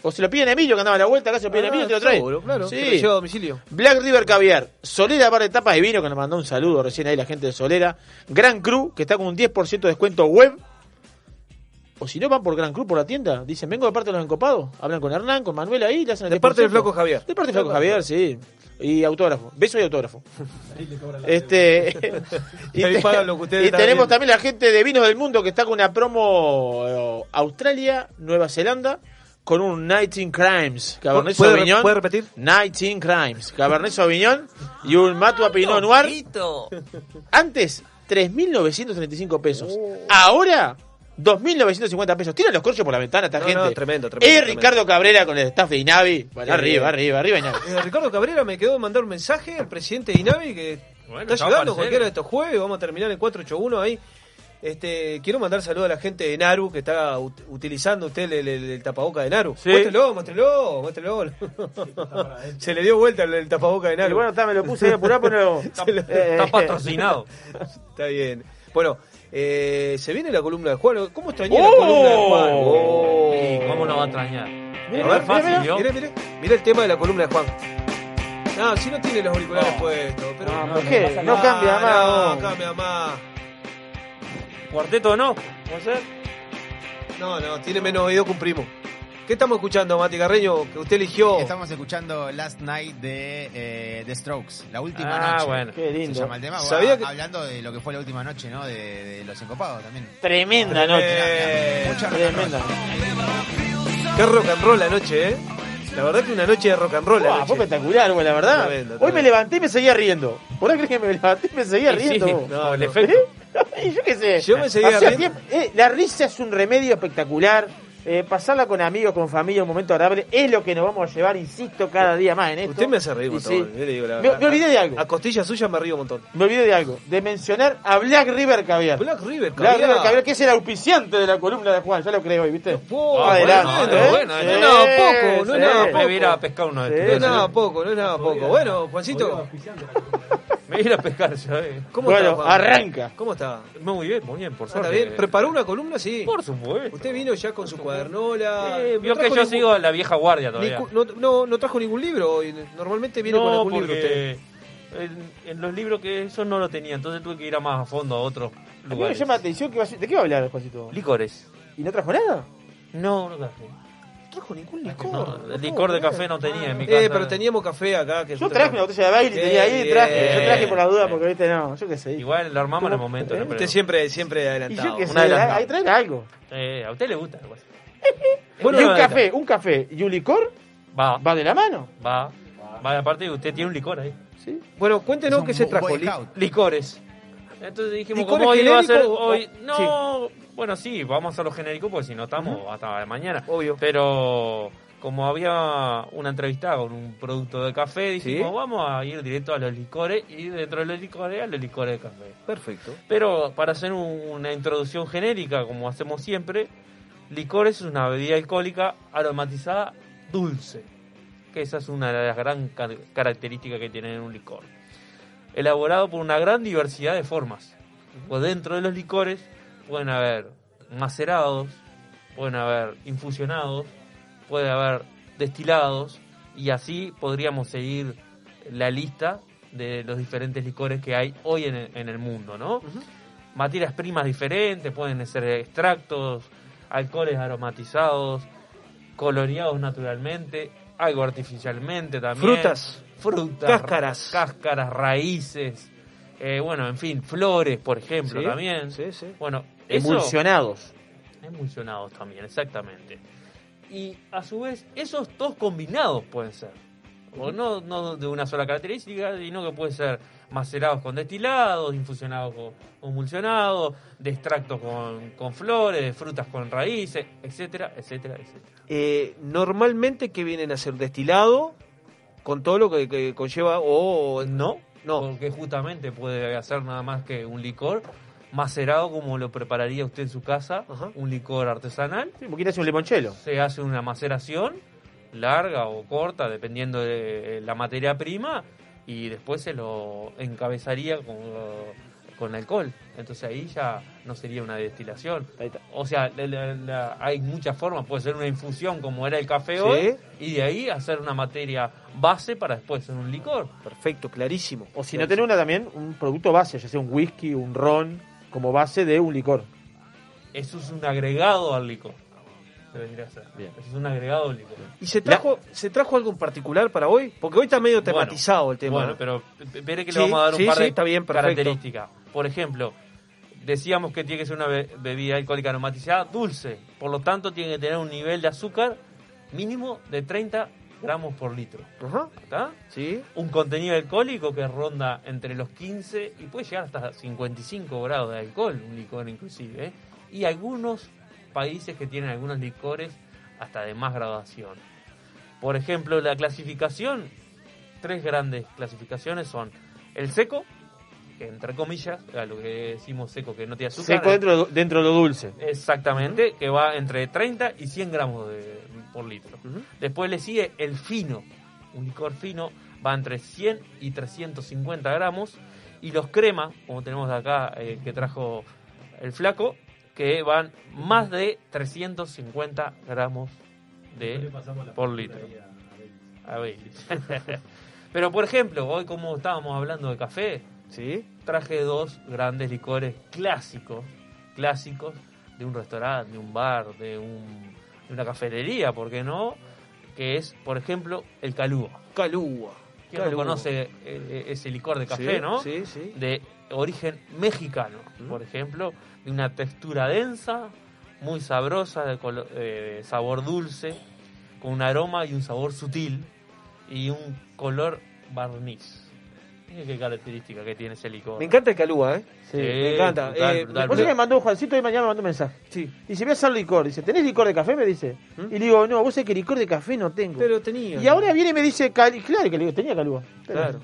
S2: O se lo piden a Emilio que andaba a la vuelta, acá se lo piden a Emilio y te lo trae.
S6: claro,
S2: Sí.
S6: te lo a domicilio.
S2: Black River Caviar, Solera Bar de Tapas de Vino, que nos mandó un saludo recién ahí la gente de Solera. Gran Cru, que está con un 10% de descuento web. O si no van por Gran Cru por la tienda, dicen, vengo de parte de los encopados. Hablan con Hernán, con Manuel ahí, le hacen el
S6: De parte del
S2: 10%.
S6: Flaco Javier.
S2: De parte del Flaco Javier, sí. Y autógrafo. Beso y autógrafo. Este, y,
S6: Ahí
S2: te-
S6: pagan lo que ustedes
S2: y tenemos
S6: viendo.
S2: también la gente de Vinos del Mundo que está con una promo eh, Australia, Nueva Zelanda, con un 19 Crimes, Cabernet
S6: ¿Puede-
S2: Sauvignon.
S6: puede repetir?
S2: 19 Crimes, Cabernet Sauvignon y un Matua Pinot Noir. Antes, 3.935 pesos.
S6: Oh.
S2: Ahora, 2.950 pesos. Tiran los corchos por la ventana esta
S6: No,
S2: gente.
S6: no, tremendo, tremendo,
S2: Eh,
S6: tremendo.
S2: Ricardo Cabrera con el staff de Inavi. Arriba, arriba, arriba, Inavi.
S6: Eh, Ricardo Cabrera me quedó de mandar un mensaje al presidente de Inavi que está llegando cualquiera de estos jueves, vamos a terminar en 481 ahí. Este, quiero mandar saludos a la gente de Naru que está ut- utilizando usted el, el- el tapaboca de Naru.
S2: Sí.
S6: Muéstrelo, muéstrelo, muéstrelo. Se le dio vuelta el, el tapaboca de Naru.
S2: Y bueno, está, me lo puse ahí apurado, pero...
S6: Lo-
S2: eh,
S4: Está patrocinado.
S6: Está bien. Bueno, eh, se viene la columna de Juan. ¿Cómo extrañé
S2: ¡Oh!
S6: la columna de Juan? Oh.
S4: ¿Y cómo lo va a extrañar? Es
S6: ver,
S4: fácil,
S6: mira,
S4: ¿vio?
S6: mira, mira, mira el tema de la columna de Juan. No, si no tiene los auriculares
S4: No.
S6: puestos. Pero
S2: No, ¿por qué? No cambia
S6: no,
S2: más.
S6: No, cambia más.
S4: Cuarteto no, ¿puede ser?
S6: No, no, tiene menos oído que un primo. ¿Qué estamos escuchando, Mati Carreño? Que usted eligió.
S5: Estamos escuchando Last Night de eh, The Strokes, la última
S4: Ah,
S5: noche.
S4: bueno.
S2: Qué lindo.
S5: Se llama el tema.
S6: Sabía que-
S5: Hablando de lo que fue la última noche, ¿no? De, de los encopados también.
S2: Tremenda noche.
S6: Eh.
S2: Tremenda.
S6: Qué rock and roll la noche, ¿eh? La verdad que una noche de rock and roll noche.
S2: fue espectacular, güey, la verdad.
S6: Tremendo,
S2: Hoy me levanté y me seguía riendo. ¿Por qué crees que me levanté y me seguía riendo?
S4: sí?
S6: No,
S4: el
S6: no.
S4: efecto.
S2: Y yo qué sé.
S6: Yo me seguía
S2: Hacía
S6: riendo.
S2: tiempo- eh, la risa es un remedio espectacular. Eh, pasarla con amigos, con familia, un momento agradable, es lo que nos vamos a llevar, insisto, cada día más en esto.
S6: Usted me hace reír un montón.
S2: sí.
S6: yo le digo la
S2: Me,
S6: verdad.
S2: me olvidé de algo.
S6: A costilla suya me río un montón.
S2: Me olvidé de algo. De mencionar a Black River Caviar.
S6: Black River,
S2: Black
S6: caviar.
S2: River Caviar, que es el auspiciante de la columna de Juan. Ya lo creo hoy, ¿viste?
S6: Oh,
S2: Adelante.
S6: bueno,
S2: ¿eh?
S6: bueno, no
S2: Sí,
S6: es nada poco, no es
S2: sí.
S6: nada
S4: Me
S6: poco.
S4: voy a a pescar uno de
S2: Sí,
S6: No
S4: estos.
S6: es nada poco, no es nada poco. Bueno, Juancito,
S4: Me voy a ir a pescar yo, eh.
S6: ¿cómo
S2: Bueno,
S6: está?
S2: Arranca.
S6: ¿Cómo está?
S4: Muy bien, muy bien, por
S6: ¿Está
S4: suerte.
S6: bien? ¿Preparó una columna? Sí.
S4: Por supuesto.
S6: Usted vino ya con su cuadernola.
S4: Eh,
S6: No
S4: vio que yo
S6: ningún-
S4: sigo la vieja guardia todavía.
S6: no, no, no trajo ningún libro. y Normalmente viene con algún libro usted.
S4: porque en, en los libros que eso no lo tenía, entonces tuve que ir a más a fondo a otros
S2: A mí me
S4: lugares.
S2: llama la atención que va a- ¿De qué va a hablar, Juancito?
S4: Licores.
S2: ¿Y no trajo nada?
S4: No, no traje.
S6: No trajo ningún
S4: No,
S6: licor.
S4: el licor de café no tenía en mi casa.
S6: Eh, pero teníamos café acá. Que
S2: Yo traje una botella de baile y tenía ahí, traje. Yo traje por la duda porque, viste, no, yo qué sé.
S4: Igual lo armamos en el momento. no,
S6: Usted
S4: pero-
S6: siempre, siempre
S2: Y
S6: adelantado.
S2: yo qué sé, ahí trae algo.
S4: Eh, a usted le gusta. algo así.
S2: Bueno, y un
S4: no,
S2: café, un café y un licor
S4: Va,
S2: va de la mano.
S4: va. Va, aparte usted tiene un licor ahí.
S2: ¿sí?
S6: Bueno, cuéntenos qué se trajo. Li-. Licores.
S4: Entonces dijimos,
S6: ¿Licores
S4: ¿cómo iba a ser
S6: genéricos o-
S4: hoy? No, bueno, sí, vamos a lo genérico porque si no estamos hasta mañana.
S6: Obvio.
S4: Pero como había una entrevistada con un producto de café, dijimos,
S6: Sí.
S4: vamos a ir directo a los licores y dentro de los licores a los licores de café.
S6: Perfecto.
S4: Pero para hacer un- una introducción genérica, como hacemos siempre, licores es una bebida alcohólica aromatizada dulce, que esa es una de las gran car- características que tiene un licor. Elaborado por una gran diversidad de formas, Pues dentro de los licores pueden haber macerados, pueden haber infusionados, puede haber destilados y así podríamos seguir la lista de los diferentes licores que hay hoy en el, en el mundo, ¿no? Materias primas diferentes, pueden ser extractos, alcoholes aromatizados, coloreados naturalmente, algo artificialmente también.
S6: Frutas.
S4: Frutas.
S6: Cáscaras.
S4: Cáscaras, raíces. eh, bueno, en fin, flores, por ejemplo,
S6: Sí,
S4: también.
S6: sí, sí.
S4: Bueno, eso-
S2: Emulsionados.
S4: Emulsionados también, exactamente. Y a su vez, esos dos combinados pueden ser. O no, no de una sola característica, sino que pueden ser macerados con destilados, infusionados con emulsionados, de extractos con, con flores, de frutas con raíces, etcétera, etcétera, etcétera.
S6: Eh, normalmente que vienen a ser destilado con todo lo que, que conlleva o
S4: no
S6: no
S4: porque justamente puede hacer nada más que un licor macerado como lo prepararía usted en su casa, un licor artesanal.
S2: Sí, porque hace un limonchelo.
S4: Se hace una maceración larga o corta, dependiendo de la materia prima, y después se lo encabezaría con, con alcohol. Entonces ahí ya no sería una destilación. O sea, la- la- la- hay muchas formas. Puede ser una infusión como era el café
S6: Sí.
S4: hoy, y de ahí hacer una materia base para después hacer un licor.
S6: Perfecto, clarísimo.
S2: O si no tener una también, un producto base, ya sea un whisky, un ron, como base de un licor.
S4: Eso es un agregado al licor. Se vendría a es un agregado.
S6: ¿Y se trajo, se trajo algo en particular para hoy? Porque hoy está medio tematizado el tema.
S4: Bueno, pero espere que
S6: Sí,
S4: le vamos a dar un
S6: sí,
S4: par
S6: sí,
S4: de
S6: está bien, perfecto.
S4: características. Por ejemplo, decíamos que tiene que ser una be- bebida alcohólica aromatizada dulce. Por lo tanto, tiene que tener un nivel de azúcar mínimo de 30 gramos por litro. ¿Está?
S6: Sí.
S4: Un contenido alcohólico que ronda entre los 15 y puede llegar hasta 55 grados de alcohol, un licor inclusive. ¿eh? Y algunos países que tienen algunos licores hasta de más graduación. Por ejemplo, la clasificación, tres grandes clasificaciones son el seco, que entre comillas, a lo que decimos seco que no tiene azúcar.
S2: Seco dentro de, dentro de lo dulce.
S4: Exactamente, que va entre 30 y 100 gramos de- por litro. Después le sigue el fino. Un licor fino va entre 100 y 350 gramos. Y los cremas, como tenemos acá eh, que trajo el flaco, que van más de 350 gramos de por litro. A ver. Pero por ejemplo, hoy como estábamos hablando de café,
S6: ¿Sí?
S4: traje dos grandes licores clásicos, clásicos de un restaurante, de un bar, de, un- de una cafetería, ¿por qué no? Que es, por ejemplo, el calúa.
S6: Calúa.
S4: ¿Quién no
S6: Calúa.
S4: conoce eh, ese licor de café,
S6: Sí,
S4: no?
S6: sí, sí.
S4: De origen mexicano, por ejemplo, de una textura densa, muy sabrosa, eh, de sabor dulce, con un aroma y un sabor sutil y un color barniz. Mira qué característica que tiene ese licor.
S6: Me encanta el calúa, ¿eh?
S4: Sí,
S6: me encanta.
S4: brutal,
S6: Eh,
S4: brutal,
S2: Vos sabés que me mandó Juancito y mañana me mandó un mensaje.
S6: Sí.
S2: Dice, voy a hacer licor. Dice, ¿tenés licor de café? Me dice. Y le digo, no, vos sabés que licor de café no tengo.
S6: Pero tenía.
S2: Y ahora viene y me dice, claro que le digo, tenía calúa. Pero,
S6: Claro.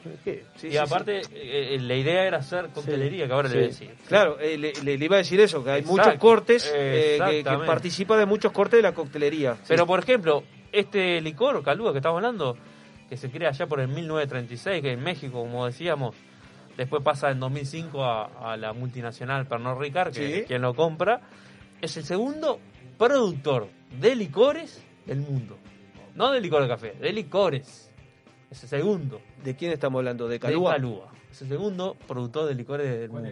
S4: y aparte, eh, la idea era hacer coctelería, que ahora le voy a decir.
S6: Claro, eh, le, le- le iba a decir eso, que hay
S4: Exacto.
S6: muchos cortes, eh, que- que, participa de muchos cortes de la coctelería.
S4: Pero, por ejemplo, este licor, Calúa, que estamos hablando, que se crea allá por el 1936, que en México, como decíamos, después pasa en 2005 a, a la multinacional Pernod Ricard, que
S6: Sí.
S4: es quien lo compra, es el segundo productor de licores del mundo. No de licor de café, de licores. Es el segundo.
S6: ¿De quién estamos hablando? ¿De Calúa?
S4: De Calúa. Es el segundo productor de licores del mundo.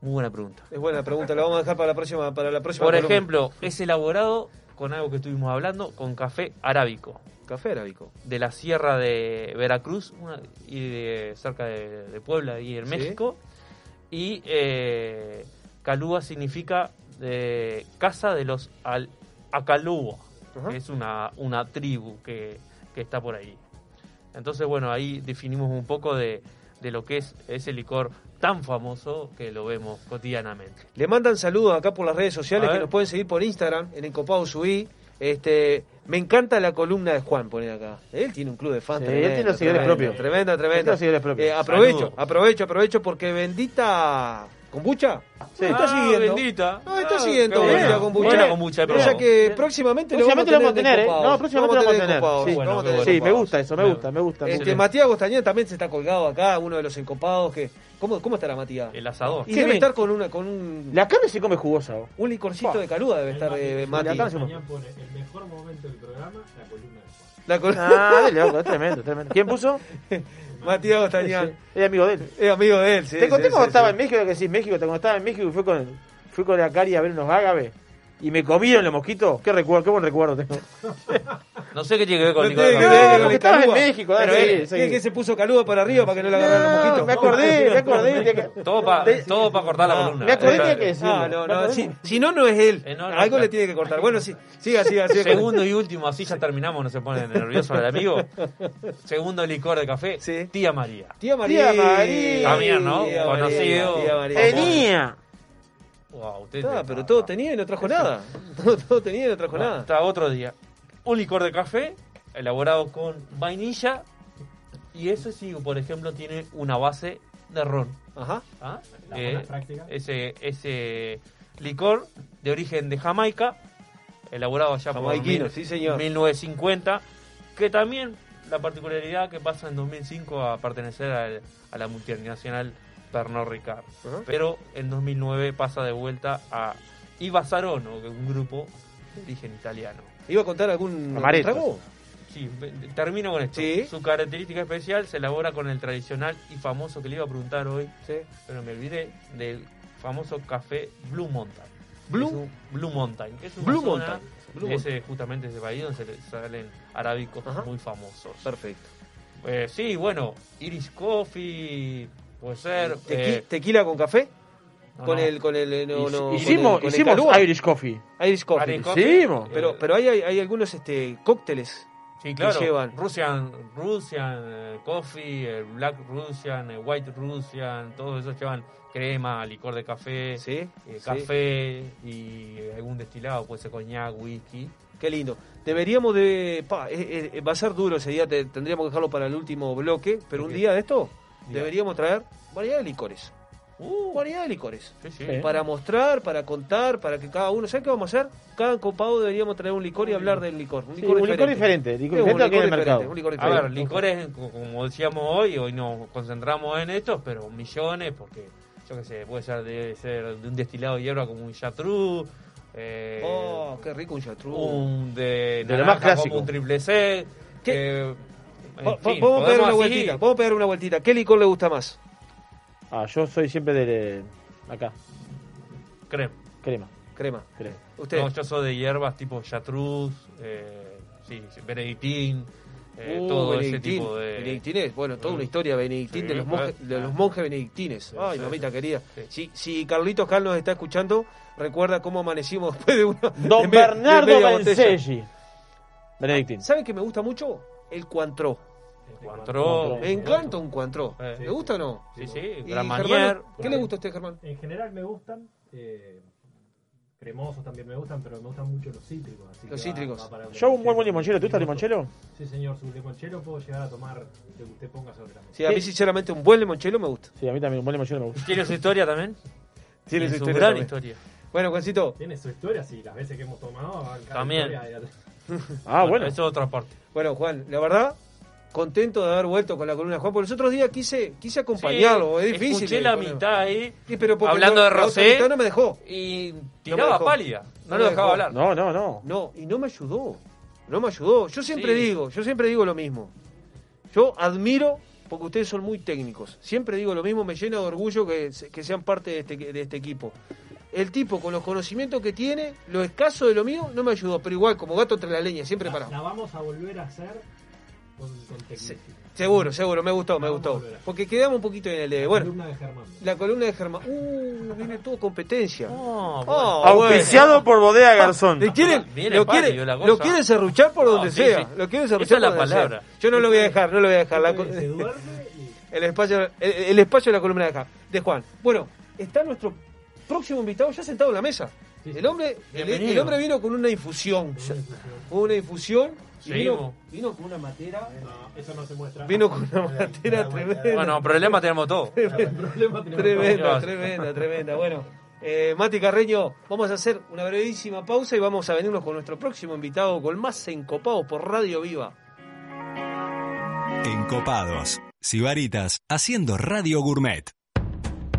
S4: Muy buena pregunta.
S6: Es buena pregunta, la vamos a dejar para la próxima, para la próxima
S4: Por
S6: columna.
S4: ejemplo, es elaborado con algo que estuvimos hablando, con café arábico.
S6: Café arábico.
S4: De la sierra de Veracruz una- y de, cerca de, de Puebla, ahí en
S6: Sí.
S4: México. Y eh, Calúa significa eh, casa de los al Acalúa, que es una, una tribu que, que está por ahí. Entonces, bueno, ahí definimos un poco de, de lo que es ese licor tan famoso que lo vemos cotidianamente.
S6: Le mandan saludos acá por las redes sociales que nos pueden seguir por Instagram, en Encopado Subí. Este, me encanta la columna de Juan, pone acá. Él tiene un club de fans.
S2: Sí,
S6: tremendo,
S2: él tiene los seguidores
S6: tremendo,
S2: propios.
S6: Tremenda,
S2: Él tiene
S6: tremenda.
S2: los seguidores propios.
S6: Eh, aprovecho,
S2: Saludos.
S6: aprovecho, aprovecho porque bendita kombucha
S2: Sí.
S6: está
S4: Ah,
S6: siguiendo.
S4: bendita.
S6: No, está
S4: Ah,
S6: siguiendo Buena
S4: bueno.
S6: Kombucha.
S4: Buena kombucha,
S6: O
S4: pero-
S6: sea que próximamente,
S2: Próximamente lo vamos a tener, ¿eh? No, próximamente lo vamos a tener. Sí,
S6: vamos a
S2: bueno,
S6: tener
S2: bueno. Sí, me gusta eso, me gusta, me gusta.
S6: Este. Matías Gostañán también se está colgado acá, uno de los encopados que... ¿Cómo, cómo estará Matías?
S4: El asador.
S6: Y
S2: Qué
S6: debe estar con una con un,
S2: La carne se come jugosa.
S6: un licorcito de caluda debe estar eh, Mati.
S2: La come.
S3: Mañana pone el mejor momento del programa, la columna de Juan.
S6: La col-
S2: Ah, dale, loco, es tremendo, tremendo. ¿Quién puso?
S6: Matías Gostañán.
S2: Es amigo de él.
S6: Es amigo de él, sí.
S2: te conté
S6: sí,
S2: cuando
S6: sí,
S2: estaba
S6: sí.
S2: en México, que sí, México, cuando estaba en México y fui con, fui con la Cari a ver unos ágaves y me comieron los mosquitos. Qué recuerdo, qué buen recuerdo tengo.
S4: No sé qué tiene que ver con
S6: No
S4: Nicolás
S6: que ver con
S2: porque
S6: el
S2: estabas en. México, dale,
S6: Pero,
S2: sí,
S6: ¿qué-
S2: sí.
S6: qué se puso caluda para arriba para que no le agarraran los
S2: No,
S6: mosquitos?
S2: me acordé, me acordé. que-
S4: Todo para todo pa cortar la
S6: Ah,
S4: columna.
S2: Me acordé, que decirlo.
S6: Ah, no, no, si, no, no es él.
S4: Eh, no, no,
S6: Algo le tiene que cortar. Bueno, sí, siga, siga, siga.
S4: Segundo y último, así ya terminamos, no se pone nervioso el amigo. Segundo licor de café,
S6: Sí.
S4: tía María.
S6: Tía María.
S2: Tía María.
S4: También, ¿no?
S6: Tía
S4: Conocido.
S6: María, tía María.
S2: Tenía.
S4: Wow, usted
S6: Ah, pero todo tenía y no trajo nada. Todo, todo tenía y no trajo nada.
S4: Hasta otro día. Un licor de café elaborado con vainilla y ese sí, por ejemplo, tiene una base de ron.
S6: Ajá.
S4: ¿Ah? Eh, ese, ese licor de origen de Jamaica, elaborado allá por
S6: Jamaiquino,
S4: mil-
S6: sí, señor.
S4: 1950, que también la particularidad que pasa en 2005 a pertenecer al- a la multinacional Pernod Ricard. Pero en 2009 pasa de vuelta a Iva Sarono, que es un grupo de origen italiano.
S6: ¿Iba a contar algún
S2: Amaretto.
S6: trago?
S4: Sí, termino con esto.
S6: Sí.
S4: Su característica especial se elabora con el tradicional y famoso que le iba a preguntar hoy,
S6: Sí.
S4: pero me olvidé, del famoso café Blue Mountain.
S6: Blue-
S4: Blue Mountain. Es una
S6: Blue
S4: zona
S6: Mountain. Blue
S4: de ese, justamente ese país donde se le salen arábicos
S6: Ajá.
S4: muy famosos.
S6: Perfecto.
S4: Eh, sí, bueno, Irish Coffee, puede ser.
S6: Tequi-
S4: eh,
S6: ¿Tequila con café?
S4: no,
S6: con
S4: no.
S6: el, con el, eh, no,
S2: Hic-
S6: no, con
S2: hicimos
S6: el- con el
S2: hicimos. Irish Coffee.
S6: Irish Coffee.
S4: Irish Coffee.
S2: Hicimos.
S6: Pero, pero hay, hay, hay algunos este, cócteles.
S4: Sí, claro.
S6: que llevan.
S4: Russian, Russian eh, Coffee, eh, Black Russian, eh, White Russian, todos esos llevan crema, licor de café,
S6: Sí,
S4: eh,
S6: sí.
S4: café y eh, algún destilado, puede ser coñac, whisky.
S6: Qué lindo. Deberíamos de... Pa, eh, eh, va a ser duro ese día, te- tendríamos que dejarlo para el último bloque, pero un día de esto. Deberíamos traer variedad de licores.
S4: Uh,
S6: Variedad de licores.
S4: sí, sí.
S2: Sí.
S6: Para mostrar, para contar, para que cada uno... ¿Sabe qué vamos a hacer? Cada copado deberíamos traer un licor y hablar del licor. Un
S2: Sí,
S6: licor
S2: un licor
S6: diferente.
S2: diferente. Licor
S6: Sí, un
S2: diferente
S6: licor
S2: mercado.
S6: diferente, un licor
S4: A
S6: diferente.
S4: ver, licores, co- como decíamos hoy, hoy nos concentramos en estos, pero millones, porque yo qué sé, puede ser de, ser de un destilado de hierba como un chartreuse, eh,
S6: Oh, qué rico un chartreuse.
S4: un de,
S2: De lo más clásico.
S4: como un triple C.
S6: ¿Qué?
S4: eh, en fin,
S6: vamos a pegar una vueltita. Vamos a pegar una vueltita. ¿Qué licor le gusta más?
S2: Ah, yo soy siempre de acá,
S4: Crema.
S2: crema.
S6: Crema.
S2: crema.
S6: Usted.
S4: No, yo soy de hierbas tipo chartreuse, eh, sí, benedictín, eh,
S6: Uh,
S4: todo ese
S6: Benedictín.
S4: tipo de...
S6: Benedictines, bueno, toda una historia benedictín
S4: Sí,
S6: de los monjes,
S4: claro.
S6: de los monjes benedictines. Ay,
S4: sí,
S6: mamita
S4: sí.
S6: querida.
S4: Sí.
S6: Si, si Carlitos Cal nos está escuchando, recuerda cómo amanecimos después de una.
S2: Don
S6: de
S2: Bernardo. Benselli. Benedictín.
S6: ¿Sabe que me gusta mucho? El Cuantró.
S4: Cuantro.
S6: Me encanta un Cuantró. ¿Le gusta o no?
S4: Sí, sí,
S6: Y,
S4: Gran
S6: Germán,
S4: Manier.
S6: ¿Qué le gusta a usted, Germán?
S3: En general me gustan, eh, cremosos también me gustan, pero me gustan mucho los cítricos. así
S6: Los
S3: que va-
S6: cítricos.
S3: va para un
S2: Yo un buen buen limonchelo. ¿Te gusta el limonchelo?
S3: Sí, señor, su limonchelo puedo llegar a tomar lo que usted ponga sobre la mesa.
S6: Sí, a mí sinceramente un buen limonchelo me gusta.
S2: Sí, a mí también un buen limonchelo me gusta.
S4: ¿Tiene su historia también?
S6: Tiene su historia
S4: gran historia.
S6: Bueno, Juancito,
S3: Tiene su historia, sí, las veces que hemos tomado. cada
S4: También.
S3: historia
S2: Ah, bueno.
S4: Eso es otra parte.
S6: bueno, Juan, la verdad, contento de haber vuelto con la columna de Juan, porque los otros días quise, quise acompañarlo,
S4: Sí,
S6: es difícil.
S4: Escuché la
S6: poner-
S4: mitad ahí
S6: Sí, pero
S4: hablando
S6: no-
S4: de Rosé
S6: mitad no me dejó.
S4: y tiraba
S6: dejó.
S4: pálida. No,
S6: No
S4: lo
S6: me
S4: dejaba
S6: dejó.
S4: hablar.
S2: No, no, no.
S6: No, y no me ayudó. No me ayudó. Yo siempre
S4: Sí.
S6: digo, yo siempre digo lo mismo. Yo admiro, porque ustedes son muy técnicos. Siempre digo lo mismo, me llena de orgullo que, que sean parte de este, de este equipo. El tipo, con los conocimientos que tiene, lo escaso de lo mío, no me ayudó. Pero igual, como gato entre la leña, siempre
S3: La,
S6: parado.
S3: la vamos a volver a hacer con, con tecnicidad.
S6: Seguro, seguro, me gustó, me gustó. Porque quedamos un poquito en el de.
S3: La
S6: Bueno,
S3: columna de Germán.
S6: la columna de Germán. Uh, viene todo competencia.
S4: No,
S6: Oh,
S2: Auspiciado por Bodega Garzón.
S6: Le quieren,
S4: Viene
S6: lo,
S4: pálido
S6: quieren,
S4: la
S6: lo quieren serruchar por
S4: No,
S6: donde
S4: sí,
S6: sea.
S4: sí.
S6: Lo quieren
S4: Esa
S6: serruchar
S4: es la
S6: por donde
S4: palabra.
S6: sea. Yo no lo voy a dejar, no lo voy a dejar. La co-
S3: Se duerme y
S6: el, espacio, el, el espacio de la columna de acá, de Juan. Bueno, está nuestro próximo invitado ya sentado en la mesa.
S3: Sí,
S6: El hombre, el, hombre vino con una infusión. Una infusión. Y vino, vino con una matera.
S3: no, eso no se muestra.
S6: Vino con una matera tremenda.
S4: Bueno, problemas tenemos todos.
S3: Problema
S6: Tremenda, tremenda, tremenda. Bueno, Eh, Mati Carreño, vamos a hacer una brevísima pausa y vamos a venirnos con nuestro próximo invitado con más encopados por Radio Viva.
S1: Encopados. Sibaritas haciendo Radio Gourmet.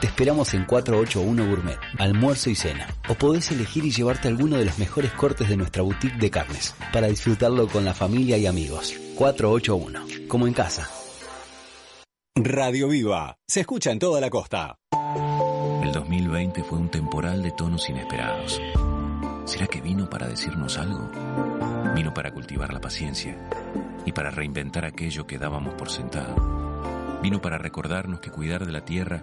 S7: Te esperamos en 481 Gourmet, almuerzo y cena. O podés elegir y llevarte alguno de los mejores cortes de nuestra boutique de carnes, para disfrutarlo con la familia y amigos. 481, como en casa.
S1: Radio Viva. Se escucha en toda la costa.
S9: El 2020 fue un temporal de tonos inesperados. ¿Será que vino para decirnos algo? Vino para cultivar la paciencia y para reinventar aquello que dábamos por sentado. Vino para recordarnos que cuidar de la tierra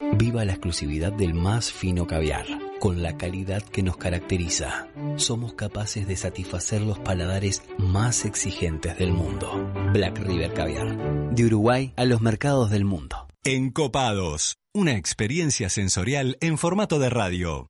S7: Viva la exclusividad del más fino caviar, con la calidad que nos caracteriza. Somos capaces de satisfacer los paladares más exigentes del mundo. Black River Caviar, de Uruguay a los mercados del mundo.
S1: Encopados. Una experiencia sensorial en formato de radio.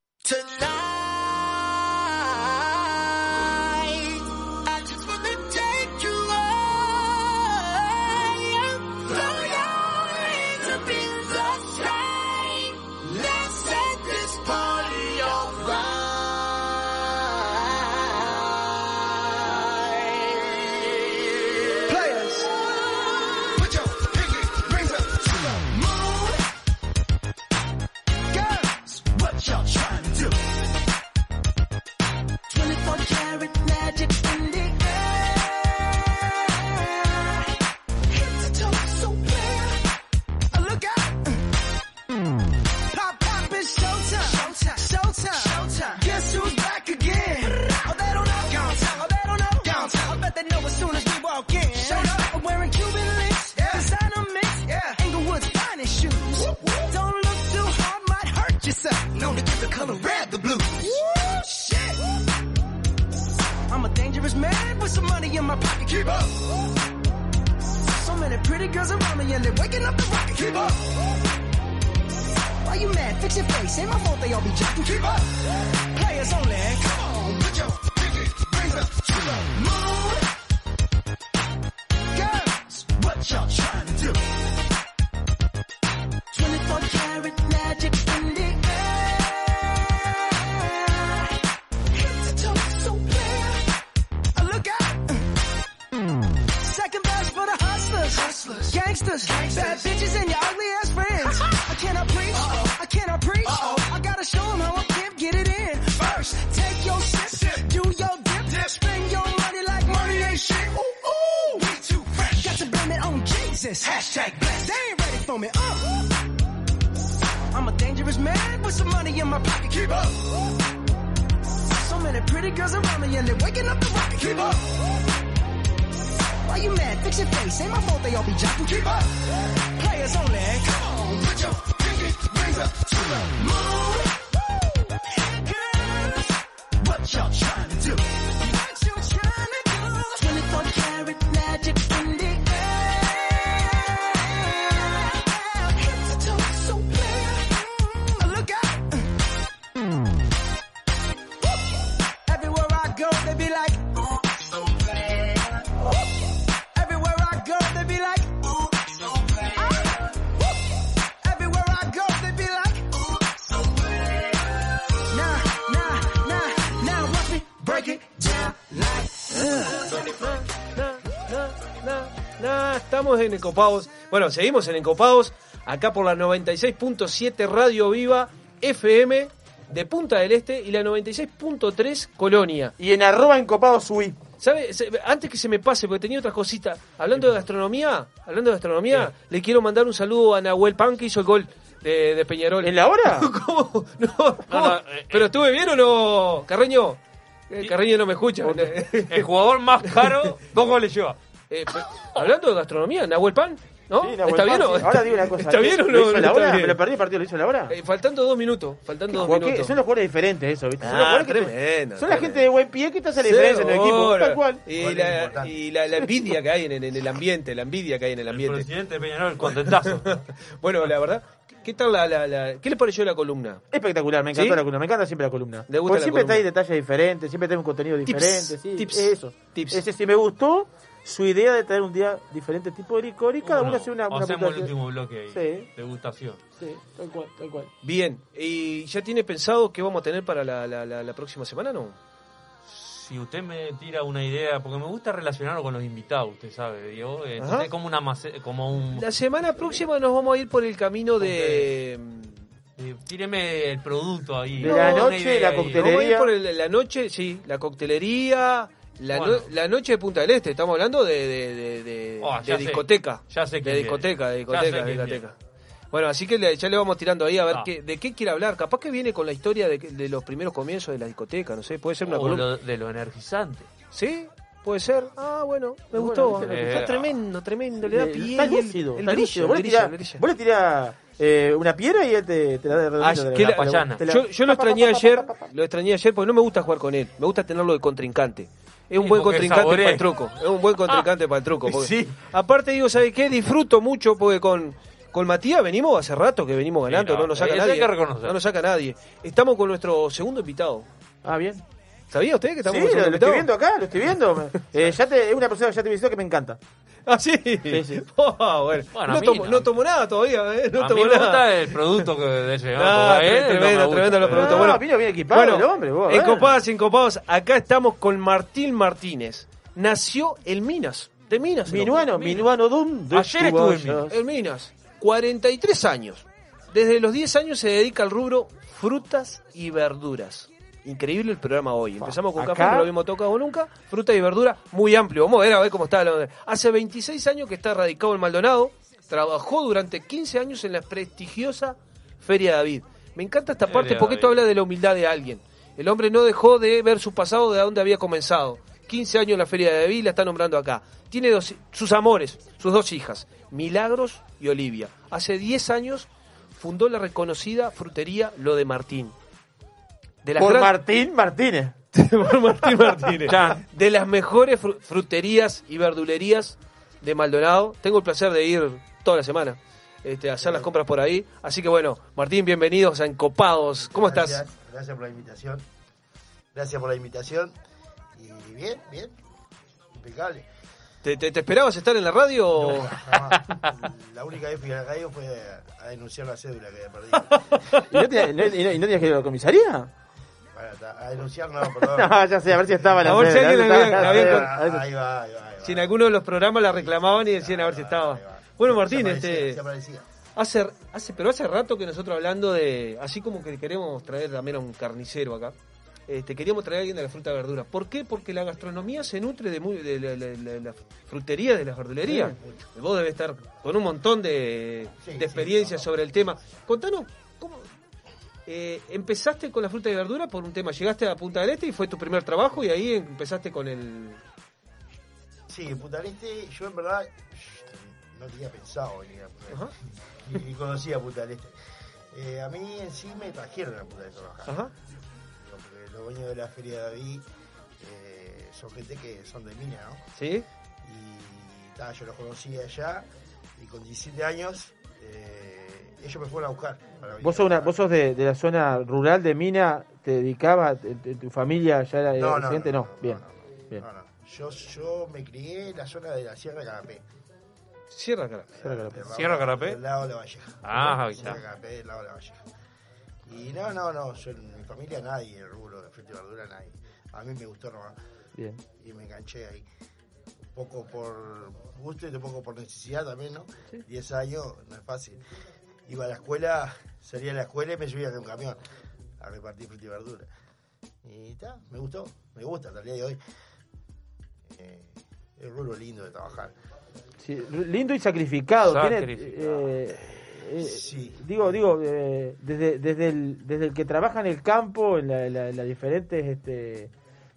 S6: En Encopados. Bueno, seguimos en Encopados. Acá por la 96.7 Radio Viva FM de Punta del Este y la 96.3 Colonia.
S2: Y en arroba Encopados subí.
S6: ¿Sabe? Antes que se me pase, porque tenía otras cositas. Hablando de gastronomía, hablando de gastronomía, le quiero mandar un saludo a Nahuel Pan que hizo el gol de, de Peñarol.
S2: ¿En la hora?
S6: ¿Cómo? No, ¿cómo? ¿Pero estuve bien o no, Carreño? Eh, Carreño no me escucha.
S4: El jugador más caro, dos goles lleva.
S6: Eh, pe- hablando de gastronomía, Nahuel Pan, ¿no?
S2: Sí, Nahuel
S6: ¿Está bien o
S2: sí. Ahora digo una cosa.
S6: ¿Está bien o
S2: ¿Lo
S6: no?
S2: hizo
S6: no
S2: a la
S6: está
S2: hora?
S6: bien?
S2: ¿Me lo perdí el partido? ¿Lo hizo a la hora?
S6: Eh, faltando dos minutos, faltando dos minutos.
S2: Son los jugadores diferentes eso, ¿viste? Son, los
S6: Ah,
S2: jugadores que te-
S6: tremendo,
S2: son la
S6: tremendo.
S2: gente de buen pie que te hace la diferencia en el equipo, tal cual.
S6: Y, la, y la, la envidia que hay en, en el ambiente, la envidia que hay en el ambiente.
S4: presidente de Peñarol, contentazo.
S6: bueno, la verdad, ¿qué tal la, la, la- ¿Qué le pareció la columna?
S2: Espectacular, me encantó
S6: ¿Sí?
S2: la columna, me encanta siempre la columna.
S6: ¿Le gusta
S2: Porque
S6: la
S2: siempre
S6: columna?
S2: trae detalles diferentes, siempre trae un contenido
S6: Tips,
S2: diferente, sí,
S6: tips,
S2: eso.
S6: tips.
S2: Ese sí me gustó su idea de traer un día diferente tipo de licor y cada
S4: Bueno,
S2: uno hace una, una
S4: Hacemos el último bloque ahí.
S2: Sí.
S4: Degustación.
S2: Sí, tal cual, tal cual.
S6: Bien, ¿y ya tiene pensado qué vamos a tener para la, la, la, la próxima semana, no?
S4: Si usted me tira una idea, porque me gusta relacionarlo con los invitados, usted sabe, Diego. eh, Entonces es como una como un
S6: La semana próxima nos vamos a ir por el camino de...
S4: eh, tíreme el producto ahí.
S2: De la noche, la
S4: ahí.
S2: coctelería.
S6: Vamos a ir por el- la noche, sí, la coctelería, la,
S4: Bueno.
S6: no- la noche de Punta del Este, estamos hablando de, de, de, de-
S4: Oh,
S6: de
S4: ya sé.
S6: discoteca.
S4: Ya sé
S6: de discoteca, de discoteca,
S4: Ya sé
S6: discoteca. Bueno, así que le- ya le vamos tirando ahí a ver
S4: Ah.
S6: qué, de qué quiere hablar. Capaz que viene con la historia de, de los primeros comienzos de la discoteca, no sé, puede ser una
S4: O
S6: columna.
S4: lo- de lo energizante.
S6: ¿Sí? Puede ser. Ah, bueno, me
S2: Bueno,
S6: gustó.
S2: viste,
S6: está
S4: eh,
S6: tremendo, tremendo. Le da
S2: Eh,
S6: pie.
S2: Está
S6: el-
S2: lúcido,
S6: el brillo, el
S2: le
S6: brillo, brillo.
S2: vos le tirás, eh, una piedra y él te, te la da de
S6: Ah,
S2: la-
S6: yo, yo lo extrañé ayer, lo extrañé ayer porque no me gusta jugar con él, me gusta tenerlo de contrincante. Es un
S4: Sí,
S6: buen contrincante para el truco, es un buen contrincante para el truco. porque-
S4: Sí.
S6: Aparte digo, ¿sabes qué? Disfruto mucho porque con, con Matías venimos hace rato que venimos ganando,
S4: no,
S6: no nos saca nadie. No nos saca nadie. Estamos con nuestro segundo invitado.
S2: Ah, bien.
S6: ¿Sabía usted que estamos
S2: Sí, lo, estoy viendo acá, lo estoy viendo. Eh, ya te, es una persona que ya te visitó que me encanta.
S6: Ah, sí.
S2: Sí, sí.
S6: Oh, bueno.
S4: Bueno, a
S6: no,
S4: mí
S6: tomo,
S4: no.
S6: no tomo nada todavía, ¿eh? No
S4: a
S6: tomo
S4: mí me
S6: nada.
S4: gusta el producto que de ese
S6: Ah,
S4: porque a él no me
S6: tremendo,
S4: gusta.
S6: tremendo los productos.
S2: No,
S6: Bueno,
S2: vino bien equipado
S6: bueno,
S2: el hombre, vos, a ver.
S6: encopadas, encopados, acá estamos con Martín Martínez. Nació en Minas, de Minas. el
S2: Minuano,
S6: hombre.
S2: Minuano, ¿dónde
S4: Ayer estuve en
S2: vayas?
S6: En Minas, 43 años. Desde los 10 años se dedica al rubro frutas y verduras. Increíble el programa hoy. Empezamos con
S2: acá-
S6: café, no lo habíamos tocado nunca. Fruta y verdura, muy amplio. Vamos a ver, a ver cómo está. la- Hace 26 años que está radicado en Maldonado. Trabajó durante 15 años en la prestigiosa Feria David. Me encanta esta
S4: Feria
S6: parte porque esto habla de la humildad de alguien. El hombre no dejó de ver su pasado de dónde había comenzado. 15 años en la Feria de David, la está nombrando acá. Tiene dos- sus amores, sus dos hijas, Milagros y Olivia. Hace 10 años fundó la reconocida frutería Lo de Martín. De las
S2: Por
S6: gran-
S2: Martín Martínez.
S6: por Martín Martínez.
S2: Ya.
S6: De las mejores fru- fruterías y verdulerías de Maldonado. Tengo el placer de ir toda la semana este, a hacer las compras por ahí. Así que bueno, Martín, bienvenidos a Encopados. ¿Cómo estás?
S15: Gracias, por la invitación. Gracias por la invitación. Y bien, bien. Impecable.
S6: ¿Te, te- te esperabas estar en la radio? o-
S15: Jamás. La única vez que fui a la radio fue a denunciar la cédula que había perdido.
S2: ¿Y no, tenías- no- y no- y no tenías que ir a la comisaría?
S15: A denunciar no, perdón.
S2: No, ya sé, a ver si estaba la
S6: A ver si alguien la había- la
S2: Ahí va,
S15: Ahí va, ahí.
S6: Si en alguno de los programas la reclamaban y decían a ver si estaba. Bueno, Martín, este,
S15: se aparecía.
S6: hace, hace, pero hace rato que nosotros hablando de, así como que queremos traer también a un carnicero acá, este, queríamos traer a alguien de la fruta y verdura. ¿Por qué? Porque la gastronomía se nutre de, muy, de la, la- la- la frutería, de las verdulerías. Vos debes estar con un montón de,
S15: Sí,
S6: de
S15: sí,
S6: experiencia
S15: no.
S6: sobre el tema. Contanos, ¿cómo eh, empezaste con la fruta y verdura por un tema? Llegaste a Punta del Este y fue tu primer trabajo y ahí empezaste con el...
S15: Sí, en Punta del Este, yo en verdad no tenía pensado venir a Punta del Este. Ni, conocía Punta del Este. Eh, a mí en sí me trajeron a Punta del Este a trabajar.
S6: Ajá.
S15: Digo, Porque los dueños de la Feria de David eh, son gente que son de mina, ¿no?
S6: ¿Sí?
S15: Y ta, yo los conocí allá y con 17 años eh, ellos me fueron a buscar.
S2: Vos sos, una, vos sos de, de la zona rural de Mina, ¿te dedicabas, te- te- tu familia ya era
S15: No, no,
S2: residente?
S15: no,
S2: No, bien. bien.
S15: No, no. Yo, yo me crié en la zona de la Sierra de Carapé.
S6: Sierra Carapé.
S2: Sierra Carapé.
S15: Del
S4: ¿Sierra
S15: lado-
S4: Carapé?
S15: Del lado de la Valleja.
S4: Ah, ahí
S15: Sierra
S4: está.
S15: Carapé, del lado de la Valleja. Y no, no, no, yo en mi familia nadie, el rubro de fruta y verdura, nadie. A mí me gustó nomás.
S2: Bien.
S15: Y me enganché ahí. Un poco por gusto y un poco por necesidad también, ¿no? Diez años, no es fácil. Iba a la escuela, salía de la escuela y me subía de un camión a repartir fruta y verdura. Y está, me gustó, me gusta hasta el día de hoy. Eh, es un rubro lindo de trabajar.
S2: Sí, lindo y sacrificado. tiene,
S15: Sacrificado.
S2: eh, eh, Digo, digo, eh, desde, desde, el, desde el que trabaja en el campo, en la- la- las diferentes, este,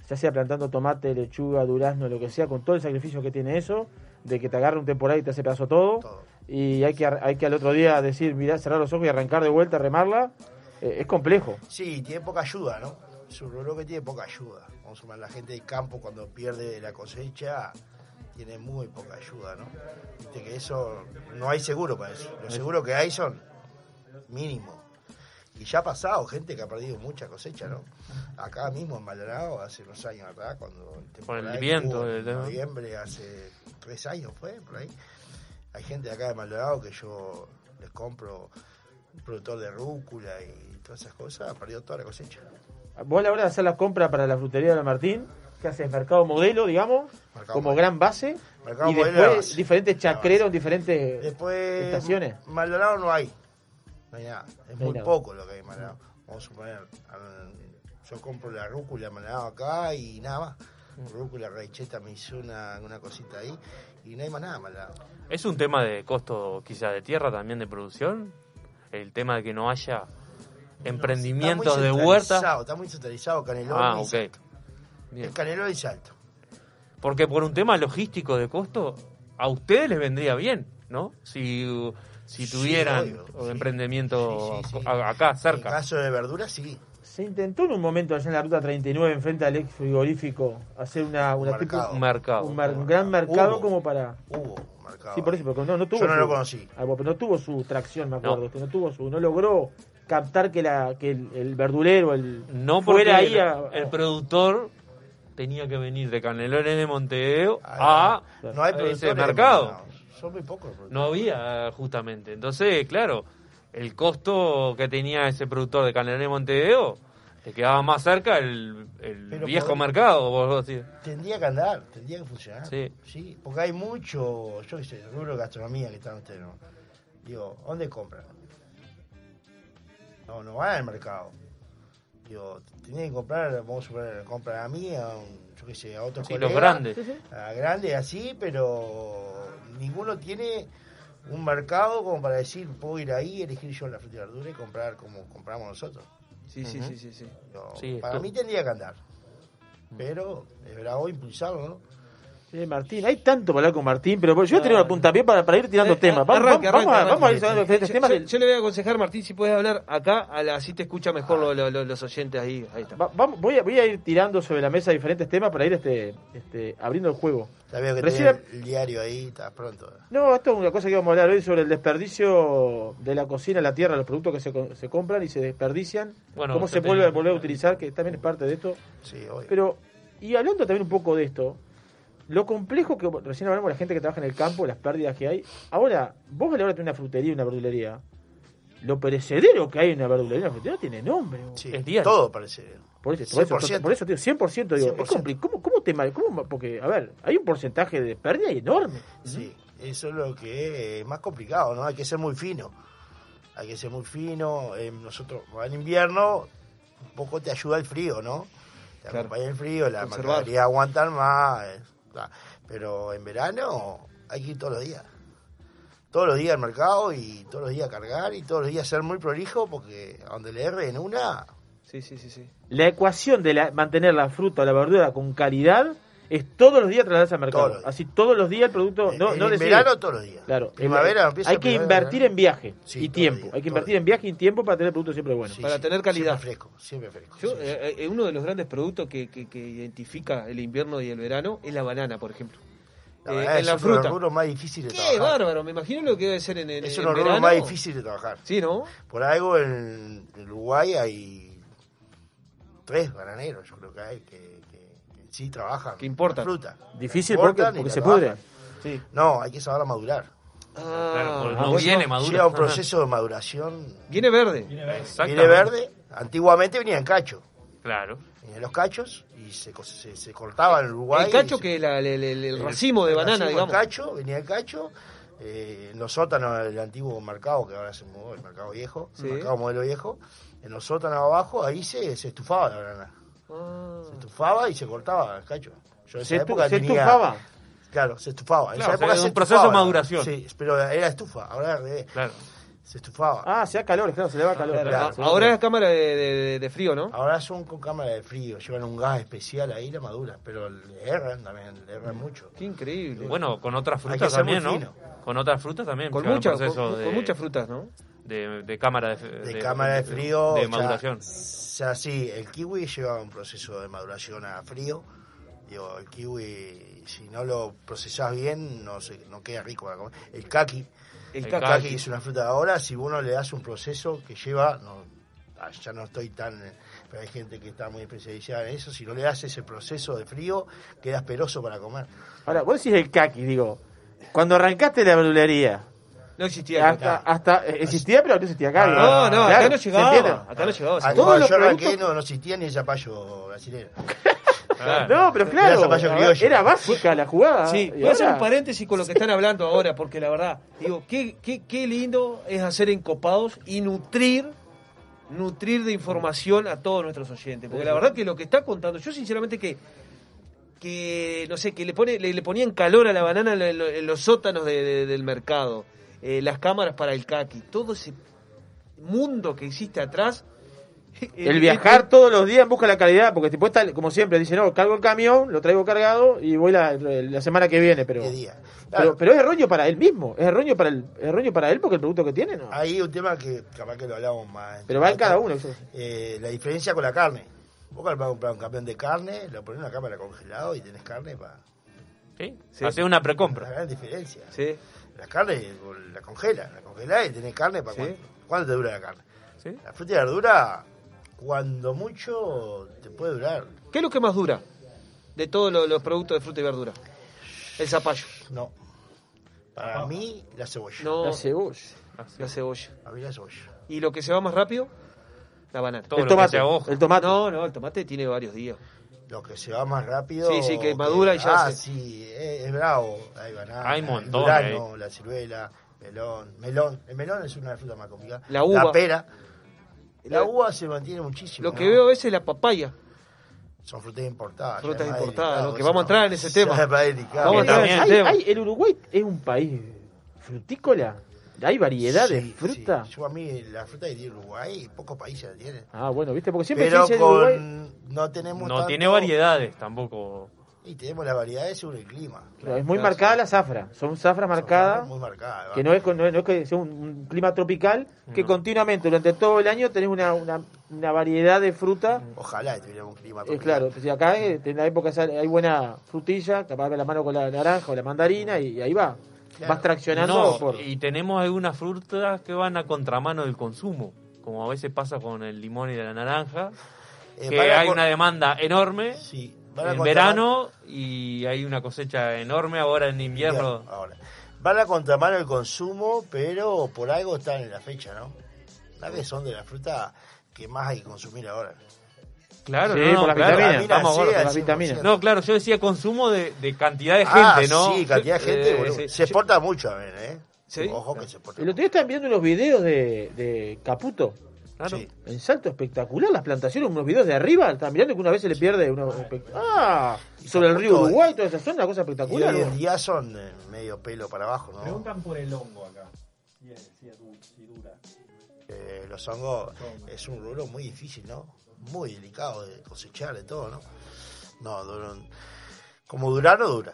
S2: ya sea plantando tomate, lechuga, durazno, lo que sea, con todo el sacrificio que tiene eso, de que te agarre un temporal y te hace pedazo todo, y hay que, ar- hay que al otro día decir, mirá, cerrar los ojos y arrancar de vuelta, remarla, eh, es complejo.
S15: Sí, tiene poca ayuda, ¿no? Es un rubro que tiene poca ayuda. Vamos a sumar la gente del campo cuando pierde la cosecha, tiene muy poca ayuda, ¿no? Viste que eso, no hay seguro para eso. Los seguros que hay son mínimos. Y ya ha pasado gente que ha perdido mucha cosecha, ¿no? Acá mismo en Maldonado, hace unos años atrás, cuando el
S4: Con el viento, el
S15: en noviembre, hace tres años fue, por ahí. Hay gente de acá de Maldonado que yo les compro un productor de rúcula y todas esas cosas, ha perdido toda la cosecha.
S2: Vos a la hora de hacer la compra para la frutería de la Martín, que haces mercado modelo, digamos,
S15: Mercado
S2: como
S15: modelo.
S2: gran base,
S15: Mercado
S2: y
S15: modelo
S2: después
S15: base.
S2: diferentes chacreros, diferentes
S15: Después,
S2: estaciones.
S15: Maldonado no hay. No hay nada. Es
S2: No
S15: muy
S2: nada.
S15: poco lo que hay en Maldonado. Vamos a suponer, yo compro la rúcula en Maldonado acá y nada más.
S2: Mm.
S15: Rúcula, raicheta, me hizo una, una cosita ahí y no hay más nada en Maldonado.
S4: ¿Es un tema de costo quizá de tierra también de producción? El tema de que no haya emprendimientos de huerta.
S15: Está muy centralizado Canelón
S4: Ah,
S15: y
S4: ok.
S15: Salto.
S4: Bien.
S15: El Canelón y Salto.
S4: Porque por un tema logístico de costo, a ustedes les vendría bien, ¿no? Si, si
S15: Sí,
S4: tuvieran
S15: obvio,
S4: un
S15: sí.
S4: emprendimiento
S15: Sí,
S4: acá,
S15: En
S4: cerca.
S15: caso de verduras, sí.
S2: Se intentó en un momento allá en la ruta 39, enfrente al ex frigorífico, hacer una, una tipo-
S15: mercado.
S4: Un mercado.
S2: un, mar- un gran mercado
S15: Hubo.
S2: como para.
S15: Hubo mercado.
S2: Sí, por eso, porque no, no tuvo.
S15: Yo no
S2: su-
S15: lo conocí.
S2: Ah, bueno, pero no tuvo su tracción, me acuerdo.
S4: No.
S2: que no tuvo su. No logró captar que, la, que el, el verdulero, el.
S4: No porque
S2: fuera ahí
S4: el,
S2: a-
S4: el productor tenía que venir de Canelones de Montevideo a,
S15: No hay
S4: a ese mercado.
S15: Son muy pocos.
S4: No había, justamente. Entonces, claro, el costo que tenía ese productor de de Montevideo quedaba más cerca el, el viejo
S15: podría-
S4: mercado, vos decís.
S15: Tendría que andar, tendría que funcionar.
S4: Sí.
S15: porque hay mucho, yo qué sé, rubro de gastronomía que están ustedes, ¿no? Digo, ¿dónde compran? No, no van al mercado. Digo, tienen que comprar, vamos a compran a mí, a un, yo qué sé, a otros
S4: Sí, los grandes. Sí, sí.
S15: A grandes así, pero ninguno tiene un mercado como para decir, puedo ir ahí, elegir yo la fruta y verdura y comprar como compramos nosotros.
S6: Sí, sí, sí, sí, sí.
S15: Para
S4: esto-
S15: mí tendría que andar. Pero es bravo impulsarlo, ¿no?
S2: Sí, Martín, hay tanto para hablar con Martín, pero yo voy a tener una puntapié para, para ir tirando
S6: Eh,
S2: temas. Vamos,
S6: arranca,
S2: vamos,
S6: arranca,
S2: vamos a ir de diferentes
S6: Yo-
S2: temas.
S6: yo,
S2: del-
S6: yo le voy a aconsejar, Martín, si puedes hablar acá, a la- así te escucha mejor lo- lo- los oyentes ahí. Ahí está.
S2: Va- vamos- voy, a, voy a ir tirando sobre la mesa diferentes temas para ir este, este, abriendo el juego.
S15: Ya veo que
S2: Recién-
S15: tenés el diario ahí, está pronto.
S2: No, esto es una cosa que vamos a hablar hoy sobre el desperdicio de la cocina en la tierra, los productos que se, se compran y se desperdician,
S4: Bueno,
S2: cómo se vuelve a volver a utilizar, que también es parte de esto.
S15: Sí, obvio.
S2: Pero, y hablando también un poco de esto, lo complejo que recién hablamos de la gente que trabaja en el campo, las pérdidas que hay. Ahora, vos a la hora de tener una frutería y una verdulería, lo perecedero que hay en una verdulería y una frutería tiene nombre.
S15: Sí,
S4: Es
S15: todo parece.
S2: Por eso, por eso,
S15: 100%.
S2: por eso, tío, 100%, digo, es
S15: 100%.
S2: compli- ¿cómo, cómo te mal- cómo- porque, a ver, hay un porcentaje de pérdida enorme.
S15: Sí, eso es lo que es más complicado, ¿no? Hay que ser muy fino. Hay que ser muy fino. eh, nosotros, en invierno, un poco te ayuda el frío, ¿no? Te
S6: Claro.
S15: acompaña el frío, la mercadería aguantan más. Pero en verano hay que ir todos los días. Todos los días al mercado y todos los días cargar y todos los días ser muy prolijo porque a donde le erre en una,
S6: Sí, sí, sí, sí.
S2: La ecuación de la- mantener la fruta o la verdura con calidad es todos los días trasladarse al mercado.
S15: Todos.
S2: Así todos los días el producto. No,
S15: en
S2: no decir-
S15: verano todos los días.
S2: Claro.
S15: Primavera empieza
S2: Hay que
S15: primavera,
S2: invertir en viaje
S15: Sí,
S2: y tiempo. hay que invertir en viaje y tiempo para tener el producto siempre bueno.
S6: Para tener calidad.
S15: Siempre fresco, siempre fresco.
S6: Yo, eh, eh, uno de los grandes productos que, que- que identifica el invierno y el verano es la banana, por ejemplo.
S15: La
S6: Eh, en
S15: es
S6: la
S15: uno de los
S6: fruta.
S15: más difíciles de
S6: Qué
S15: trabajar.
S6: bárbaro, me imagino lo que debe ser en, en,
S15: Es
S6: en
S15: uno de los
S6: verano.
S15: rubros más difíciles de trabajar.
S6: Sí, ¿no?
S15: Por algo en, en Uruguay hay tres bananeros, yo creo que hay, que sí trabajan.
S6: Que importan.
S15: la fruta.
S2: Difícil porque- porque se
S15: trabajan.
S2: pudre.
S15: Sí. No, hay que saberla madurar.
S6: Ah,
S4: porque
S6: ah,
S4: no viene madura.
S15: Lleva un proceso de maduración.
S6: Viene verde.
S15: Viene verde. Antiguamente venía en cacho.
S4: Claro.
S15: Venían los cachos y se, se, se cortaba en Uruguay.
S6: El cacho
S15: se-
S6: que es la- el, el- el racimo de
S15: el
S6: banana,
S15: racimo,
S6: digamos.
S15: El cacho, venía el cacho. eh, en los sótanos del antiguo mercado, que ahora se mudó, el mercado viejo,
S6: Sí.
S15: el mercado modelo viejo, en los sótanos abajo, ahí se, se estufaba la banana.
S6: Ah.
S15: Se estufaba y se cortaba el cacho. Yo en
S2: ¿Se,
S15: esa
S2: estu-
S15: época
S2: se
S15: tenía-
S2: estufaba?
S15: Claro, se estufaba. En
S4: Claro,
S15: esa
S4: o sea,
S15: época
S4: es
S15: se
S4: un proceso de
S15: estufaba.
S4: maduración.
S15: Sí, pero era estufa, ahora.
S4: Claro.
S15: Se estufaba.
S2: Ah, se da calor, claro, se le va calor.
S6: Claro,
S2: claro,
S6: ah,
S2: se
S6: ahora es cámara de, de- de frío, ¿no?
S15: Ahora son con cámara de frío, llevan un gas especial ahí, la madura, pero le erran también, le erran mucho.
S6: Qué increíble.
S4: Bueno, con otras frutas también, ¿no?
S15: fino.
S4: Con otras frutas también.
S6: con, muchas, con,
S4: de,
S6: con muchas frutas, ¿no?
S4: De, de cámara de,
S15: De, cámara de frío.
S4: De
S15: o sea,
S4: maduración.
S15: O sea, sí, el kiwi lleva un proceso de maduración a frío. Digo, el kiwi, si no lo procesás bien, no se, no queda rico para comer. El kaki,
S6: El
S15: el
S6: kaki.
S15: kaki es una fruta de ahora, si uno le das un proceso que lleva, no, ah, ya no estoy tan, pero hay gente que está muy especializada en eso, si no le das ese proceso de frío, queda asperoso para comer.
S2: Ahora, vos decís el kaki, digo. Cuando arrancaste la verdulería,
S6: No existía
S2: hasta,
S6: acá.
S2: hasta eh, existía, pero no existía acá. digo.
S6: No, no, acá
S2: Claro,
S6: no
S2: ¿se
S6: llegaba. Acá no llegaba.
S15: Ah,
S2: Todos
S15: cuando
S2: los
S15: yo arranqué
S2: productos-
S15: no, no existía ni el zapallo brasileño.
S2: No, pero claro, era, era básica la jugada.
S6: Sí, voy a hacer un paréntesis con lo que están hablando ahora, porque la verdad, digo, qué, qué, qué lindo es hacer encopados y nutrir, nutrir de información a todos nuestros oyentes. Porque la verdad que lo que está contando, yo sinceramente que, que no sé, que le, pone, le, le ponían calor a la banana lo- en los sótanos de- de- del mercado, eh, las cámaras para el kaki, todo ese mundo que existe atrás.
S2: El viajar todos los días en busca de la calidad, porque tipo está, como siempre, dice, no, cargo el camión, lo traigo cargado y voy la, la semana que viene, pero,
S15: ¿Qué día?
S2: pero
S15: Claro.
S2: pero es erróneo para él mismo, es erróneo para él, es erróneo para él porque el producto que tiene, ¿no?
S15: Hay un tema que capaz que lo hablamos más.
S2: Pero va en cada uno.
S15: Eh, la diferencia con la carne. Vos vas a comprar un camión de carne, lo pones en una cámara congelado y tenés carne para...
S4: ¿Sí?
S6: Sí.
S4: Hacer una
S15: La
S4: precompra.
S15: gran diferencia.
S6: Sí,
S15: La carne la congelas, la congelás y tenés carne para
S6: Sí.
S15: cuánto. ¿Cuánto te dura la carne?
S4: ¿Sí?
S15: La fruta y la verdura, cuando mucho, te puede durar.
S6: ¿Qué es lo que más dura de todos los, los productos de fruta y verdura? El zapallo.
S15: No. Para mí, la cebolla.
S6: No,
S2: La cebolla.
S6: la cebolla.
S15: A mí la cebolla.
S6: ¿Y lo que se va más rápido? La banana.
S4: Todo
S2: el tomate, el tomate.
S6: No, no, el tomate tiene varios días.
S15: Lo que se va más rápido.
S6: Sí, sí, que madura y ya
S15: Ah,
S6: se-
S15: sí, es, es bravo. Hay banana.
S4: Hay
S15: el
S4: montones
S15: durazno, la ciruela, melón. Melón. El melón es una fruta más complicada.
S6: La uva.
S15: La pera. La
S6: La-
S15: uva se mantiene muchísimo.
S6: Lo que
S15: ¿no?
S6: veo a veces es la papaya.
S15: Son frutas importadas.
S6: Frutas importadas,
S15: delicado
S6: ¿no? Que vamos a entrar en ese tema. Vamos a entrar en ese
S2: Hay-
S6: tema.
S2: hay- el Uruguay es un país frutícola, hay variedad de
S15: Sí,
S2: fruta.
S15: sí. Yo a mí la fruta tiene Uruguay, pocos países la tienen.
S2: Ah, bueno, viste, porque siempre
S15: Pero
S2: se dice de Uruguay.
S15: con... no tenemos
S4: No
S15: tanto-
S4: tiene variedades tampoco.
S15: Y tenemos las variedades según el clima.
S2: Claro, es muy marcada la zafra, son zafras marcadas.
S15: Muy marcadas.
S2: que no es, con- no es, no es que sea un, un clima tropical, que
S4: No.
S2: continuamente durante todo el año tenés una, una, una variedad de fruta.
S15: Ojalá tuviéramos un clima
S2: Eh,
S15: tropical.
S2: claro, pues, acá eh, en la época hay buena frutilla, capaz de la mano con la naranja o la mandarina y, ahí va.
S15: Claro.
S2: Vas traccionando
S4: No,
S2: por...
S4: y tenemos algunas frutas que van a contramano del consumo, como a veces pasa con el limón y la naranja,
S15: Eh,
S4: que hay una demanda enorme
S15: Sí,
S4: en verano y hay una cosecha enorme ahora en invierno.
S15: Bien, ahora. Van a contramano el consumo, pero por algo están en la fecha, ¿no? La que son de la fruta que más hay que consumir ahora.
S4: Claro,
S2: Sí,
S4: no, no,
S2: por las
S4: claro,
S2: vitaminas.
S4: estamos
S15: Sí,
S4: gordos.
S2: por
S15: al
S2: las
S15: 100%.
S2: vitaminas.
S4: No, claro, yo decía consumo de, de cantidad de gente,
S15: ah,
S4: ¿no?
S15: Sí, cantidad de gente.
S6: Eh,
S15: boludo.
S6: sí.
S15: Se exporta mucho, a ver, ¿eh?
S6: Sí.
S15: Ojo que se exporta.
S2: El otro día estaban viendo unos videos de, de Caputo.
S4: Claro.
S15: Sí.
S2: El salto espectacular, las plantaciones, unos videos de arriba, están mirando que una vez se le pierde una... Ah, y sobre el río Uruguay, toda esa zona, una cosa
S15: Y
S2: espectacular.
S15: hoy en día son eh, medio pelo para abajo, ¿no?
S3: Preguntan por el hongo acá. Si, es- si es du- si dura.
S15: Eh, los hongos es un rubro muy difícil, ¿no? Muy delicado de cosechar, de todo, ¿no? No, duran- como durar no dura.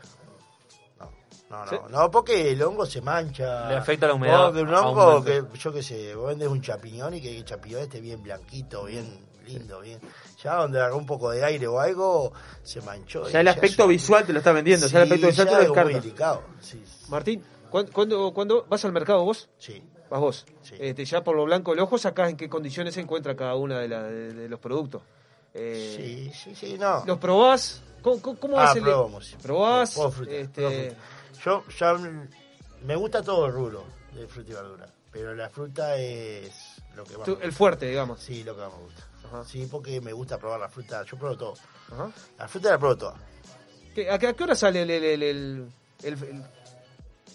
S15: No, no, no,
S4: Sí.
S15: no, porque el hongo se mancha.
S4: Le afecta la humedad,
S15: de un hongo que, yo qué sé, vos vendes un champiñón y que el champiñón esté bien blanquito, bien lindo, bien. Ya donde agarró un poco de aire o algo, se manchó.
S2: Ya el
S15: y
S2: aspecto visual te lo está vendiendo, ya el
S15: Sí,
S2: aspecto visual te lo
S15: es muy
S2: descarta.
S15: delicado, sí.
S6: Martín, ¿cuándo, cuándo, cuándo vas al mercado vos?
S15: Sí.
S6: Vas vos. Este, ya por lo blanco del ojo sacás en qué condiciones se encuentra cada una de, de- de los productos. Eh,
S15: Sí, sí, sí, no.
S6: ¿Los probás? ¿Cómo, cómo,
S15: Ah,
S6: es el-
S15: probamos.
S6: ¿Probás?
S15: Puedo fruta,
S6: Este,
S15: puedo. Yo ya me gusta todo el rubro de fruta y verdura, pero la fruta es lo que más
S6: tú-
S15: me
S6: el fuerte, digamos.
S15: Sí, lo que más me gusta. Sí, porque me gusta probar la fruta. Yo pruebo todo.
S6: Ajá.
S15: La fruta la pruebo toda.
S6: ¿Qué- a, qué, a qué hora sale el, el, el, el,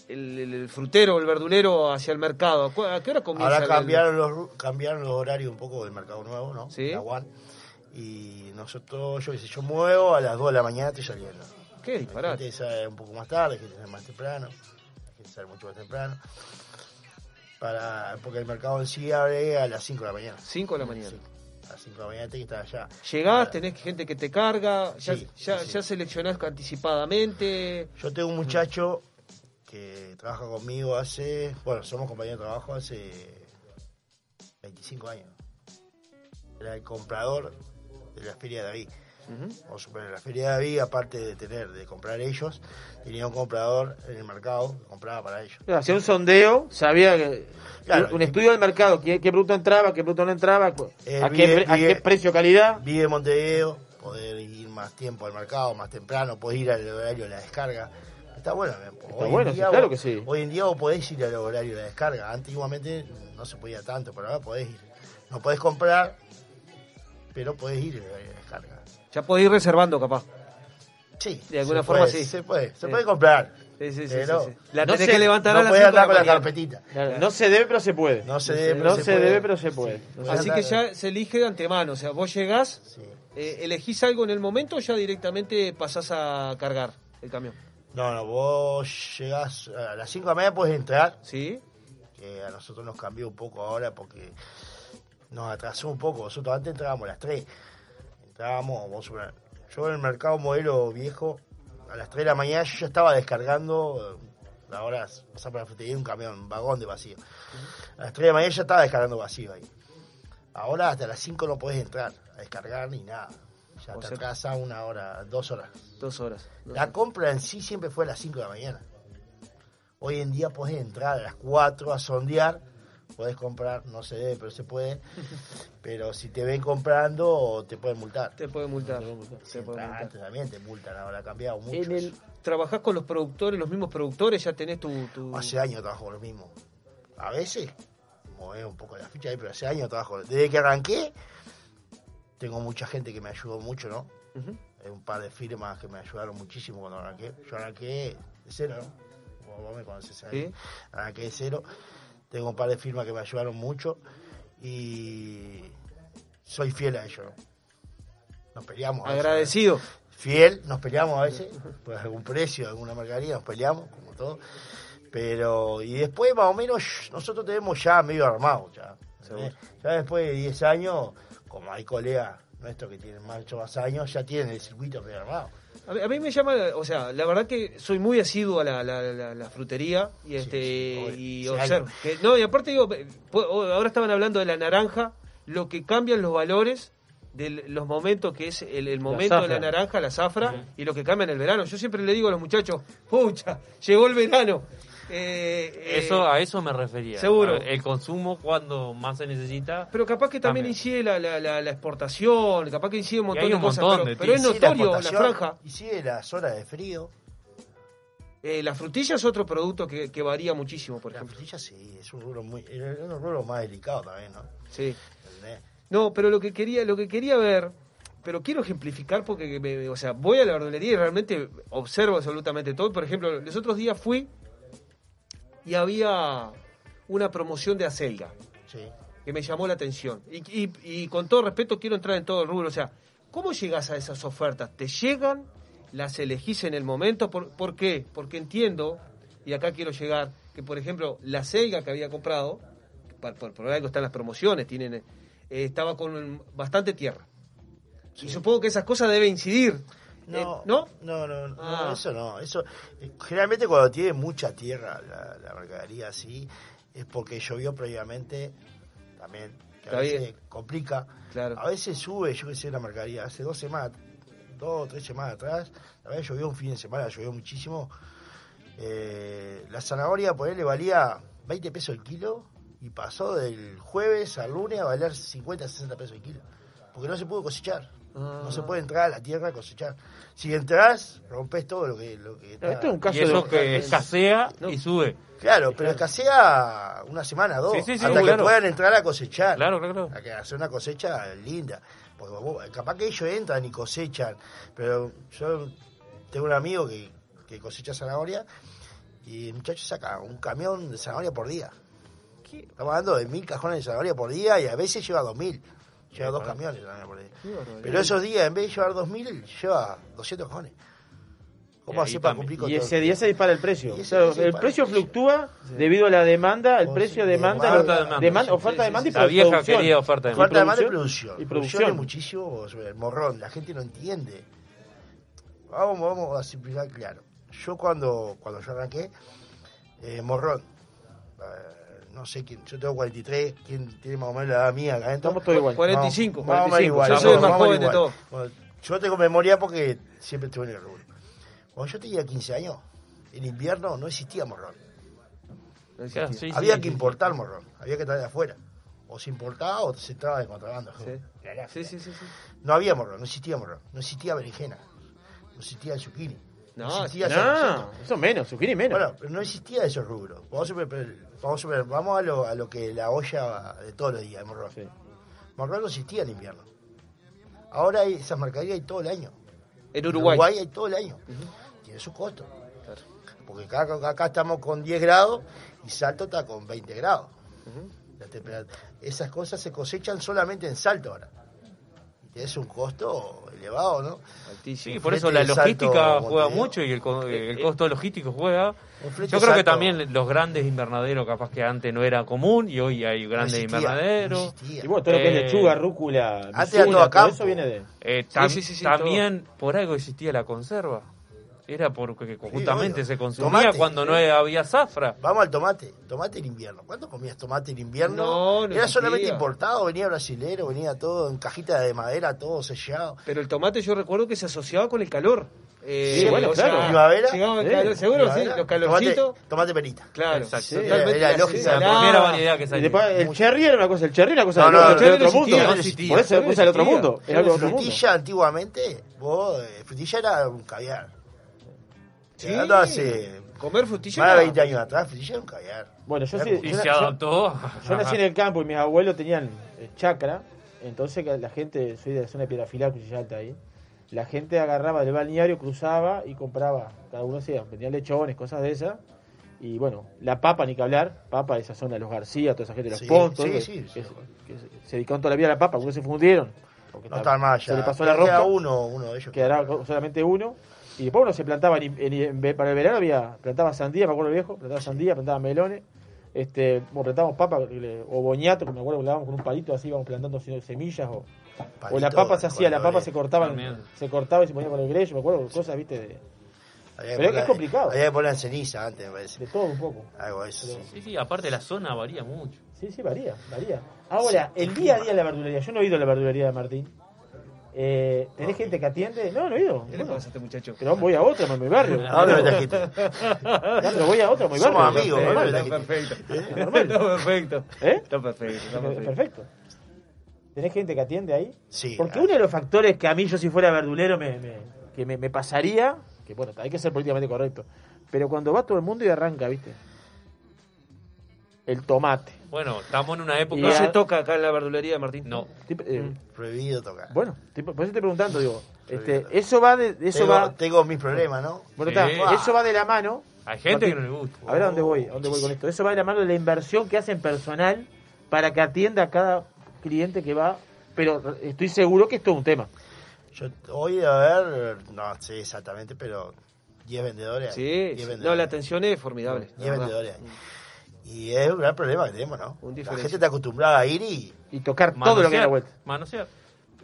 S6: el- el- el- el frutero, el verdulero hacia el mercado? ¿A cu- ¿A qué hora comienza?
S15: Ahora
S6: el-
S15: cambiaron los, ru- cambiaron los horarios un poco del mercado nuevo, ¿no?
S6: Sí.
S15: La. Y nosotros, yo qué sé, yo muevo a las 2 de la mañana estoy saliendo.
S6: ¿Qué disparate?
S15: gente sale un poco más tarde, gente sale más temprano, hay gente sale mucho más temprano. Para, porque el mercado en sí abre a las 5 de la mañana.
S6: 5 de la mañana.
S15: Sí, a las 5 de la mañana tenés que estar allá.
S6: Llegás, tenés gente que te carga, ya,
S15: Sí,
S6: ya,
S15: sí, sí.
S6: ya seleccionás anticipadamente.
S15: Yo tengo un muchacho que trabaja conmigo hace, bueno, somos compañeros de trabajo hace 25 años. Era el comprador de la Feria de David. Vamos a suponer, la Feria de David, aparte de tener, de comprar ellos, tenía un comprador en el mercado que compraba para ellos.
S2: Hacía un sondeo, sabía que.
S15: Claro,
S2: un estudio del mercado, qué, qué producto entraba, qué producto no entraba,
S15: Eh,
S2: a, qué,
S15: vive-
S2: pre- a
S15: vive-
S2: qué precio calidad.
S15: Vive en Montevideo, poder ir más tiempo al mercado, más temprano, podés ir al horario de la descarga. Está bueno. hoy
S2: sí, claro
S15: vos-
S2: que sí.
S15: Hoy en día vos podés ir al horario de la descarga. Antiguamente no se podía tanto, pero ahora podés ir. No podés comprar, pero podés ir al horario de descarga.
S6: Ya podés ir reservando, capaz.
S15: Sí.
S6: De alguna
S15: se
S6: forma
S15: puede,
S6: sí.
S15: Se puede, se
S6: Sí.
S15: puede comprar.
S6: Sí, sí, sí,
S15: pero
S6: sí, sí. La
S15: no
S6: tenés
S15: se-
S6: que levantar
S15: no
S6: a las
S15: podés
S6: 5 de
S15: andar
S6: la
S15: con la
S6: mañana.
S15: carpetita.
S2: Claro, No se debe, pero se puede.
S15: No se debe, pero
S2: No
S15: se
S2: se
S15: puede.
S2: debe, pero se puede. No se
S6: Así que ya se elige de antemano. O sea, vos llegás, eh, elegís algo en el momento, ya directamente pasás a cargar el camión.
S15: No, no, vos llegás a las 5 de la mañana, puedes entrar.
S6: Sí.
S15: Que a nosotros nos cambió un poco ahora porque nos atrasó un poco. Nosotros antes entrábamos a las 3. Entrábamos, suponer, yo en el mercado modelo viejo, a las 3 de la mañana yo ya estaba descargando. Ahora pasar por la frutería un camión, un vagón de vacío. A las 3 de la mañana ya estaba descargando vacío ahí. Ahora hasta las 5 no podés entrar a descargar ni nada. Ya
S6: O
S15: te
S6: sea-
S15: atrasa una hora, dos horas.
S6: Dos horas.
S15: La compra en sí siempre fue a las 5 de la mañana. Hoy en día podés entrar a las 4 a sondear, podés comprar, no se debe, pero se puede. pero si te ven comprando, te pueden multar.
S6: Te pueden multar. Te pueden multar.
S15: antes también te multan, ahora ha cambiado mucho.
S6: En el, ¿Trabajás con los productores, los mismos productores? ¿Ya tenés tu...? tu-
S15: Hace años trabajo con lo mismo. A veces, mueve un poco la ficha ahí, pero hace años trabajo. Desde que arranqué, tengo mucha gente que me ayudó mucho, ¿no? Hay un par de firmas que me ayudaron muchísimo cuando arranqué. Yo arranqué de cero, ¿no? Vos, vos me conocés ahí.
S6: Sí.
S15: Arranqué de cero. Tengo un par de firmas que me ayudaron mucho y soy fiel a ellos, ¿no? Nos peleamos. a veces,
S6: Agradecido.
S15: ¿no? Fiel, nos peleamos a veces, por algún precio, alguna mercadería, nos peleamos, como todo. Pero, y después más o menos nosotros tenemos ya medio armado, ya. ¿entendés? Ya después de 10 años, como hay colegas nuestros que tienen más, mucho más años, ya tienen el circuito medio armado.
S6: A mí, a mí me llama, o sea, la verdad que soy muy asiduo a la, la- la- la frutería y este y
S15: Sí,
S6: observo. que- no, y aparte digo, eh, pu- ahora estaban hablando de la naranja, lo que cambian los valores de los momentos que es el, el momento de la naranja, la zafra, y lo que cambia en el verano. Yo siempre le digo a los muchachos, pucha, llegó el verano. Eh, eh,
S4: Eso, a eso me refería.
S6: seguro.
S4: El consumo cuando más se necesita.
S6: Pero capaz que también
S4: Cambia.
S6: incide la, la, la, la exportación, capaz que incide un montón
S4: hay
S6: de cosas,
S4: montón
S6: pero,
S4: de
S6: pero es notorio la, franja.
S15: Sí, las horas de frío.
S6: Eh, la frutilla es otro producto que, que varía muchísimo, por
S15: La
S6: ejemplo.
S15: frutilla sí, es un rubro muy, es un rubro más delicado también, ¿no?
S6: Sí.
S15: ¿Entendés?
S6: No, pero lo que quería, lo que quería ver, pero quiero ejemplificar porque, me- o sea, voy a la verdulería y realmente observo absolutamente todo. Por ejemplo, los otros días fui y había una promoción de acelga.
S15: Sí.
S6: que me llamó la atención. Y, y- y con todo respeto quiero entrar en todo el rubro. O sea, ¿cómo llegas a esas ofertas? ¿Te llegan? ¿Las elegís en el momento? ¿Por, por qué? Porque entiendo, y acá quiero llegar, que por ejemplo la Selga que había comprado, por, por, por algo están las promociones, tienen eh, estaba con bastante tierra. Y supongo que esas cosas deben incidir.
S15: No,
S6: Eh, ¿No?
S15: No, no, no,
S6: Ah.
S15: eso no. Eso, eh, generalmente cuando tiene mucha tierra la, la mercadería así, es porque llovió previamente, también, que a veces complica.
S6: Claro.
S15: A veces sube, yo que sé, la mercadería. Hace dos semanas, dos o tres semanas atrás, la verdad llovió un fin de semana, llovió muchísimo. Eh, la zanahoria, por él le valía 20 pesos el kilo y pasó del jueves al lunes a valer 50, 60 pesos el kilo. Porque no se pudo cosechar. No se puede entrar a la tierra a cosechar. Si entras, rompes todo lo que... Lo que está-
S2: esto es un caso
S4: Y eso
S2: de-
S4: que escasea y sube.
S15: Claro, pero escasea una semana, dos,
S4: Sí, sí, sí,
S15: hasta que
S4: claro.
S15: puedan entrar a cosechar.
S4: Claro, claro,
S15: A que hacer una cosecha linda. Porque vos- capaz que ellos entran y cosechan, pero yo tengo un amigo que, que cosecha zanahoria y el muchacho saca un camión de zanahoria por día. Estamos hablando de mil cajones de zanahoria por día y a veces lleva dos mil. Lleva dos camiones zanahoria por día. Pero esos días, en vez de llevar dos mil, lleva 200 cajones. ¿Cómo hace
S2: ahí
S15: para
S2: también.
S15: cumplir con
S2: Y ese día se dispara el precio. El precio fluctúa debido a la demanda, el precio
S15: sí,
S2: demanda,
S15: demanda,
S2: lo-
S15: demanda.
S2: demanda, oferta,
S15: sí,
S2: demanda y.
S4: La vieja quería oferta de
S2: Y
S15: Falta de demanda y
S2: producción.
S15: producción.
S2: Y
S15: Producción es muchísimo el morrón. La gente no entiende. Vamos, vamos a simplificar claro. Yo cuando, cuando yo arranqué, eh, morrón. eh, no sé quién, yo tengo 43, quién tiene más o menos la edad mía acá adentro.
S2: Estamos todos igual.
S6: 45,
S15: Vamos, vamos
S6: 45.
S15: igual,
S6: Yo soy el más joven de todos.
S15: Bueno, yo tengo memoria porque siempre estuve en el rubro. Cuando yo tenía 15 años, en invierno no existía morrón.
S4: Sí,
S15: había
S4: sí,
S15: que
S4: sí.
S15: importar morrón, había que traer de afuera. O se importaba o se entraba de contrabando.
S6: Sí, sí, sí, sí.
S15: No había morrón, no existía morrón, no existía berenjena, no existía zucchini.
S6: No,
S15: zarcito.
S2: eso menos, zucchini menos.
S15: Bueno, pero no existía esos rubros. Vamos a, ver, vamos, a ver, vamos a, lo, a lo que la olla de todos los días, de morrón. Morrón no existía en invierno. Ahora hay esas mercaderías hay todo el año.
S6: En Uruguay.
S15: hay todo el año. Tiene su costo. Porque acá, acá estamos con 10 grados y Salto está con 20 grados. La temperatura- Esas cosas se cosechan solamente en Salto ahora. Tiene un costo elevado, ¿no?
S4: Sí, por eso la logística juega
S15: Montevideo.
S4: mucho y el, co- el costo logístico juega. Yo creo que también los grandes invernaderos, capaz que antes no era común y hoy hay grandes
S15: existía,
S4: invernaderos.
S15: no existía.
S2: Y bueno, todo lo que es
S4: Eh,
S2: lechuga, rúcula,
S15: Antes todo
S2: eso viene de...
S4: Eh,
S6: Sí,
S4: tam-
S6: sí, sí, sí,
S4: también por algo existía la conserva. Era porque justamente
S15: obvio.
S4: se consumía
S15: Tomate,
S4: cuando no
S15: sí.
S4: había zafra.
S15: Vamos al tomate. Tomate en invierno. ¿Cuánto comías tomate en invierno?
S6: No, no
S15: Era solamente importado, venía brasilero, venía todo en cajita de madera, todo sellado.
S6: Pero el tomate yo recuerdo que se asociaba con el calor. Eh,
S15: Sí, bueno, claro. ¿Primavera?
S6: llegaba el
S15: Sí,
S6: calor, seguro, sí, los calorcitos.
S15: Tomate, tomate perita.
S6: Claro,
S4: Exacto.
S6: sí,
S15: Era-
S6: totalmente
S15: era
S6: así,
S15: lógica.
S4: La primera variedad que salió.
S2: después el cherry era una cosa, el cherry era una cosa
S15: No,
S2: del
S15: no,
S2: del otro mundo. Por eso es otro mundo. Del otro mundo.
S15: Frutilla antiguamente, vos, eh, frutilla era un caviar.
S6: Sí.
S15: Llegando hace
S6: Comer frutilla.
S15: más de
S6: era-
S15: 20 años atrás, frutilla era un caviar.
S2: Bueno, yo sí,
S4: Y
S2: yo-
S4: se
S2: yo-
S4: adaptó.
S2: Yo nací en el campo y mis abuelos tenían eh, chacra, entonces la gente, soy de la zona de Piedra Cuchilla Alta ahí, la gente agarraba del balneario, cruzaba y compraba, cada uno hacía, vendían lechones, cosas de esas, y bueno, la papa, ni que hablar, papa de esa zona los García, toda esa gente de los
S15: Sí,
S2: Pontos,
S15: sí, sí,
S2: que
S15: sí.
S2: se, que se- se dedicaron toda la vida a la papa, algunos se fundieron,
S15: No
S2: está-
S15: más allá.
S2: se le pasó la rosca,
S15: uno, uno de ellos.
S2: quedará solamente uno, y después uno se plantaba, en- en- en- para el verano había, plantaba sandía, me acuerdo viejo, plantaba sandía, plantaba melones, este, o plantábamos papa o boñato, que me acuerdo que dábamos con un palito así, íbamos plantando semillas, o, o la
S15: Palito
S2: papa se hacía, la papa se cortaba, se cortaba y se ponía con el grello, me acuerdo, cosas, viste, de, Pero es
S15: poner-
S2: complicado.
S15: Había que poner en ceniza antes, me parece.
S2: de todo un poco.
S15: Algo eso. sí.
S4: Sí, sí, aparte la zona varía mucho.
S2: Sí, sí, varía, varía. Ahora, el día a día de la verdulería, yo no he ido a la verdulería de Martín. Eh, ¿Tenés gente que atiende? No, no he ido.
S6: ¿Qué le pasa a este muchacho?
S2: pero voy a otra, en mi barrio.
S15: ¿A dónde me
S2: pero voy a otra, en mi barrio.
S15: Somos amigos,
S2: normal.
S6: Está perfecto. Está perfecto.
S2: ¿Eh?
S6: Está perfecto. Está
S2: Es
S6: perfecto.
S2: ¿Tenés gente que atiende ahí?
S15: Sí.
S2: Porque uno de los factores que a mí, yo si fuera verdulero, me, me- que me, me pasaría, que bueno, hay que ser políticamente correcto, pero cuando va todo el mundo y arranca, ¿viste? El tomate.
S4: Bueno, estamos en una época.
S2: Y
S6: No se toca acá en la verdulería, Martín.
S4: No.
S2: Tipo, eh,
S15: Prohibido tocar.
S2: Bueno, tipo, por eso estoy preguntando, digo, este, eso va de, eso
S15: tengo,
S2: va,
S15: tengo mis problemas, ¿no?
S2: bueno,
S4: Sí.
S2: está, eso va de la mano.
S4: Hay gente que no le gusta.
S2: A ver a dónde voy, a dónde voy con esto. Eso va de la mano de la inversión que hacen personal para que atienda a cada cliente que va, pero estoy seguro que esto es un tema.
S15: Yo hoy a ver, no sé exactamente, pero 10 vendedores.
S6: Sí,
S15: 10
S6: sí.
S15: vendedores.
S6: no, la atención es formidable.
S15: 10
S6: la verdad.
S15: vendedores. hay. Y es un gran problema que tenemos, ¿no? La
S6: diferencial.
S15: gente está acostumbrada a ir y...
S2: Y tocar todo lo que hay a la vuelta.
S4: Manosear.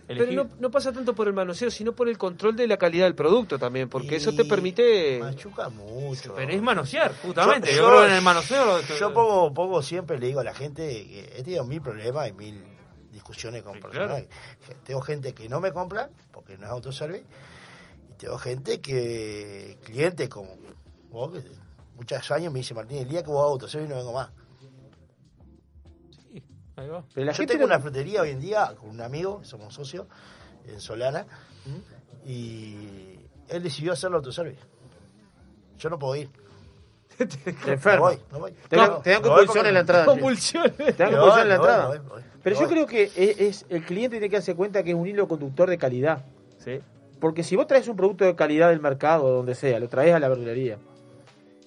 S6: Pero no, no pasa tanto por el manoseo, sino por el control de la calidad del producto también, porque eso te permite...
S15: Machuca mucho.
S4: Pero es manosear, justamente. Yo,
S15: Yo-
S4: creo que en el manoseo... lo-
S15: Yo pongo, pongo siempre, le digo a la gente que he tenido mil problemas y mil discusiones con personas. Tengo gente que no me compra porque no es autoservice. Y tengo gente que, clientes como vos, que muchos años me dice Martín, el día que vos hagas autoservice no vengo más.
S4: Ahí va.
S2: Pero la
S15: Yo
S2: gente
S15: tengo
S2: no-
S15: una frutería hoy en día con un amigo, somos socios, en Solana, y él decidió hacerlo autoservice. Yo no puedo ir.
S2: Te enferma.
S15: No voy, no voy.
S2: Te dan,
S15: No,
S2: te
S15: porque-
S2: en la entrada.
S6: Convulsiones.
S2: Te dan
S15: voy,
S2: en la entrada. Pero yo creo que es, es- el cliente tiene que darse cuenta que es un hilo conductor de calidad. Porque si vos traes un producto de calidad del mercado, o donde sea, lo traes a la verdulería,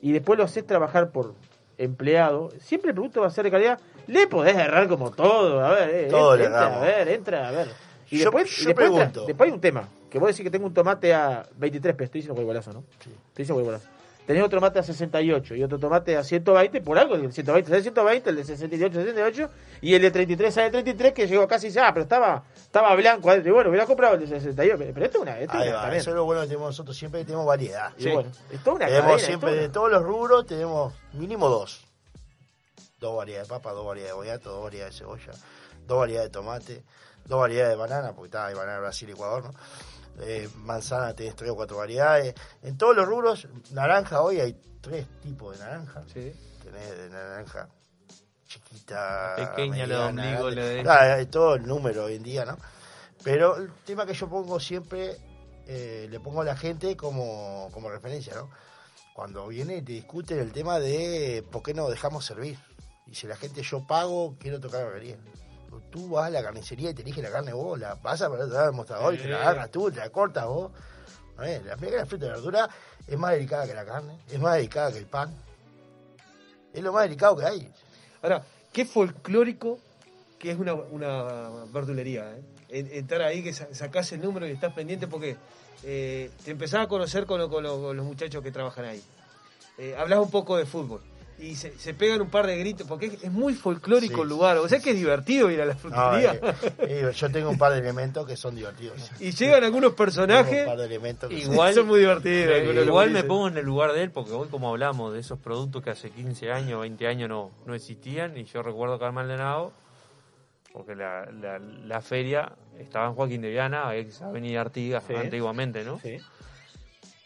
S2: y después lo haces trabajar por empleado, siempre el producto va a ser de calidad. Le podés errar como todo. A ver, eh,
S15: Todo le
S2: entra,
S15: erramos.
S2: a ver, entra, a ver. Y
S15: Yo-
S2: después,
S15: yo
S2: y después, entra- después hay un tema. Que vos decís que tengo un tomate a 23 pesos. Estoy diciendo huevolazo, ¿no? Estoy diciendo huevolazo. Tenés otro tomate a 68 y otro tomate a 120, por algo el 120 sale 120, el de 68 68 y el de 33 sale 33 que llegó casi ya, ah, pero estaba estaba blanco adentro. Y bueno, hubiera comprado el de 68, pero pero esto es una, esto es
S15: Ahí
S2: una
S15: va, eso es lo bueno que tenemos nosotros, siempre tenemos variedad.
S2: Y bueno, es toda una
S15: tenemos
S2: cadena,
S15: siempre,
S2: es
S15: de todos los rubros, tenemos mínimo dos. Dos variedades de papa, dos variedades de boyato, dos variedades de cebolla, dos variedades de tomate, dos variedades de banana, porque está, hay banana Brasil y Ecuador, ¿no? Eh, manzana tenés tres o cuatro variedades. En todos los rubros, naranja hoy hay tres tipos de naranja. Tenés de naranja chiquita,
S4: Pequeña,
S15: mediana,
S4: ombligo,
S15: grande.
S4: la de-
S15: Ah, hay todo el número hoy en día, ¿no? Pero el tema que yo pongo siempre, eh, le pongo a la gente como, como referencia, ¿no? Cuando viene y te discuten el tema de por qué no dejamos servir. Y si la gente yo pago, quiero tocar la barbería. Tú vas a la carnicería y te eliges la carne vos, la vas a poner al mostrador y te la agarras tú, te la cortas vos. La primera fruta y verdura es más delicada que la carne, es más delicada que el pan. Es lo más delicado que hay.
S6: Ahora, qué folclórico que es una, una verdulería. ¿eh? En- Entrar ahí, que sa- sacás el número y estás pendiente porque eh, te empezás a conocer con, lo- con lo- con los muchachos que trabajan ahí. Eh, hablas un poco de fútbol. Y se, se pegan un par de gritos, porque es, es muy folclórico
S15: Sí,
S6: el lugar. O sea que es divertido ir a la
S15: No,
S6: frutería.
S15: eh, eh, yo tengo un par de elementos que son divertidos.
S6: y llegan algunos personajes.
S4: Igual,
S6: Son muy divertidos,
S4: eh, igual me pongo en el lugar de él porque hoy como hablamos de esos productos que hace 15 años, 20 años no, no existían y yo recuerdo que al Maldonado, porque la, la, la feria estaba en Joaquín de Viana, ex Avenida Artigas,
S2: Sí.
S4: antiguamente, ¿no?
S2: Sí.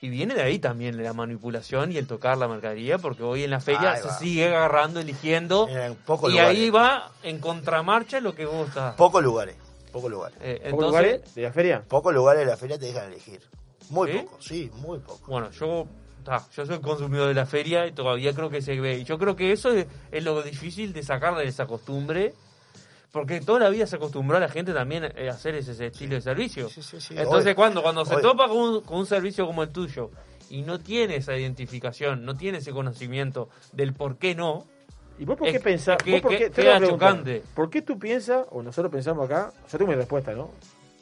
S4: Y viene de ahí también la manipulación y el tocar la mercadería, porque hoy en la feria se sigue agarrando, eligiendo,
S15: En pocos
S4: y
S15: lugares.
S4: ahí va en contramarcha lo que vos estás.
S15: Pocos lugares. Pocos lugares.
S4: Eh,
S2: ¿Pocos lugares de la feria?
S15: Pocos lugares de la feria te dejan elegir. Muy
S4: ¿Sí?
S15: pocos, sí, muy pocos.
S4: Bueno, yo, yo soy consumidor de la feria y todavía creo que se ve. Y yo creo que eso es, es lo difícil de sacarle esa costumbre. Porque toda la vida se acostumbró a la gente también a hacer ese, ese estilo de servicio.
S15: sí,
S4: Entonces,
S15: Hoy-
S4: cuando, cuando se
S15: hoy-
S4: topa con un, con un servicio como el tuyo y no tiene esa identificación, no tiene ese conocimiento del por qué no,
S2: ¿Y vos por qué pensás?
S4: que-
S2: por qué, te
S4: chocante.
S2: ¿Por qué tú piensas, o nosotros pensamos acá, yo tengo mi respuesta, ¿no?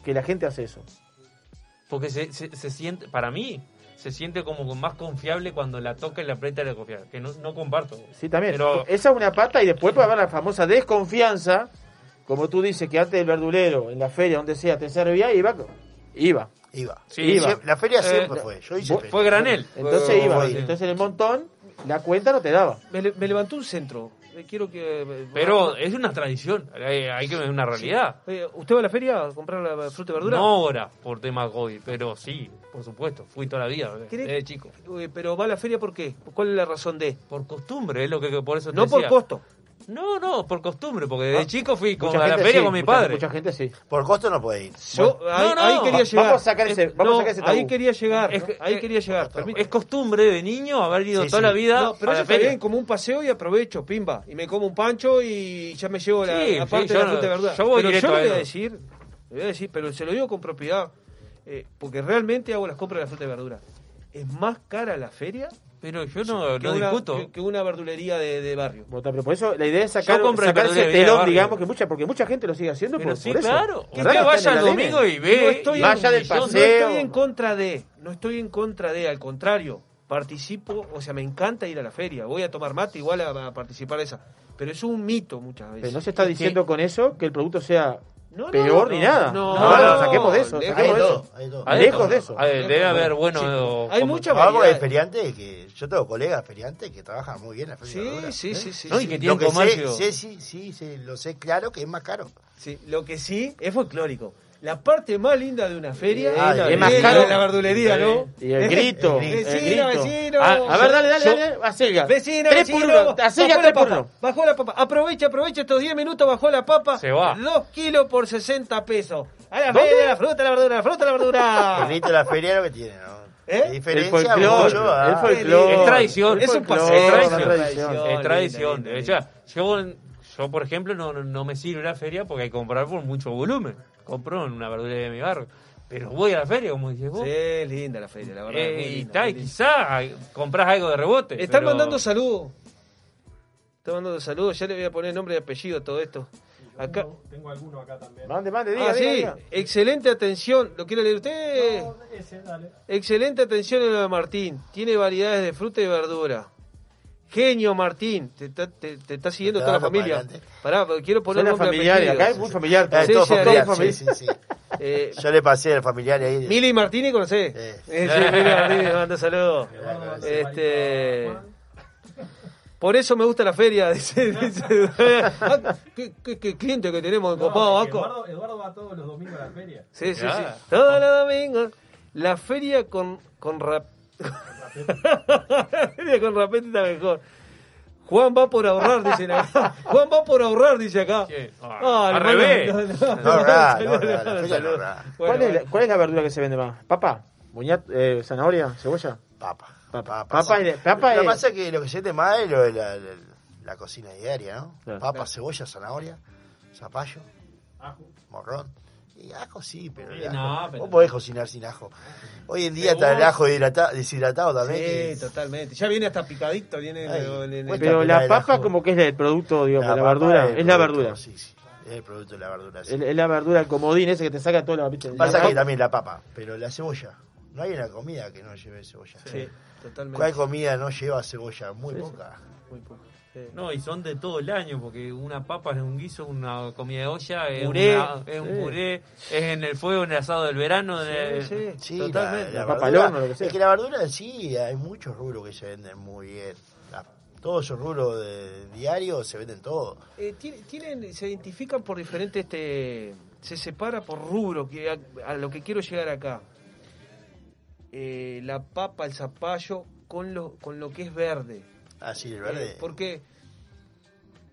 S2: Que la gente hace eso.
S4: porque se, se, se siente, para mí, se siente como más confiable cuando la toca y la aprieta y la confía. Que no, no comparto.
S2: Sí, también.
S4: Pero-
S2: Esa es una pata y después puede haber la famosa desconfianza, como tú dices, que antes del verdulero, en la feria, donde sea, te servía, iba. Iba.
S15: Iba.
S4: Sí,
S2: iba.
S15: La feria siempre
S2: Eh,
S15: fue. Yo hice.
S4: Fue granel.
S2: Entonces
S4: Fue-
S2: iba.
S4: fue-
S2: Entonces en el montón, la cuenta no te daba.
S6: Me, le- me levantó un centro. Eh, Quiero que. eh,
S4: Pero es una tradición, hay, hay que ver una realidad.
S6: Eh, ¿Usted va a la feria a comprar la fruta y verdura?
S4: No ahora, por tema COVID, pero sí, por supuesto, fui toda la vida,
S6: ¿Cree-
S4: desde chico.
S6: Eh, Pero va a la feria ¿por qué? ¿Cuál es la razón de?
S4: Por costumbre, es lo que por eso te
S6: No por costo.
S4: No, no, por costumbre, porque desde
S2: Ah,
S4: chico fui con, a la feria
S2: sí,
S4: con mi
S2: mucha-
S4: padre.
S2: Mucha gente sí.
S15: Por costo no puede ir.
S6: Yo, ahí,
S4: no, no,
S6: ahí quería llegar.
S2: vamos a sacar ese-
S6: Eh,
S2: vamos a sacar ese tabú.
S6: Ahí quería llegar.
S4: Es
S6: ahí quería llegar.
S4: Es costumbre de niño haber ido
S15: Sí,
S4: toda
S15: sí.
S4: la vida
S6: No, pero
S4: a
S6: eso
S4: la
S6: está
S4: feria.
S6: bien, como un paseo y aprovecho, pimba. Y me como un pancho y ya me llevo la,
S4: Sí,
S6: la
S4: sí,
S6: parte
S4: yo
S6: de la fruta y verdura.
S4: yo voy
S6: pero yo le voy a decir, le voy a decir, pero se lo digo con propiedad, eh, porque realmente hago las compras de la fruta y verdura. Es más cara la feria
S4: Pero yo no,
S6: que
S4: no
S6: una,
S4: discuto.
S6: que, que una verdulería de, de barrio.
S2: Bueno, pero por eso la idea es sacar, telón, digamos, que mucha, porque mucha gente lo sigue haciendo
S4: Pero
S2: por,
S4: sí,
S2: por eso.
S4: claro.
S2: ¿Verdad
S4: Que vaya el domingo y ve.
S6: no
S4: y
S2: vaya del
S6: no
S2: paseo.
S6: estoy en contra de, no estoy en contra de, al contrario, participo, o sea, me encanta ir a la feria, voy a tomar mate igual a, a participar de esa, pero es un mito muchas veces.
S2: Pero no se está diciendo con eso que el producto sea
S6: No,
S2: peor
S6: no,
S2: ni
S6: no,
S2: nada.
S6: no,
S2: No, no, saquemos de eso.
S6: lejos
S2: saquemos
S15: Hay
S2: de
S15: todo,
S2: eso.
S15: hay todo.
S4: Hay
S2: Lejos de eso.
S4: A ver, debe haber bueno.
S6: Sí, hay
S4: como-
S6: mucha
S15: hago de
S6: variedad.
S15: feriante que yo tengo colegas feriantes que trabajan muy bien en la feria de
S6: Sí,
S15: verduras.
S6: sí, sí, sí.
S4: No, y
S6: sí.
S4: que
S15: Lo
S4: tienen
S15: sé,
S4: comercio.
S15: sé, sí, sí, sí, lo sé claro que es más caro.
S6: Sí, lo que sí es folclórico. La parte más linda de una feria
S15: Ah,
S6: es, la,
S2: es más caro.
S6: de la verdulería, ¿no?
S2: Y el grito.
S15: El
S2: el
S6: Vecino,
S2: grito.
S6: vecino.
S2: Ah, a ver, dale, dale, dale. Acelga.
S6: Vecino,
S2: Tres
S6: vecino,
S2: por uno. Acelga,
S6: bajó
S2: tres
S6: la papa,
S2: uno.
S6: bajó la papa. Aprovecha, aprovecha estos 10 minutos, bajó la papa.
S4: Se va.
S6: 2 kilos por 60 pesos. A la
S2: ¿Dónde?
S6: feria, la fruta, la verdura, la fruta, la
S15: El
S6: verdura.
S15: grito de la feria es lo que tiene, ¿no?
S6: ¿Eh?
S15: La
S2: El
S15: diferencia
S2: folclore.
S15: mucho a-
S2: El folclore.
S4: Es tradición.
S6: Es un
S2: folclore,
S6: paseo,
S2: es tradición.
S6: tradición.
S4: Es tradición.
S6: Linda, linda,
S4: ya, yo, yo, por ejemplo, no, no- no me sirve la feria porque hay que comprar por mucho volumen. Compro en una verdulería de mi barrio. Pero voy a la feria, como dices vos.
S6: Sí, es linda la feria, la verdad.
S4: Eh,
S6: muy
S4: y
S6: linda,
S4: y
S6: linda.
S4: quizá compras algo de rebote.
S6: Están
S4: pero-
S6: mandando saludos. Están mandando saludos. Ya le voy a poner nombre y apellido a todo esto. Acá.
S3: Tengo alguno acá también.
S2: Mande, mande, diga,
S6: Ah,
S2: diga,
S6: sí.
S2: diga.
S6: Excelente atención. ¿Lo quiere leer usted?
S3: No, ese, dale.
S6: Excelente atención en lo de Martín. Tiene variedades de fruta y verdura. Genio, Martín. Te, está- te- te está siguiendo toda la
S15: para
S6: familia.
S15: adelante.
S6: Pará, porque quiero poner
S2: Suena
S6: nombre
S2: familiar,
S6: apellido.
S2: acá es muy familiar.
S15: Ah,
S6: Sí,
S15: todo
S6: sí,
S15: familiar,
S6: sí,
S15: sí, sí, sí.
S6: Eh,
S15: Yo le pasé al familiar ahí.
S6: Mili Martini, ¿conocés?
S15: Sí.
S6: Eh, sí, Mili Martini, me manda saludos. Este, por eso me gusta la feria. Dice, dice. Ah, ¿qué, qué, qué cliente que tenemos en Copado, Vasco?
S3: Eduardo, Eduardo va todos los domingos a la feria.
S6: Sí, sí, sí.
S4: Ya.
S6: Todos los domingos. La feria con, con rap. con rapete está mejor. Juan va por ahorrar, dicen acá. Juan va por ahorrar, dice acá.
S4: Ah,
S6: Ah,
S4: al revés.
S2: ¿Cuál, es la, cuál es la verdura que se vende más? ¿Papa? ¿Buñat, eh, ¿Zanahoria? ¿Cebolla?
S15: Papa.
S2: Papa.
S15: Papa,
S2: Papa,
S15: sí.
S2: y- papa
S15: Lo que pasa es que lo que se siente más es lo de la, la- la cocina diaria, ¿no?
S2: Claro.
S15: Papa, cebolla, zanahoria, zapallo, morrón. Y ajo sí, pero, el
S4: Sí,
S15: ajo-
S4: no, pero-
S15: vos podés cocinar sin ajo. Hoy en día está el ajo hidrata- deshidratado también. que
S6: Sí, totalmente. Ya viene hasta picadito, viene
S15: Ay,
S6: en- en-
S15: cuesta
S2: Pero la papa
S15: ajo-
S2: como que es el producto, digo, la,
S15: papa
S2: verdura.
S15: el
S2: Es la verdura.
S15: Sí, sí. Es el producto de la verdura. sí.
S2: Es, la verdura, el comodín ese que te saca toda la...
S15: Pasa
S2: La
S15: que también la papa, pero la cebolla. No hay una comida que no lleve cebolla.
S6: Sí, totalmente.
S15: ¿Cuál comida no lleva cebolla? Muy poca.
S6: Muy poco. Sí.
S4: No, y son de todo el año, porque una papa es un guiso, una comida de olla, es,
S6: Puré.
S4: una- es un puré, es en el fuego, en el asado del verano.
S6: Sí, sí, totalmente.
S15: La, la
S2: papa al
S15: verdura-
S2: horno, lo que sea.
S15: Es que la verdura en sí, hay muchos rubros que se venden muy bien. La- todos esos rubros de diario se venden todos.
S6: Eh, tiene- tienen, se identifican por diferentes, este, se separa por rubro, que a, a lo que quiero llegar acá. Eh, la papa, el zapallo, con lo, con lo que es verde.
S15: Así, el verde.
S6: Eh, porque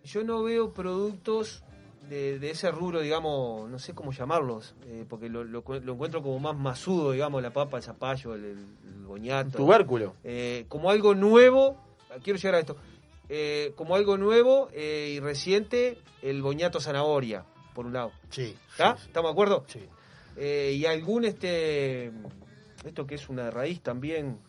S6: yo no veo productos de, de ese rubro, digamos, no sé cómo llamarlos, eh, porque lo, lo, lo encuentro como más masudo, digamos, la papa, el zapallo, el, el, el boñato.
S2: Tubérculo.
S6: Eh, como algo nuevo, quiero llegar a esto, eh, como algo nuevo eh, y reciente, el boñato zanahoria, por un lado.
S15: Sí.
S6: ¿Está?
S15: sí,
S6: ¿Estamos de acuerdo?
S15: sí.
S6: Eh, y algún, este, esto que es una raíz también,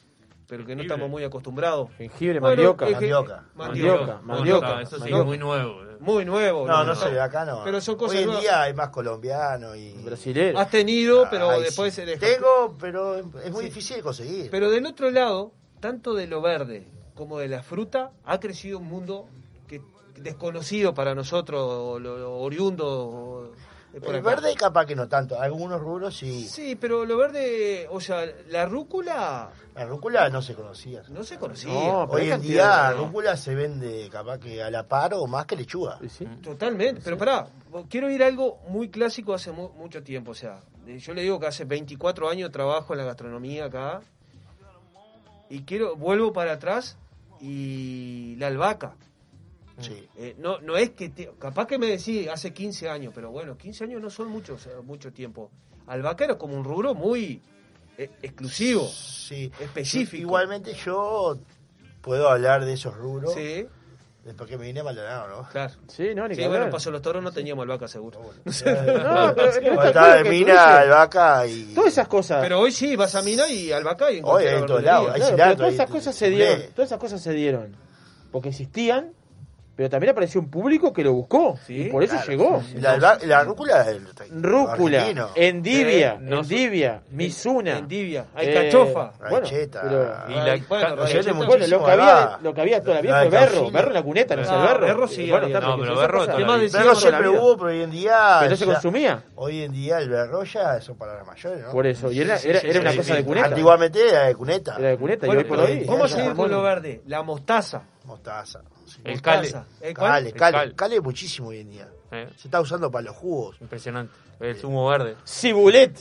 S6: pero que no estamos muy acostumbrados.
S2: Jengibre,
S6: Bueno,
S2: mandioca.
S6: es que-
S15: Mandioca.
S2: Mandioca, mandioca.
S4: Eso sí,
S6: mandioca.
S4: muy nuevo. eh.
S6: Muy nuevo.
S15: No, no sé, acá no.
S6: Pero son cosas
S15: Hoy en
S6: nuevas.
S15: día hay más colombiano y...
S2: Brasilero.
S6: Has tenido, pero
S15: Ay,
S6: después
S15: sí.
S6: se deja.
S15: Tengo, pero es muy
S6: Sí.
S15: difícil de conseguir.
S6: Pero del otro lado, tanto de lo verde como de la fruta, ha crecido un mundo que desconocido para nosotros, lo, lo oriundo. Por
S15: el
S6: acá.
S15: verde capaz que no tanto. Algunos rubros sí.
S6: Sí, pero lo verde, o sea, la rúcula
S15: La rúcula no se conocía.
S6: no se conocía.
S2: No,
S15: Hoy en
S2: cantidad
S15: día
S2: de-
S15: rúcula se vende capaz que a la par o más que lechuga.
S2: Sí, sí.
S6: Totalmente, pero pará, quiero ir a algo muy clásico hace mu- mucho tiempo, o sea, yo le digo que hace 24 años trabajo en la gastronomía acá y quiero, vuelvo para atrás y la albahaca.
S15: Sí.
S6: Eh, no, no es que, te- capaz que me decís hace 15 años, pero bueno, 15 años no son muchos, eh, mucho tiempo. Albahaca era como un rubro muy eh, exclusivo,
S15: Sí.
S6: específico.
S15: Igualmente yo puedo hablar de esos rubros
S6: Sí,
S15: Después que me vine a Maldonado, ¿no?
S6: Claro.
S2: Sí, no, ni
S6: Sí,
S2: que
S6: bueno, pasó los toros, no teníamos albahaca seguro.
S2: No, pero- pero
S15: Cuando
S2: está
S15: estaba
S2: que
S15: Mina, albahaca y.
S2: Todas esas cosas.
S6: Pero hoy sí, vas a Mina y albahaca y
S15: Hoy en todos lados, hay
S2: Claro,
S15: cilantro,
S2: pero todas esas cosas se dieron, todas esas cosas se dieron porque existían, pero también apareció un público que lo buscó y por eso
S15: Claro.
S2: llegó.
S15: La, alba- la rúcula es del
S2: Rúcula, endivia,
S15: Sí, no
S2: endivia, misuna,
S6: endivia, hay
S2: eh,
S6: cachofa,
S2: bueno, pero-
S15: y la-
S6: bueno, rayeta
S2: bueno, lo que había, lo que había toda la vida
S15: La
S2: fue berro, berro en la cuneta, no es el berro.
S6: berro sí
S2: bueno,
S6: había.
S2: está,
S4: No, pero berro la
S15: Berro
S2: la
S15: siempre hubo, pero hoy en día.
S2: Pero no se consumía.
S15: Hoy en día el berro ya son palabras mayores, ¿no?
S2: Por eso, y era,
S15: Sí,
S2: era,
S15: sí, sí,
S2: una
S15: sí.
S2: cosa de cuneta.
S15: Antiguamente era de cuneta.
S2: Era de cuneta, y
S6: Bueno,
S2: hoy por hoy.
S6: seguir
S2: se
S6: con lo verde. La mostaza.
S15: Mostaza. sí.
S4: El
S6: Mostaza.
S4: cale.
S6: ¿El?
S15: Cale,
S4: El
S15: cale,
S4: cal.
S15: cale muchísimo hoy en día.
S4: Eh,
S15: Se está usando para los jugos.
S4: impresionante. El zumo verde.
S2: Cibulet.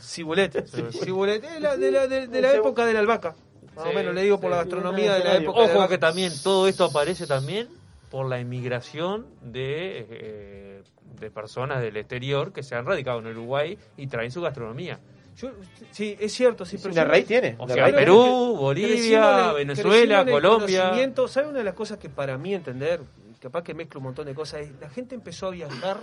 S6: Cibulet. Cibulet. Es la, de la, de, de la época de la albahaca. Más o menos le digo por la gastronomía de la época de la
S4: Ojo
S6: albahaca.
S4: que también todo esto aparece también por la inmigración de, eh, de personas del exterior que se han radicado en Uruguay y traen su gastronomía.
S6: Yo- sí, es cierto, sí,
S2: Sí,
S6: pero
S2: la raíz tiene.
S4: O
S2: la
S4: sea,
S2: raíz
S4: Perú, Bolivia,
S6: en el-
S4: Venezuela, Colombia.
S6: conocimiento. ¿Sabe una de las cosas que para mí entender, capaz que mezclo un montón de cosas, es la gente empezó a viajar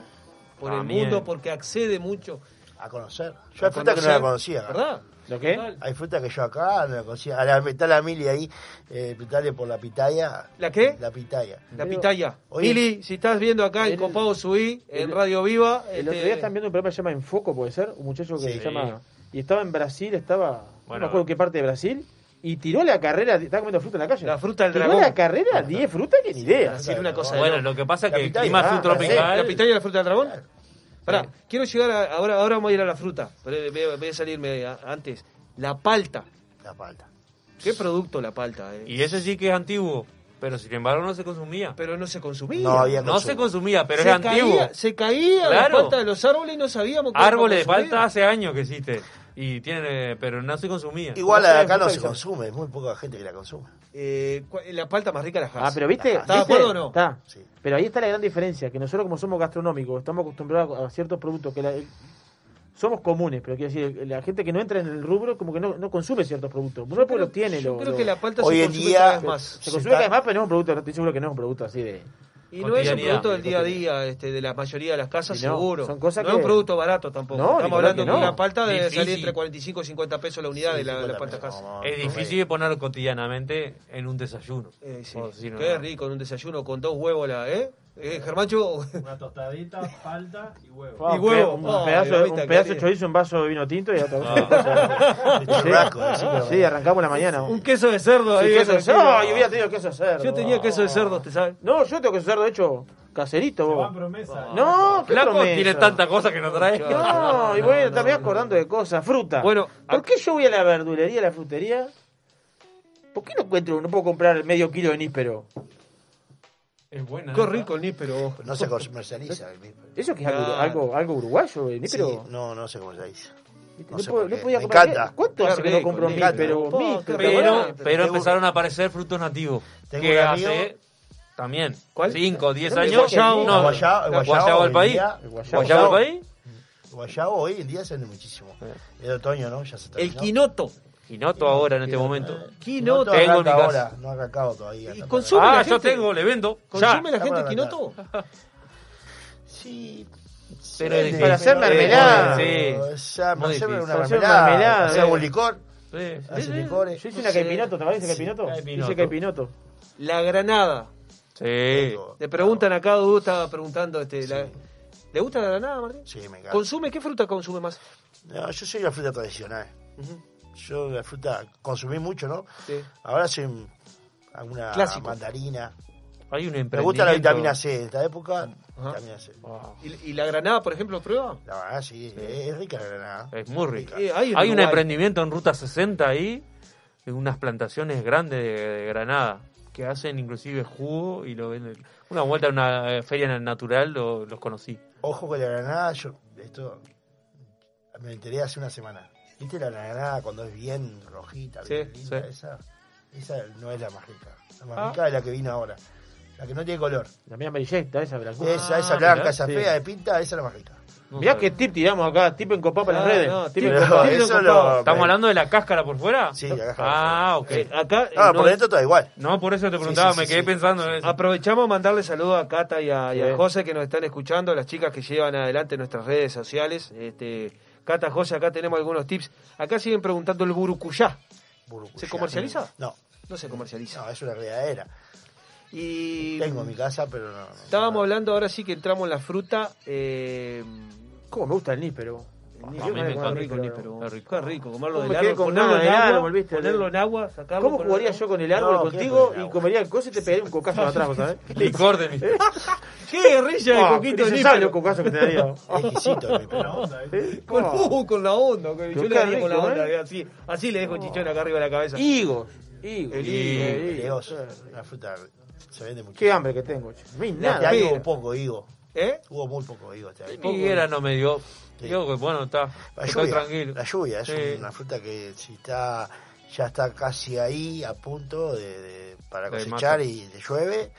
S6: por el mundo porque accede mucho
S15: A conocer. Yo
S6: a
S15: hay fruta que no la conocía.
S6: ¿Verdad?
S2: ¿Lo qué?
S15: Hay fruta que yo acá no la conocía. A la, está la mili ahí, eh, por la pitaya.
S6: ¿La qué?
S15: La pitaya.
S6: La pitaya.
S15: oye,
S6: Mili, si estás viendo acá en
S2: el-
S6: Copado Subí, en
S2: el-
S6: Radio Viva.
S2: El otro
S6: este,
S2: día están viendo un programa que se llama Enfoco, puede ser, un muchacho que
S15: Sí.
S2: se llama... Y estaba en Brasil, estaba... no
S4: Bueno.
S2: me acuerdo qué parte de Brasil, y tiró la carrera, estaba comiendo fruta en la calle.
S6: La fruta del
S2: tiró
S6: dragón.
S2: la carrera 10 frutas que ni idea.
S6: Decir una cosa de
S4: Bueno, lo que pasa es que el clima
S15: ah,
S4: subtropical.
S6: ¿La pitaya y la fruta del dragón? Pará,
S4: Sí.
S6: quiero llegar a, ahora, ahora vamos a ir a la fruta, pero voy a, voy a salirme a- antes. La palta.
S15: La palta.
S6: ¿Qué producto la palta? eh?
S4: Y ese sí que es antiguo, pero sin embargo no se consumía.
S6: Pero no se consumía.
S15: No había
S4: No se consumía, pero
S6: se
S4: es antiguo.
S6: se caía
S4: Claro.
S6: la palta de los árboles y no sabíamos
S4: Árboles de palta hace años que existe. Y tiene, pero no se consumía.
S15: Igual acá no se consume, es muy poca gente que la consume.
S6: Eh, la palta más rica la Hass.
S2: Ah, pero viste,
S6: ¿Está de acuerdo o no?
S2: Está.
S15: Sí.
S2: Pero ahí está la gran diferencia, que nosotros como somos gastronómicos, estamos acostumbrados a ciertos productos que la- el- somos comunes, pero quiero decir, la gente que no entra en el rubro como que no, no consume ciertos productos. No porque los tiene.
S6: Yo
S2: lo-
S6: creo
S2: lo-
S6: que la palta
S15: Hoy
S6: se
S15: en
S6: consume
S15: día-
S6: cada vez más.
S2: Se
S15: se
S2: consume
S15: está-
S2: cada vez más, pero no es un producto, estoy seguro que no es un producto así de...
S6: Y no es un producto del día a día este, de la mayoría de las casas,
S2: no,
S6: seguro.
S2: son cosas
S6: no es un producto barato tampoco.
S2: No,
S6: Estamos hablando
S2: que
S6: una palta debe
S4: Difícil.
S6: salir entre 45 y 50 pesos la unidad de la, de la palta Hass.
S15: No,
S4: Es
S15: no,
S4: difícil ponerlo cotidianamente en un desayuno.
S6: Eh, sí. Qué rico en un desayuno con dos huevos, la, ¿eh? Eh Germancho,
S3: Una tostadita, palta y huevo.
S2: Ah,
S6: Y huevo.
S2: Un
S6: Ay,
S2: pedazo,
S6: mamita
S2: un pedazo de chorizo, un vaso de vino tinto y otra
S4: Ah.
S15: De churrasco, decime.
S2: Sí, arrancamos la mañana.
S6: un queso de cerdo
S2: Sí,
S6: ahí.
S2: queso de cerdo. No, yo hubiera tenido queso de cerdo.
S6: Yo tenía queso de cerdo, ¿te sabes?
S2: No, yo tengo queso de cerdo hecho caserito. Vos.
S3: van promesa.
S2: No, qué
S4: Flaco tiene tanta cosa que no trae.
S2: No, y voy también acordando de cosas. Fruta.
S6: Bueno,
S2: ¿por qué yo voy a la verdulería, a la frutería? ¿Por qué no encuentro, no puedo comprar medio kilo de níspero?
S4: Es buena.
S6: Qué rico el níspero.
S15: No se comercializa el mismo.
S2: ¿Eso que es algo, algo, algo uruguayo, el
S15: Sí,
S2: níspero?
S15: no, no se comercializa. No
S2: No,
S15: sé
S2: puedo- no podía
S15: Me
S2: comprar.
S15: encanta.
S2: ¿Cuánto hace que no compro níspero? Níspero, ¿te
S4: Pero,
S2: acordás?
S4: pero
S15: Tengo-
S4: empezaron a aparecer frutos nativos.
S15: Tengo
S4: que hace también
S6: ¿Cuál?
S4: 5, 10
S2: No me
S4: años.
S2: sí.
S4: no,
S15: el
S4: guayabo al
S15: hoy
S4: país.
S15: día-
S2: El
S4: país.
S15: Guayabo hoy en día se vende muchísimo. Es de otoño, ¿no? Ya se
S6: El quinoto.
S4: Quinoto ahora en este momento.
S6: Quinoto.
S15: No
S4: Tengo en mi casa.
S15: ahora, no ha arrancado todavía.
S6: ¿Y consume
S15: para-
S4: Ah,
S6: la
S4: yo
S6: gente?
S4: tengo, le vendo.
S6: ¿Consume
S4: Ya.
S6: la gente
S15: para
S6: quinoto?
S15: Sí.
S4: Pero
S15: sí,
S2: Para hacer mermelada.
S4: Sí.
S15: O sea,
S4: Muy
S15: hacer
S4: difícil.
S15: una
S2: Para hacer
S15: mermelada, hacer
S2: eh.
S15: un licor, hacer licores.
S2: Yo hice una caipinoto, ¿te parece caipinoto? Hice caipinoto.
S6: La granada.
S4: Sí.
S6: Le preguntan acá, Dudu estaba preguntando, este, la- ¿le gusta la granada, Martín?
S15: Sí, me encanta.
S6: ¿Consume? ¿Qué fruta consume más?
S15: No, yo soy la fruta tradicional.
S6: Ujú.
S15: Yo la fruta consumí mucho, ¿no?
S6: Sí.
S15: Ahora soy un- alguna
S6: Clásico.
S15: mandarina.
S4: Hay un
S15: Me gusta la vitamina C. En esta época,
S6: Ajá.
S15: vitamina C.
S4: Wow.
S6: ¿Y, y la granada, por ejemplo, prueba?
S15: La verdad, sí, Es, rica la granada.
S4: Es muy rica.
S6: Eh, hay
S4: un emprendimiento en Ruta 60 ahí, en unas plantaciones grandes de, de Granada, que hacen inclusive jugo y lo venden. Una vuelta a una eh, feria natural lo- los conocí.
S15: Ojo con la granada, yo esto me enteré hace una semana. ¿Viste la granada cuando es bien rojita,
S6: Sí,
S15: bien linda?
S6: sí.
S15: Esa, esa no es la más rica. La más
S6: Ah.
S15: rica es la que vino ahora. La que no tiene color.
S2: La media amarillenta, esa blanca.
S15: esa,
S2: Ah,
S15: esa blanca,
S2: mirá.
S15: esa
S2: Sí.
S15: fea de pinta, esa es la más rica.
S2: Mirá qué tip tiramos acá, tip en copado para las
S6: Ah,
S2: redes.
S6: no,
S2: tip
S15: lo-
S4: ¿Estamos hablando de la cáscara por fuera?
S15: Sí, la cáscara
S4: Ah, ok.
S6: Eh, acá eh,
S15: Ah,
S6: no-
S15: por dentro todo igual.
S4: No, por eso te preguntaba,
S15: sí,
S4: me quedé
S15: sí.
S4: pensando en eso.
S6: Aprovechamos a mandarle saludos a Cata y a, y a. José que nos están escuchando, las chicas que llevan adelante nuestras redes sociales. Este, Cata, José, acá tenemos algunos tips. Acá siguen preguntando el burucuyá.
S15: Burucuyá.
S6: ¿Se comercializa?
S15: No,
S6: No se comercializa.
S15: no, es una realidad.
S6: Y
S15: Tengo en mi casa, pero no. no.
S6: estábamos hablando ahora sí que entramos en la fruta. Eh,
S2: ¿Cómo me gusta el níspero? El
S4: A mí
S2: níspero,
S4: me
S2: rico,
S6: rico,
S2: níspero.
S4: Qué rico.
S6: Qué rico, comerlo
S2: ¿Cómo
S6: del árbol, ponerlo en
S2: de
S6: agua,
S2: árbol, viste?
S6: ponerlo en agua, sacarlo.
S2: ¿Cómo jugaría yo con el árbol
S15: No, ¿qué
S2: contigo
S15: con el
S2: y
S15: agua?
S2: comería el coso y te pegaría un cocazo atrás, ¿sabes?
S4: Licor de mi.
S6: ¡Qué guerrilla de
S2: Ah,
S6: coquito
S2: ni se
S6: de
S2: sabe
S6: níspero!
S2: los cocazos que te daría.
S15: Es exquisito el níspero.
S6: Con, uh, con la onda, con- yo
S2: Pero
S6: le
S2: qué
S6: daría con la onda,
S2: ¿eh?
S6: así, así le dejo chichón acá arriba de la cabeza.
S2: Higos. Higos.
S6: El
S2: higo,
S6: higo.
S15: Leoso. La fruta se vende mucho.
S2: Qué hambre que tengo. No hay nada.
S6: pero-
S15: hubo poco higo.
S6: ¿Eh?
S15: Hubo muy poco higo este año.
S4: Higuera no me dio.
S15: Sí.
S4: Digo que bueno, está.
S15: La
S4: tranquilo.
S15: la lluvia es
S4: Sí.
S15: una fruta que si está ya está casi ahí a punto de, de- para
S4: De
S15: cosechar y te llueve,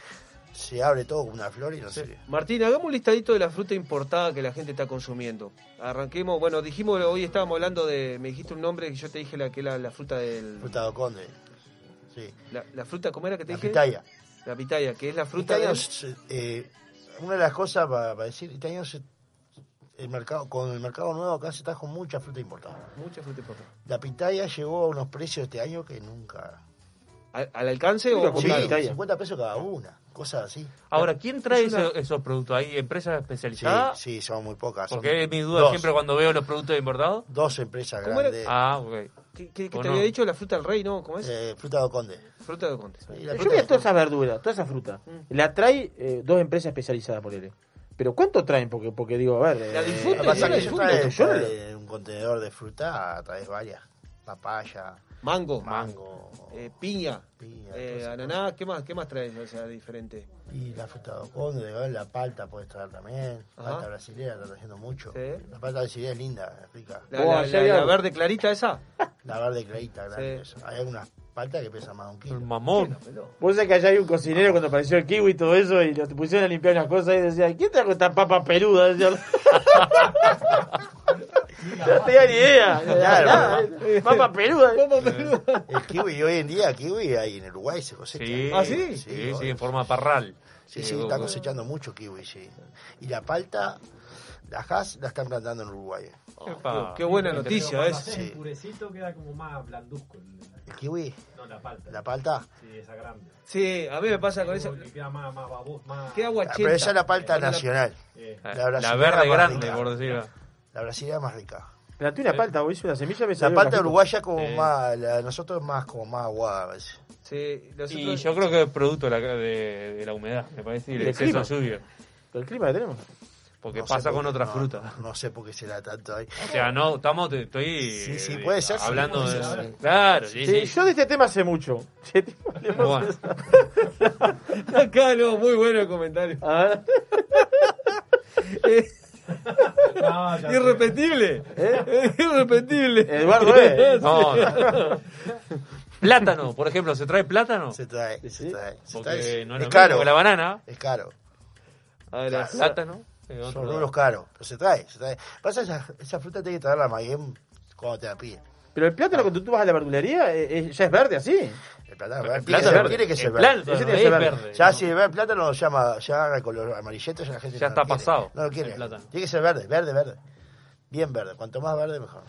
S15: se abre todo como una flor y no sé.
S6: Martín, hagamos un listadito de la fruta importada que la gente está consumiendo. Arranquemos, bueno, dijimos, hoy estábamos hablando de, me dijiste un nombre que yo te dije la que era la fruta del...
S15: Fruta de conde. Sí.
S6: La, la fruta, ¿cómo era que te
S15: La
S6: dije?
S15: pitaya.
S6: La pitaya, que es la fruta
S15: se- eh, una de las cosas para, decir, este año se- el mercado, con el mercado nuevo acá se trajo mucha fruta importada.
S6: Mucha fruta importada.
S15: La pitaya llegó a unos precios este año que nunca.
S6: ¿Al, al alcance o
S15: Sí,
S6: caro?
S2: pitaya.
S15: 50 pesos cada una, cosas así.
S4: Ahora, ¿quién trae
S6: Es una-
S4: esos, esos productos? ¿Hay empresas
S15: Sí,
S4: especializadas?
S15: sí, son muy pocas. son
S4: Porque es mi duda
S15: dos,
S4: siempre cuando veo los productos importados.
S15: Dos empresas
S6: ¿Cómo era?
S15: grandes.
S4: Ah, ok.
S6: ¿Qué, qué- qué
S4: ¿O
S6: te
S4: no?
S6: había dicho? La fruta del rey, ¿no? ¿Cómo es?
S15: Eh, fruta de conde.
S6: Fruta de conte.
S15: Y la
S2: Yo
S15: fruta
S2: vi
S15: de
S2: toda esa verdura, toda esa fruta. La trae eh, dos empresas especializadas por él. Pero ¿cuánto traen? Porque, porque digo, a ver.
S6: La
S2: eh,
S6: la
S2: la-
S15: un contenedor de fruta, traes varias. Papaya,
S6: Mango,
S15: mango,
S6: eh, piña,
S15: piña,
S6: eh, ananá, ¿qué más, qué más traes? O sea, diferente.
S15: Y la fruta de conde, la palta puedes traer también.
S6: Ajá.
S15: Palta brasilera está trayendo mucho.
S6: Sí.
S15: La palta brasilera es linda, es rica.
S6: La,
S2: Oh,
S6: verde clarita esa.
S15: La verde clarita, grande.
S6: Sí.
S15: eso. Hay algunas paltas que pesan más un
S4: El
S15: kilo.
S4: mamón.
S2: Vos sabés que allá hay un cocinero cuando apareció el kiwi y todo eso y lo pusieron a limpiar unas cosas y decía, ¿quién trajo esta papa peluda? Decía, no tenía ni idea.
S15: Claro.
S2: Nada, eh, papa peluda.
S15: El kiwi, hoy en día, kiwi hay en Uruguay se cosecha.
S4: Sí,
S6: ¿Ah, sí?
S4: Sí, sí,
S15: obvio.
S4: en forma parral.
S15: Sí, sí, está cosechando mucho kiwi, sí. Y la palta, la has, la están plantando en Uruguay.
S4: Epa.
S6: Qué buena noticia es.
S15: Sí.
S16: el purecito queda como más blanduzco. el-
S15: ¿El kiwi?
S16: No, la palta.
S15: ¿La palta?
S16: Sí, esa grande.
S6: Sí, a mí me pasa con esa.
S16: Queda más, más más...
S6: Agua
S15: Ah, Pero esa es la palta
S6: la-
S15: nacional.
S16: Eh,
S4: La,
S15: La brasilera
S4: verde grande,
S15: rica.
S4: por decirlo.
S15: La brasilera es más rica.
S2: Planté una palta, hice una semilla, me
S15: La palta uruguaya como
S4: Sí.
S15: más, la de nosotros es más como más aguada.
S6: Sí,
S4: Y
S6: nosotros-
S4: yo creo que es producto de la, de, de la humedad, me parece, y el
S2: Del
S4: exceso de
S2: clima.
S4: lluvia.
S2: El clima que tenemos.
S4: Porque
S15: No
S4: pasa
S15: por
S4: con otras
S15: no,
S4: frutas.
S15: No, no sé por qué será tanto ahí.
S4: O sea, no, estamos, te- estoy
S15: Sí, sí,
S4: eh,
S15: puede ser, sí,
S4: hablando
S15: puede
S4: de...
S15: ser.
S4: Claro, sí,
S2: Sí,
S4: sí.
S2: yo de este tema sé mucho. Sí, hablemos
S4: Bueno.
S6: Acá no, muy bueno el comentario.
S2: A ver.
S6: Eh,
S16: No,
S6: irrepetible.
S2: ¿Eh?
S6: Irrepetible.
S2: Eduardo, ¿eh?
S4: No, no. Plátano, por ejemplo, ¿se trae plátano?
S15: Se trae,
S2: Sí,
S15: se
S2: sí.
S15: trae. se
S4: Porque
S15: trae.
S4: no es,
S15: caro.
S4: la banana.
S15: Es caro.
S6: Ahora,
S4: Plátano. Otro
S15: Son unos caros. Pero se trae, se trae. Pasa esa, esa fruta tiene que traerla más bien cuando te la piden.
S2: Pero el plátano cuando tú vas a la verdulería eh, eh, ya es verde así.
S15: El plátano,
S4: El
S15: verde,
S4: plátano
S15: tiene, que ser,
S4: verde.
S15: tiene que ser
S4: El
S15: verde.
S4: plátano
S2: Ese tiene que
S4: es
S2: ser verde.
S4: verde.
S15: Ya si ve el plátano llama, ya agarra el color amarillento, ya la gente
S4: Ya
S15: no
S4: está pasado
S15: No lo quiere.
S4: el plátano.
S15: Tiene que ser verde, verde, verde. Bien verde. Cuanto más verde, mejor.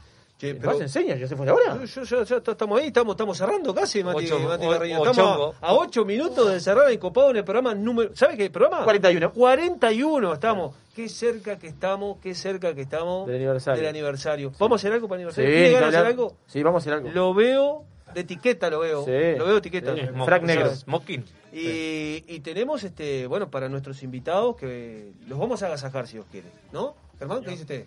S6: Che,
S2: ¿Vas
S6: pero,
S2: a enseñar? ¿Ya se fue ahora?
S6: yo, yo- yo- estamos ahí, estamos, estamos cerrando casi, Mati,
S4: Ocho-
S6: Mati
S4: o-
S6: Estamos a, a ocho minutos de cerrar el copado en el programa número. ¿Sabes qué programa?
S2: 41.
S6: 41 estamos. Qué cerca que estamos, qué cerca que estamos
S2: Del aniversario.
S6: del aniversario. ¿Vamos a hacer algo para el
S2: Sí,
S6: aniversario? ¿Tiene ganas hacer algo?
S2: Sí, vamos a hacer algo.
S6: Lo veo, de etiqueta lo veo.
S2: Sí.
S6: Lo veo de etiqueta.
S2: Sí. Frac negro.
S4: Smoking.
S6: Y, y tenemos, este bueno, para nuestros invitados que los vamos a agasajar si os quieren, ¿no? Germán, ¿qué dice usted?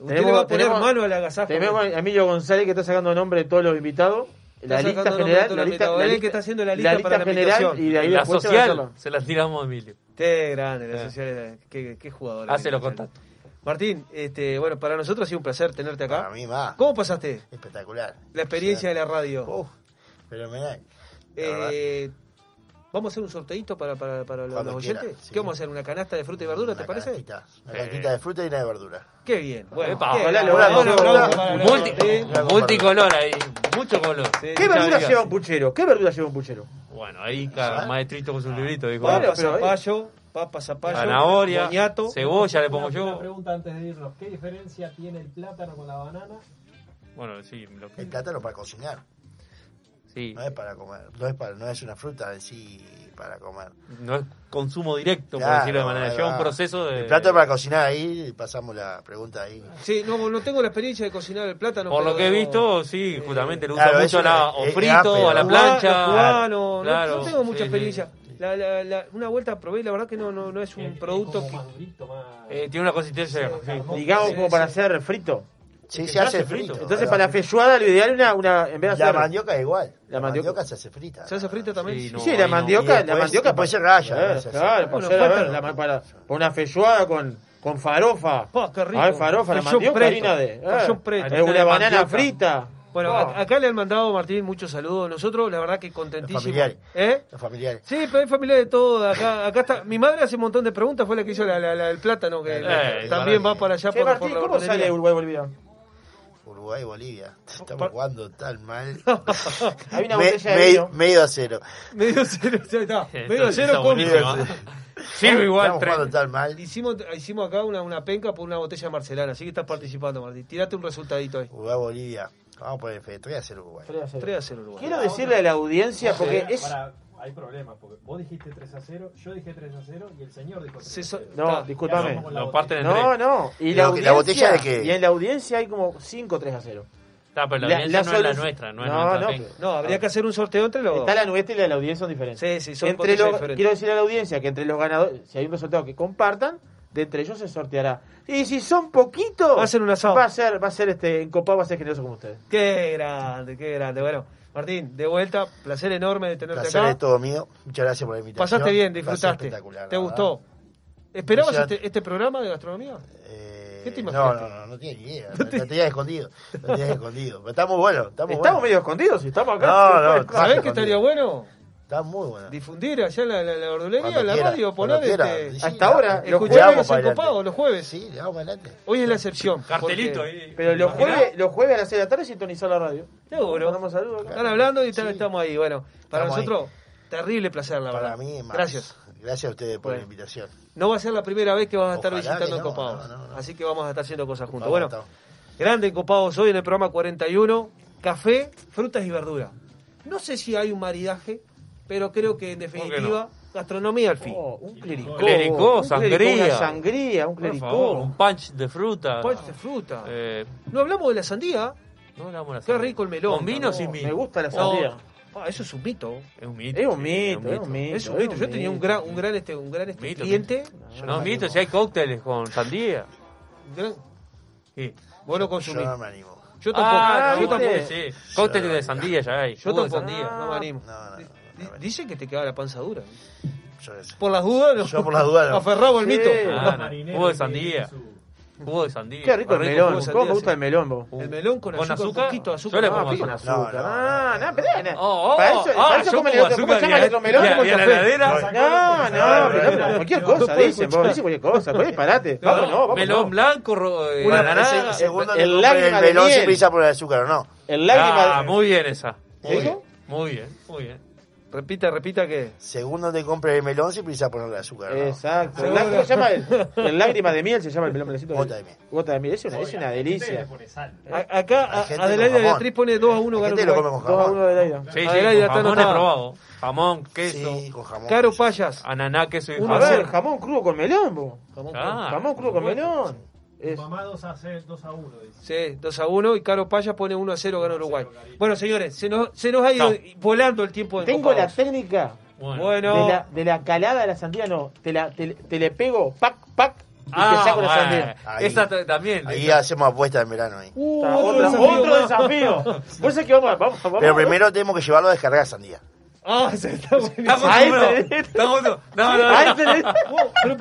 S6: Usted le va a poner mano al agasajo.
S2: Tenemos a Emilio González que está sacando nombre de todos los invitados. La
S6: Está
S2: lista
S6: sacando nombre de
S2: general.
S6: todos
S2: La
S6: los
S2: lista,
S6: invitados.
S2: la lista-
S6: que está haciendo la lista
S2: la
S6: para la
S2: general
S6: invitación.
S2: y de ahí
S4: La
S2: a
S4: social se la tiramos a Emilio.
S6: Qué grande, la
S2: Eh.
S6: social. Qué, qué jugador.
S4: Hace los contactos.
S6: Martín, este, bueno, para nosotros ha sido un placer tenerte acá.
S15: Para mí más.
S6: ¿Cómo pasaste
S15: Espectacular.
S6: la experiencia de la radio?
S15: Uf, fenomenal. La
S6: Eh, ¿Vamos a hacer un sorteito para, para, para los, los
S15: quiera,
S6: oyentes?
S15: sí.
S6: ¿Qué vamos a hacer? ¿Una canasta de fruta y verdura, te parece?
S15: Una cantita de fruta y una de verdura.
S6: Qué bien. Bueno, Bueno,
S4: multicolor ahí, mucho color.
S2: ¿Qué verdura lleva un puchero? ¿Qué verdura lleva un puchero?
S4: Bueno, ahí cada maestrito con su librito dijo.
S2: Ahí-
S6: zapallo, papa, zapallo,
S4: Zanahoria, cebolla le pongo
S16: Una
S4: yo.
S16: pregunta antes de irnos. ¿Qué diferencia tiene el plátano con la banana?
S4: Bueno, sí, lo que-
S15: El plátano para cocinar.
S4: Sí.
S15: No es para comer. No es, para, no es una fruta en sí para comer.
S4: No es consumo directo, por decirlo de manera. Lleva un proceso de.
S15: El plátano para cocinar ahí, pasamos la pregunta ahí.
S6: Sí, no, no tengo la experiencia de cocinar el plátano.
S4: Por lo que he visto, sí, justamente lo usa
S15: claro,
S4: mucho la, o
S15: es
S4: frito, a la plancha.
S6: cubano, no-
S4: Claro,
S6: no, tengo mucha
S4: sí, sí.
S6: experiencia. La, la, la- una vuelta probé y la verdad que no, no, no es un producto que...
S4: Eh, tiene una consistencia. sí.
S2: Digamos como
S6: sí.
S2: para hacer frito.
S15: Sí, se hace frito.
S2: Entonces para la feijoada lo ideal es una, una en vez de
S15: La mandioca es igual.
S2: La
S15: La,
S2: mandioca-
S15: mandioca se hace frita.
S6: ¿Se hace frita también?
S4: Sí, no,
S2: Sí,
S4: ahí
S2: la mandioca, la mandioca para, la- la- para, para una feijoada con, con farofa.
S6: Pa, qué rico.
S2: A ver, farofa, la mandioca
S6: preto.
S2: harina de.
S6: Fallón
S2: eh,
S6: preto.
S2: es una banana
S4: mandioca.
S2: frita.
S6: Bueno,
S2: Oh.
S6: a- acá le han mandado, Martín, muchos saludos. Nosotros, la verdad que
S15: Los
S6: contentísimos.
S15: familiares.
S6: ¿Eh?
S15: Los familiares.
S6: Sí, pero hay familia de todo. Acá, acá está. Mi madre hace un montón de preguntas, fue la que hizo la, la- la- el plátano, que
S4: Eh,
S6: también va para allá por,
S2: Martín,
S6: por la
S2: ¿cómo sale Uruguay-Bolivia?
S15: Uruguay y Bolivia. Estamos
S6: Par-
S15: jugando tan mal.
S2: Hay una
S15: Me-
S2: botella de
S15: me- medio a cero.
S6: Medio cero, ya está.
S4: Esto
S6: Medio
S4: está
S6: cero con.
S4: Sirve igual.
S15: Estamos jugando tan mal.
S6: Hicimos, hicimos acá una, una penca por una botella de marcelana, así que estás participando, Martín. Tirate un resultadito ahí.
S15: Uruguay, Bolivia. Vamos a poner fe. 3 a 0 Uruguay.
S6: 3 a 0 Uruguay.
S2: Quiero decirle a la audiencia, porque es.
S16: Para, hay problemas, porque vos dijiste 3 a 0, yo dije 3 a 0, y el señor dijo 3
S6: Se
S16: a
S6: so-
S16: 0.
S2: No, discúlpame.
S4: En
S2: No,
S4: tres.
S2: no. Y
S15: Pero
S2: la,
S15: la botella de qué?
S2: Y en la audiencia hay como 5 3 a 0.
S4: Está, pero la,
S2: La-
S4: audiencia
S2: la
S4: no es la nuestra, no es
S2: No,
S4: nuestra.
S2: no,
S4: penca.
S6: No, habría que hacer un sorteo entre los.
S2: Está la nuestra y la de la audiencia son diferentes.
S6: Sí, sí, son
S2: entre los,
S6: diferentes.
S2: quiero decirle a la audiencia que entre los ganadores, si hay un resultado que compartan, de entre ellos se sorteará. Y si son poquitos,
S6: Va a ser un asado.
S2: Va a ser, va a ser este, encopado, va a ser generoso como ustedes.
S6: Qué grande, qué grande. Bueno, Martín, de vuelta, placer enorme de tenerte
S15: Placer
S6: acá.
S15: es todo mío. Muchas gracias por la invitación.
S6: Pasaste bien, disfrutaste.
S15: espectacular,
S6: ¿Te gustó? ¿Esperabas este, este programa de gastronomía?
S15: Eh,
S6: ¿Qué te
S15: no,
S6: imaginaste?
S15: no, no, no tiene ni idea. Lo tenía escondido. Lo tenía escondido. Pero está muy bueno. Está muy
S2: Estamos
S15: bueno.
S2: medio escondidos y estamos acá.
S15: No, no,
S6: ¿Sabés qué estaría bueno?
S15: Está muy bueno.
S6: Difundir allá en la, la, la verdulería,
S15: Cuando
S6: en la
S15: quiera,
S6: radio, poner este,
S15: Sí,
S2: Hasta ahora, los
S15: jueves para
S6: encopados los jueves.
S15: Sí, le vamos adelante.
S6: Hoy es la excepción.
S4: Cartelito
S6: porque-
S4: ahí.
S2: Pero los jueves, los jueves a las 6 de la tarde sintonizar la radio.
S6: Seguro.
S2: Mandamos saludos.
S6: Están hablando y están-
S15: Sí.
S6: estamos ahí. Bueno, para
S15: Estamos
S6: nosotros, terrible placer, la
S15: Para
S6: verdad.
S15: mí, más.
S6: Gracias.
S15: Gracias a ustedes por
S6: Bueno.
S15: la invitación.
S6: No va a ser la primera vez que vas a estar
S15: Ojalá
S6: visitando
S15: no,
S6: Encopados.
S15: no, no, no.
S6: Así que vamos a estar haciendo cosas juntos. Bueno, grande Encopados hoy en el programa 41. Café, frutas y verduras. No sé si hay un maridaje, pero creo que en definitiva, gastronomía al fin.
S2: Oh, un clericó.
S4: Clericó,
S2: un
S4: sangría.
S2: clericó, Una sangría, un
S4: Por
S2: clericó.
S4: favor, un punch de fruta.
S6: Punch de fruta.
S4: Eh,
S6: No hablamos de la sandía.
S4: no hablamos de la
S6: Qué
S4: sangría.
S6: rico el melón.
S4: Con vino o
S6: No,
S4: sin vino.
S2: Me gusta la
S6: No.
S2: sandía.
S6: Ah, eso es un mito.
S4: Es un mito.
S2: Es un mito, es un mito.
S6: Es un mito. Yo tenía un gran, un gran, este, un gran este,
S4: Mito,
S6: cliente.
S4: No, mito, si hay cócteles con sandía.
S6: un gran-
S4: Sí.
S6: Vos
S15: Yo
S6: consumís.
S15: no me animo.
S6: Yo tampoco.
S4: Ah,
S6: yo tampoco.
S4: Sí. Cócteles de sandía ya hay.
S6: Yo tampoco.
S4: sandía.
S6: No me animo.
S15: No, no, no, no
S6: Dicen que te queda la panza dura.
S15: Yo sé.
S6: Por las dudas, no.
S15: Yo por las dudas no.
S6: Aferrado
S2: Sí.
S6: mito.
S4: Ah, no. De sandía. Jugo de sandía.
S2: Qué rico el
S4: Rico
S2: melón. ¿Cómo me gusta
S6: sí.
S2: el melón, vos?
S6: El melón con,
S4: ¿Con
S6: azúcar,
S4: azúcar?
S6: un poquito de azúcar.
S4: Yo le pongo
S2: con
S4: azúcar.
S15: No, no,
S2: Ah,
S15: no,
S2: no, pero no.
S4: Oh, oh,
S2: Para eso,
S4: ah,
S2: para eso comen el otro. ¿Cómo se llama el otro melón? ¿Cómo se
S4: la
S2: fue?
S4: heladera.
S2: No, no, no, cualquier cosa dicen, vos dicen cualquier cosa, cualquier disparate. Vamos, no, vamos,
S4: melón blanco, ro- eh,
S15: Una
S4: banana.
S2: el
S15: el melón sin prisa por el azúcar, ¿o no?
S2: El lágrima
S4: Ah, muy bien esa. Muy bien, muy bien.
S6: Repita, repita que.
S15: Segundo te compre el melón sin prisa ponerle azúcar, ¿no?
S2: Exacto. ¿Cómo se llama? El, el lágrima de miel se llama el melón meloncito.
S15: Gota de miel.
S2: Gota de miel. Es una, es una delicia.
S6: A- Acá, Adelaida
S15: jamón.
S6: Beatriz pone 2 a 1
S15: Hay
S6: gana
S15: gente que lo
S6: Uruguay.
S15: come con
S2: 2 a
S15: jamón.
S2: 1 de Leida.
S4: Sí, sí,
S6: Adelaida está
S4: jamón probado. Jamón, queso,
S15: Sí, con jamón.
S6: Caro Payas.
S4: ananá, queso y
S6: Uno
S2: A
S4: jamón.
S2: ver, jamón crudo con melón, vos.
S6: Jamón
S4: Ah,
S2: Jamón crudo con melón. Es-
S16: Mamá 2 a 2 a 1, dice.
S6: Sí, 2 a 1 y Caro Payas pone 1 a 0 gana Uruguay. Bueno, señores, se nos, se nos ha ido
S4: Chao.
S6: volando el tiempo de
S2: Tengo la técnica
S4: Bueno.
S2: De la, de la calada de la sandía, no. Te, la, te, te le pego, pac, pac, y
S4: Ah,
S2: te saco la
S4: bueno.
S2: sandía.
S15: Ahí.
S4: Esa t- también.
S15: Ahí hacemos apuestas en verano ahí.
S6: Uh, otro
S2: otro,
S6: desafío
S2: otro desafío. Vamos, vamos, vamos.
S15: Pero primero tenemos que llevarlo a descargar sandía.
S6: Ah, se está buenísimo.
S4: Estamos
S6: Ahí
S4: uno.
S6: tenés.
S4: Estamos. No, no, no.
S6: Oh, pero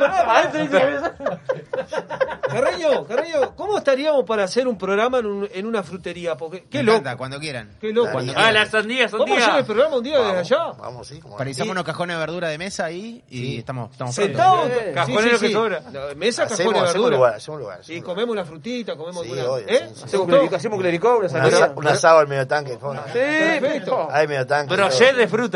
S6: Carreño, Carreño, ¿cómo estaríamos para hacer un programa en, un- en una frutería? Porque, qué
S5: Me
S6: loco.
S5: encanta, cuando quieran.
S6: Qué loco.
S5: Cuando
S4: Ah,
S5: quieran.
S4: las sandías,
S6: Vamos a hacer el programa un día desde allá.
S15: Vamos, sí. como-
S5: Parizamos unos cajones de verdura de mesa ahí y estamos, estamos
S6: Sentados. Sí,
S4: Cajonero
S6: sí,
S4: que
S6: sí.
S4: sobra.
S6: Mesa,
S15: Hacemos-
S6: cajón de
S15: hacemos
S6: verdura.
S15: lugar, hacemos lugar, hacemos
S6: Y
S15: lugar.
S6: comemos una frutita, comemos
S15: Sí,
S6: alguna.
S15: obvio,
S6: ¿Eh?
S15: sí, sí.
S2: Hacemos clerico, hacemos clericó, una
S15: Un asado al medio tanque.
S2: Sí,
S6: Perfecto.
S15: Hay medio tanque.
S4: Brochet
S15: todo.
S4: de fruta.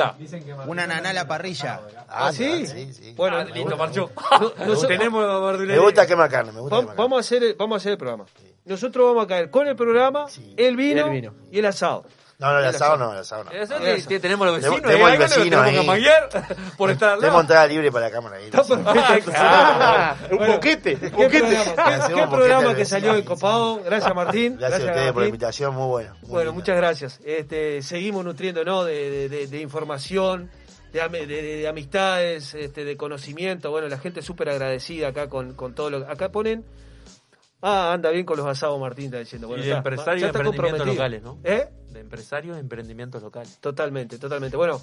S5: Una naná a la parrilla.
S15: Ah,
S6: ¿sí?
S15: sí, sí.
S6: Bueno,
S4: Ah, listo, marchó.
S6: nosotros-
S4: Tenemos
S15: Me
S4: verdulería.
S15: gusta quemar carne, me gusta
S6: Va-
S15: quemar carne.
S6: vamos, a hacer el, vamos a hacer el programa. Nosotros vamos a caer con el programa, el, vino
S2: Y el vino.
S6: y el asado.
S15: No, no, el
S6: El
S15: asado no, el asado no.
S4: Que tenemos los vecinos.
S15: Tenemos
S4: ahí,
S15: el vecino
S4: tenemos que
S15: ahí.
S4: por estar al
S15: Tenemos
S4: lado.
S15: entrada libre para la cámara ahí.
S2: Ah, un boquete, un
S6: ¿Qué
S2: boquete.
S6: qué- programa que salió encopado? Gracias Martín.
S15: Gracias a ustedes por la invitación, muy bueno.
S6: Bueno, muchas gracias. Este, seguimos nutriéndonos de, de, de- de información, de, de- de- de amistades, este, de conocimiento. Bueno, la gente súper agradecida acá con, con todo lo Acá ponen... Ah, anda bien con los asados, Martín está diciendo. Bueno,
S4: y de
S6: está,
S4: empresarios
S6: ya
S4: de
S6: está
S4: emprendimientos locales, ¿no?
S6: ¿Eh?
S4: De empresarios de emprendimientos locales.
S6: Totalmente, totalmente. Bueno,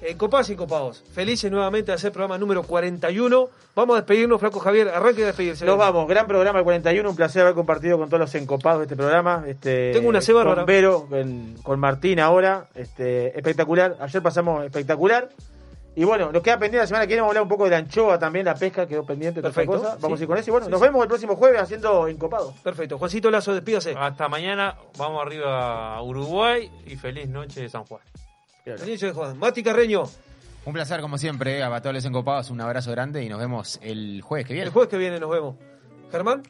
S6: encopados y encopados. Felices nuevamente de hacer programa número 41. Vamos a despedirnos, Flaco Javier. Arranque de despedirse.
S2: Nos vamos, gran programa el 41, un placer haber compartido con todos los encopados de este programa. Este,
S6: Tengo una ceba.
S2: Con Vero, con, con Martín ahora, este, espectacular. Ayer pasamos espectacular. Y bueno, nos queda pendiente la semana que viene, vamos a hablar un poco de la anchoa también, la pesca quedó pendiente,
S6: Perfecto,
S2: cosa. Vamos
S6: sí.
S2: a ir con eso y bueno,
S6: Sí,
S2: nos
S6: sí.
S2: vemos el próximo jueves haciendo encopados.
S6: Perfecto. Juancito Lazo, despídase.
S4: Hasta mañana, vamos arriba a Uruguay y feliz noche de San Juan.
S6: Inicio de Juan. Mati Carreño,
S5: Un placer como siempre, a todos los encopados, un abrazo grande y nos vemos el jueves que viene.
S6: el jueves que viene nos vemos. Germán,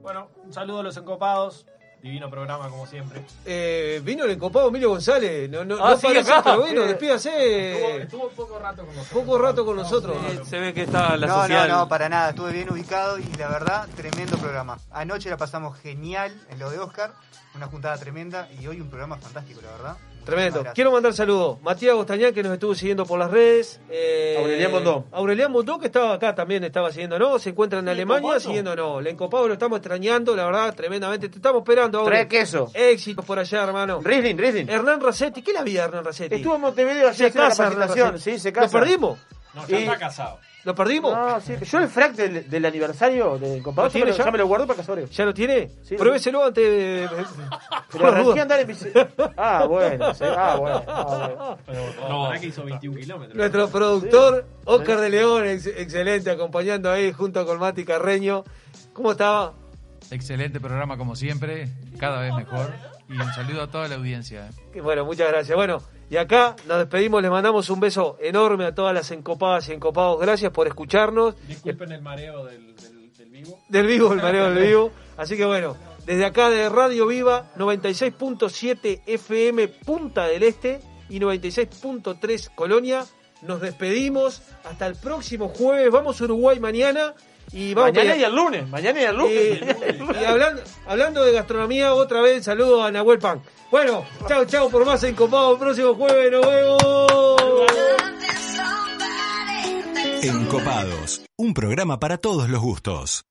S16: Bueno, un saludo a los encopados. Divino programa, como siempre.
S6: eh, vino el encopado Emilio González. No, no,
S4: Ah,
S6: no
S4: sí,
S6: pero vino,
S4: Sí.
S6: despídase.
S16: Estuvo, estuvo poco rato con nosotros.
S6: Poco rato con nosotros.
S4: Se ve que está la
S17: no,
S4: social.
S17: no, no, para nada. Estuve bien ubicado y la verdad, tremendo programa. Anoche la pasamos genial en lo de Oscar. Una juntada tremenda y hoy un programa fantástico, la verdad.
S6: Tremendo. Quiero mandar saludos. Matías Gostañán, que nos estuvo siguiendo por las redes. Eh,
S2: Aurelián Mondó.
S6: Aurelián Mondó, que estaba acá también, estaba siguiéndonos. Se encuentra en Alemania siguiéndonos. El encopado lo estamos extrañando, la verdad, tremendamente. Te estamos esperando ahora.
S2: Trae queso.
S6: Éxitos por allá, hermano.
S2: Riesling, Riesling.
S6: Hernán Racetti, ¿qué la vida de Hernán Racetti?
S2: Estuvo en Montevideo ayer
S6: se
S2: la
S6: casa. Racetti.
S2: Sí, se casa.
S6: ¿Lo perdimos?
S16: No, ya
S2: Y-
S16: está casado.
S6: ¿Lo perdimos?
S2: No, sí, yo el frac del, del aniversario del
S6: ¿Lo
S2: compadre ya, me lo-
S6: ya?
S2: ya me lo guardo para casorio.
S6: ¿Ya lo tiene?
S2: Sí,
S6: Pruébeselo antes de...
S2: Pero arranqué a andar en bici. Ah, bueno, sí, ah, bueno. ah, bueno.
S16: Pero no, para que hizo 21 kilómetros.
S6: Nuestro productor, Oscar de León, ex- excelente, acompañando ahí junto con Mati Carreño. ¿Cómo estaba?
S18: Excelente programa como siempre, cada vez mejor. Y un saludo a toda la audiencia. ¿eh?
S6: Que Bueno, muchas gracias. Bueno, y acá nos despedimos, les mandamos un beso enorme a todas las encopadas y encopados. Gracias por escucharnos.
S16: Disculpen el mareo del, del, del vivo.
S6: Del vivo, el mareo del vivo. Así que bueno, desde acá de Radio Viva, 96.7 FM Punta del Este y 96.3 Colonia, nos despedimos. Hasta el próximo jueves. Vamos a Uruguay mañana. Y vamos
S2: Mañana
S6: a-
S2: y el lunes, mañana y el lunes.
S6: Eh, y hablando, hablando de gastronomía, otra vez saludo a Nahuel Pan. Bueno, chao, chao por más encopado el próximo jueves, nos vemos.
S19: Encopados, un programa para todos los gustos.